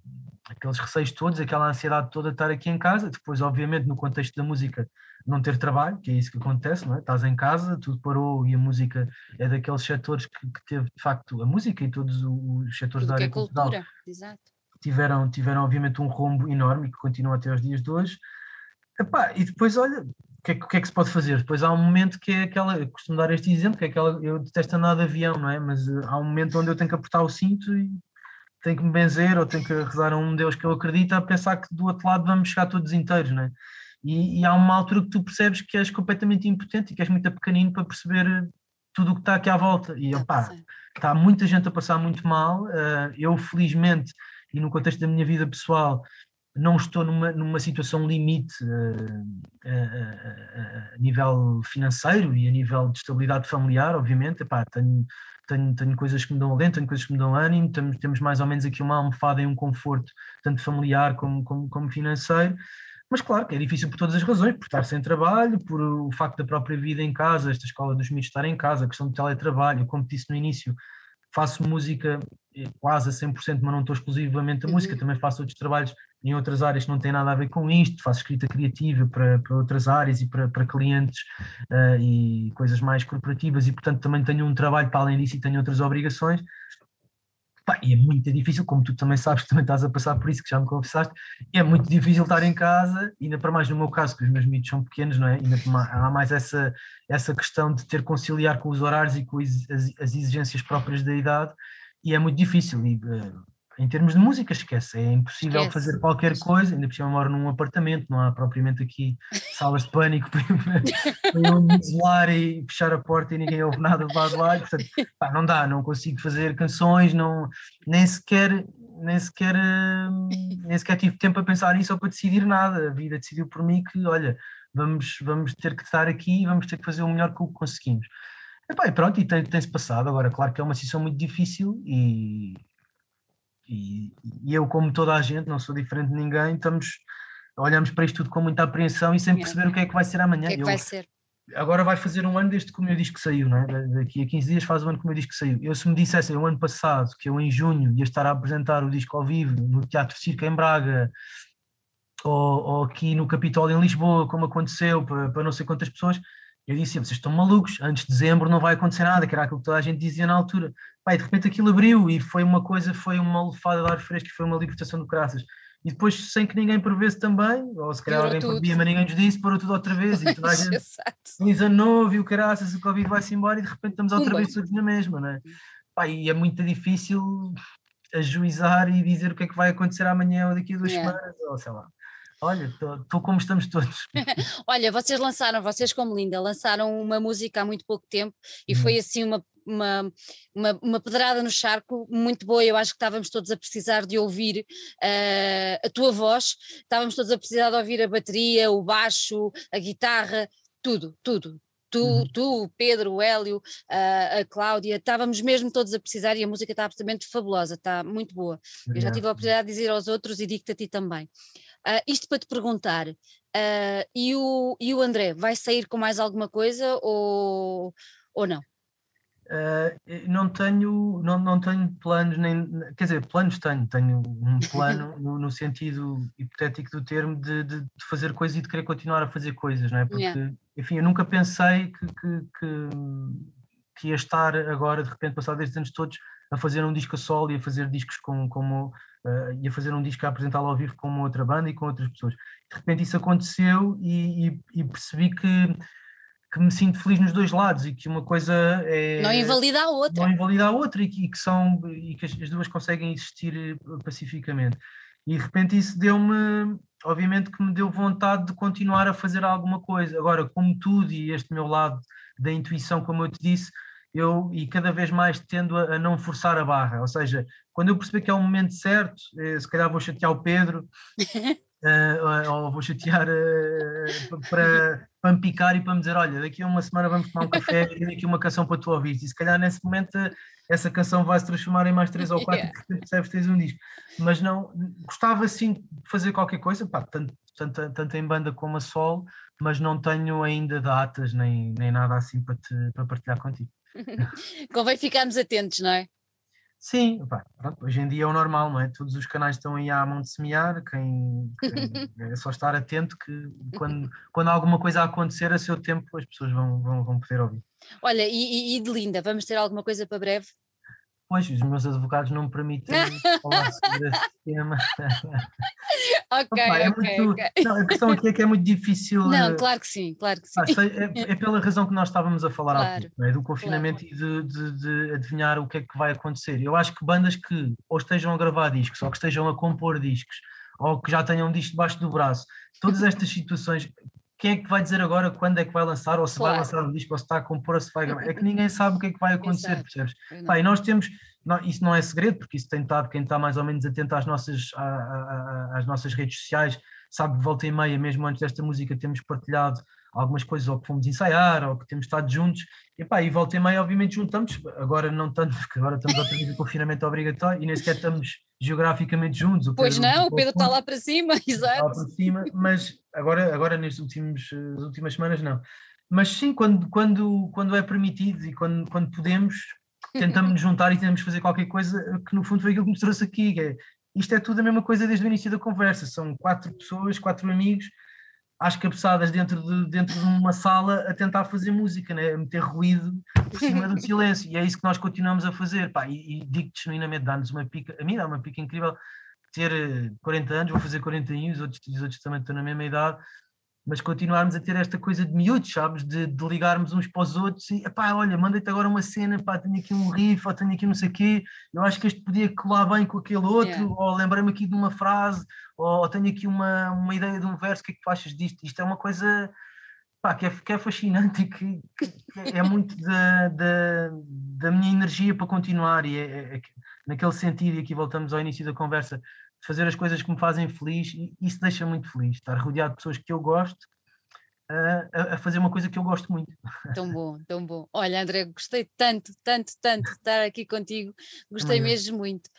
[SPEAKER 2] aqueles receios todos, aquela ansiedade toda de estar aqui em casa. Depois, obviamente, no contexto da música, não ter trabalho, que é isso que acontece, não é? Estás em casa, tudo parou e a música é daqueles setores que, que teve, de facto, a música e todos os setores da área é cultural cultura. Exato. Tiveram, tiveram, obviamente, um rombo enorme que continua até os dias de hoje. Epá, e depois, olha, que, é, que, é que se pode fazer? Depois há um momento que é aquela, eu costumo dar este exemplo, que é aquela, eu detesto andar de avião, não é? Mas uh, há um momento onde eu tenho que apertar o cinto e tenho que me benzer ou tenho que rezar a um Deus que eu acredito a pensar que do outro lado vamos chegar todos inteiros, não é? E, e, há uma altura que tu percebes que és completamente impotente e que és muito pequenino para perceber tudo o que está aqui à volta. E opá, está muita gente a passar muito mal. Uh, eu, felizmente, e no contexto da minha vida pessoal, não estou numa, numa situação limite uh, uh, a nível financeiro e a nível de estabilidade familiar, obviamente. Epá, tenho, tenho, tenho coisas que me dão alento, tenho coisas que me dão ânimo, temos, temos mais ou menos aqui uma almofada e um conforto, tanto familiar como, como, como financeiro, Mas claro que é difícil por todas as razões, por estar sem trabalho, por o facto da própria vida em casa, esta escola dos mitos estar em casa, a questão do teletrabalho, como disse no início, faço música eh, quase a 100%, mas não estou exclusivamente a música, uhum. também faço outros trabalhos em outras áreas que não têm nada a ver com isto, faço escrita criativa para, para outras áreas e para, para clientes uh, e coisas mais corporativas e portanto também tenho um trabalho para além disso e tenho outras obrigações Pá, e é muito difícil, como tu também sabes, também estás a passar por isso, que já me confessaste, é muito difícil estar em casa, ainda para mais no meu caso, que os meus mitos são pequenos, não é? Ainda há mais essa, essa questão de ter que conciliar com os horários e com as, as exigências próprias da idade, e é muito difícil. E, uh, em termos de música, esquece, é impossível esquece. fazer qualquer coisa, ainda por cima moro num apartamento, não há propriamente aqui salas de pânico para, eu me isolar e fechar a porta e ninguém ouve nada do lado de lá, e, portanto, pá, não dá, não consigo fazer canções, não, nem sequer nem sequer, nem sequer tive tempo a pensar nisso ou para decidir nada, a vida decidiu por mim que, olha, vamos, vamos ter que estar aqui e vamos ter que fazer o melhor que conseguimos. E, pá, e pronto, e tem-se tem passado, agora claro que é uma decisão muito difícil e, e, e, eu, como toda a gente, não sou diferente de ninguém, estamos, olhamos para isto tudo com muita apreensão e sem perceber o que é que vai ser amanhã.
[SPEAKER 1] O que é que eu, vai ser?
[SPEAKER 2] Agora vai fazer um ano desde que o meu disco saiu, não é? Daqui a 15 dias faz um ano que o meu disco saiu. Eu, se me dissessem o ano passado que eu, em junho, ia estar a apresentar o disco ao vivo no Teatro Circo em Braga ou, ou aqui no Capitólio em Lisboa, como aconteceu para, para não sei quantas pessoas, eu disse, vocês estão malucos, antes de dezembro não vai acontecer nada, que era aquilo que toda a gente dizia na altura. Pai, de repente aquilo abriu e foi uma coisa, foi uma lefada de ar fresco, foi uma libertação do caraças. E depois, sem que ninguém prevesse também, ou se calhar alguém previa, mas ninguém nos disse, parou tudo outra vez. E toda a gente, feliz ano novo e o caraças, o Covid vai-se embora e de repente estamos outra vez todos na mesma, não é? Pai, e é muito difícil ajuizar e dizer o que é que vai acontecer amanhã ou daqui a duas yeah. semanas, ou sei lá. Olha, estou como estamos todos.
[SPEAKER 1] Olha, vocês lançaram, vocês como Linda, lançaram uma música há muito pouco tempo e hum. foi uhum. assim uma, uma, uma, uma, pedrada no charco muito boa. Eu acho que estávamos todos a precisar de ouvir uh, a tua voz, estávamos todos a precisar de ouvir a bateria, o baixo, a guitarra, tudo, tudo. Tu, uhum. tu, o Pedro, o Hélio, a, a Cláudia, estávamos mesmo todos a precisar e a música está absolutamente fabulosa, está muito boa. Obrigado. Eu já tive a oportunidade de dizer aos outros e digo-te a ti também. Uh, isto para te perguntar, uh, e, o, e o André, vai sair com mais alguma coisa ou, ou não?
[SPEAKER 2] Uh, não tenho não, não tenho planos nem quer dizer planos tenho tenho um plano no, no, sentido hipotético do termo de, de, de, fazer coisas e de querer continuar a fazer coisas não é porque yeah. enfim eu nunca pensei que, que, que, que, ia estar agora de repente passado estes anos todos a fazer um disco a solo e a fazer discos com como uh, ia fazer um disco a apresentá-lo ao vivo com uma outra banda e com outras pessoas. De repente isso aconteceu e, e, e percebi que, que me sinto feliz nos dois lados e que uma coisa é.
[SPEAKER 1] Não invalida a outra.
[SPEAKER 2] Não invalida a outra e que, e que são, e que as, as duas conseguem existir eh, pacificamente. E de repente isso deu-me, obviamente que me deu vontade de continuar a fazer alguma coisa. Agora, como tudo e este meu lado da intuição, como eu te disse, eu e cada vez mais tendo a, a, não forçar a barra, ou seja, quando eu perceber que é o momento certo, eh, se calhar vou chatear o Pedro, uh, ou, ou, vou chatear uh, para, para me picar e para me dizer, olha, daqui a uma semana vamos tomar um café e tenho aqui uma canção para tu ouvir, e se calhar nesse momento essa canção vai se transformar em mais três ou quatro yeah. e percebes que tens um disco, mas não, gostava sim de fazer qualquer coisa, pá, tanto, tanto, tanto em banda como a solo, mas não tenho ainda datas nem, nem nada assim para, te, para partilhar contigo.
[SPEAKER 1] Convém ficarmos atentos, não é?
[SPEAKER 2] Sim, pá, pronto, hoje em dia é o normal, não é? Todos os canais estão aí à mão de semear, quem, quem é só estar atento que quando, quando alguma coisa acontecer a seu tempo as pessoas vão, vão, vão poder ouvir.
[SPEAKER 1] Olha, e, e de Linda, vamos ter alguma coisa para breve?
[SPEAKER 2] Pois, os meus advogados não me permitem falar sobre esse tema.
[SPEAKER 1] ok, Opa, é okay, muito, okay.
[SPEAKER 2] Não, a questão aqui é que é muito difícil.
[SPEAKER 1] Não, claro que sim, claro que sim. Ah,
[SPEAKER 2] é, é, pela razão que nós estávamos a falar claro, há pouco, é? do confinamento claro. e de, de, de, adivinhar o que é que vai acontecer. Eu acho que bandas que ou estejam a gravar discos, ou que estejam a compor discos, ou que já tenham um disco debaixo do braço, todas estas situações, quem é que vai dizer agora quando é que vai lançar, ou se claro. vai lançar um disco, ou se está a compor, ou se vai gravar. É que ninguém sabe o que é que vai acontecer, Exato. percebes? Pá, e nós temos, não, isso não é segredo, porque isso tem estado, quem está mais ou menos atento às nossas, às nossas redes sociais, sabe que volta e meia, mesmo antes desta música, temos partilhado algumas coisas, ou que fomos ensaiar, ou que temos estado juntos, e pá, e volta e meia, obviamente, juntamos, agora não tanto, porque agora estamos a ter o confinamento obrigatório e nem sequer estamos geograficamente juntos.
[SPEAKER 1] pois não, o Pedro está lá para cima, exato.
[SPEAKER 2] Lá para cima, mas agora, agora nestas últimos, últimas semanas não. Mas sim, quando, quando, quando é permitido e quando, quando podemos, tentamos nos juntar e tentamos fazer qualquer coisa que no fundo foi aquilo que nos trouxe aqui, é, isto é tudo a mesma coisa desde o início da conversa, são quatro pessoas, quatro amigos, às cabeçadas dentro de, dentro de uma sala a tentar fazer música, né? a meter ruído por cima do silêncio, e é isso que nós continuamos a fazer, pá, e, e digo-te genuinamente, dá-nos uma pica, a mim dá uma pica incrível, ter 40 eh, anos, vou fazer 40 anos, os outros, os outros também estão na mesma idade, mas continuarmos a ter esta coisa de miúdos, sabes? De, de ligarmos uns para os outros e, pá, olha, manda-te agora uma cena, pá, tenho aqui um riff, ou tenho aqui não sei o quê, eu acho que este podia colar bem com aquele outro, yeah. ou lembrei-me aqui de uma frase, ou, ou, tenho aqui uma, uma ideia de um verso, o que é que tu achas disto? Isto é uma coisa, pá, que é, que é fascinante e que, que é muito da, da, da minha energia para continuar e é, é, é, naquele sentido, e aqui voltamos ao início da conversa, fazer as coisas que me fazem feliz e isso deixa muito feliz, estar rodeado de pessoas que eu gosto a, a, fazer uma coisa que eu gosto muito.
[SPEAKER 1] Tão bom, tão bom. Olha, André, gostei tanto, tanto, tanto de estar aqui contigo, gostei mesmo muito.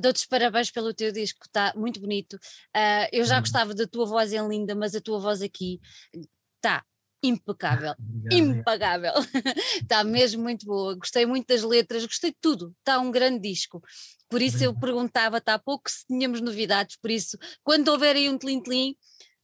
[SPEAKER 1] Dou-te parabéns pelo teu disco, está muito bonito. Uh, eu já gostava da tua voz em linda, mas a tua voz aqui está impecável, Obrigado, impagável. Está mesmo muito boa. Gostei muito das letras, gostei de tudo. Está um grande disco. Por isso Obrigado. eu perguntava-te há pouco se tínhamos novidades. Por isso, quando houver aí um tlim-tlim,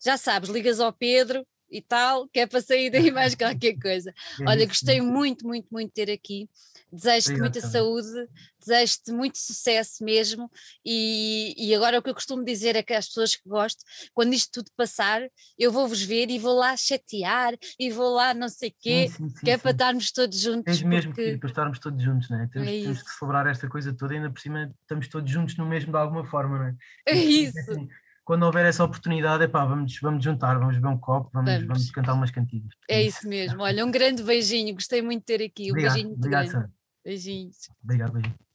[SPEAKER 1] já sabes, ligas ao Pedro e tal, que é para sair daí mais qualquer coisa. Olha, gostei muito, muito, muito de ter aqui. Desejo-te muita saúde, desejo-te muito sucesso mesmo. E, e agora o que eu costumo dizer é que as pessoas que gosto, quando isto tudo passar, eu vou-vos ver e vou lá chatear e vou lá não sei o quê, sim, sim, sim, que é para estarmos todos juntos.
[SPEAKER 2] É mesmo porque... para estarmos todos juntos, não é? Temos, é temos que celebrar esta coisa toda e ainda por cima estamos todos juntos no mesmo de alguma forma, não é?
[SPEAKER 1] É isso. Assim,
[SPEAKER 2] quando houver essa oportunidade, epá, vamos, vamos juntar, vamos beber um copo, vamos, vamos. vamos cantar umas cantigas.
[SPEAKER 1] É isso mesmo. Olha, um grande beijinho. Gostei muito de ter aqui. Um
[SPEAKER 2] obrigado,
[SPEAKER 1] beijinho
[SPEAKER 2] obrigado,
[SPEAKER 1] grande. Beijinhos.
[SPEAKER 2] Obrigado, beijinho.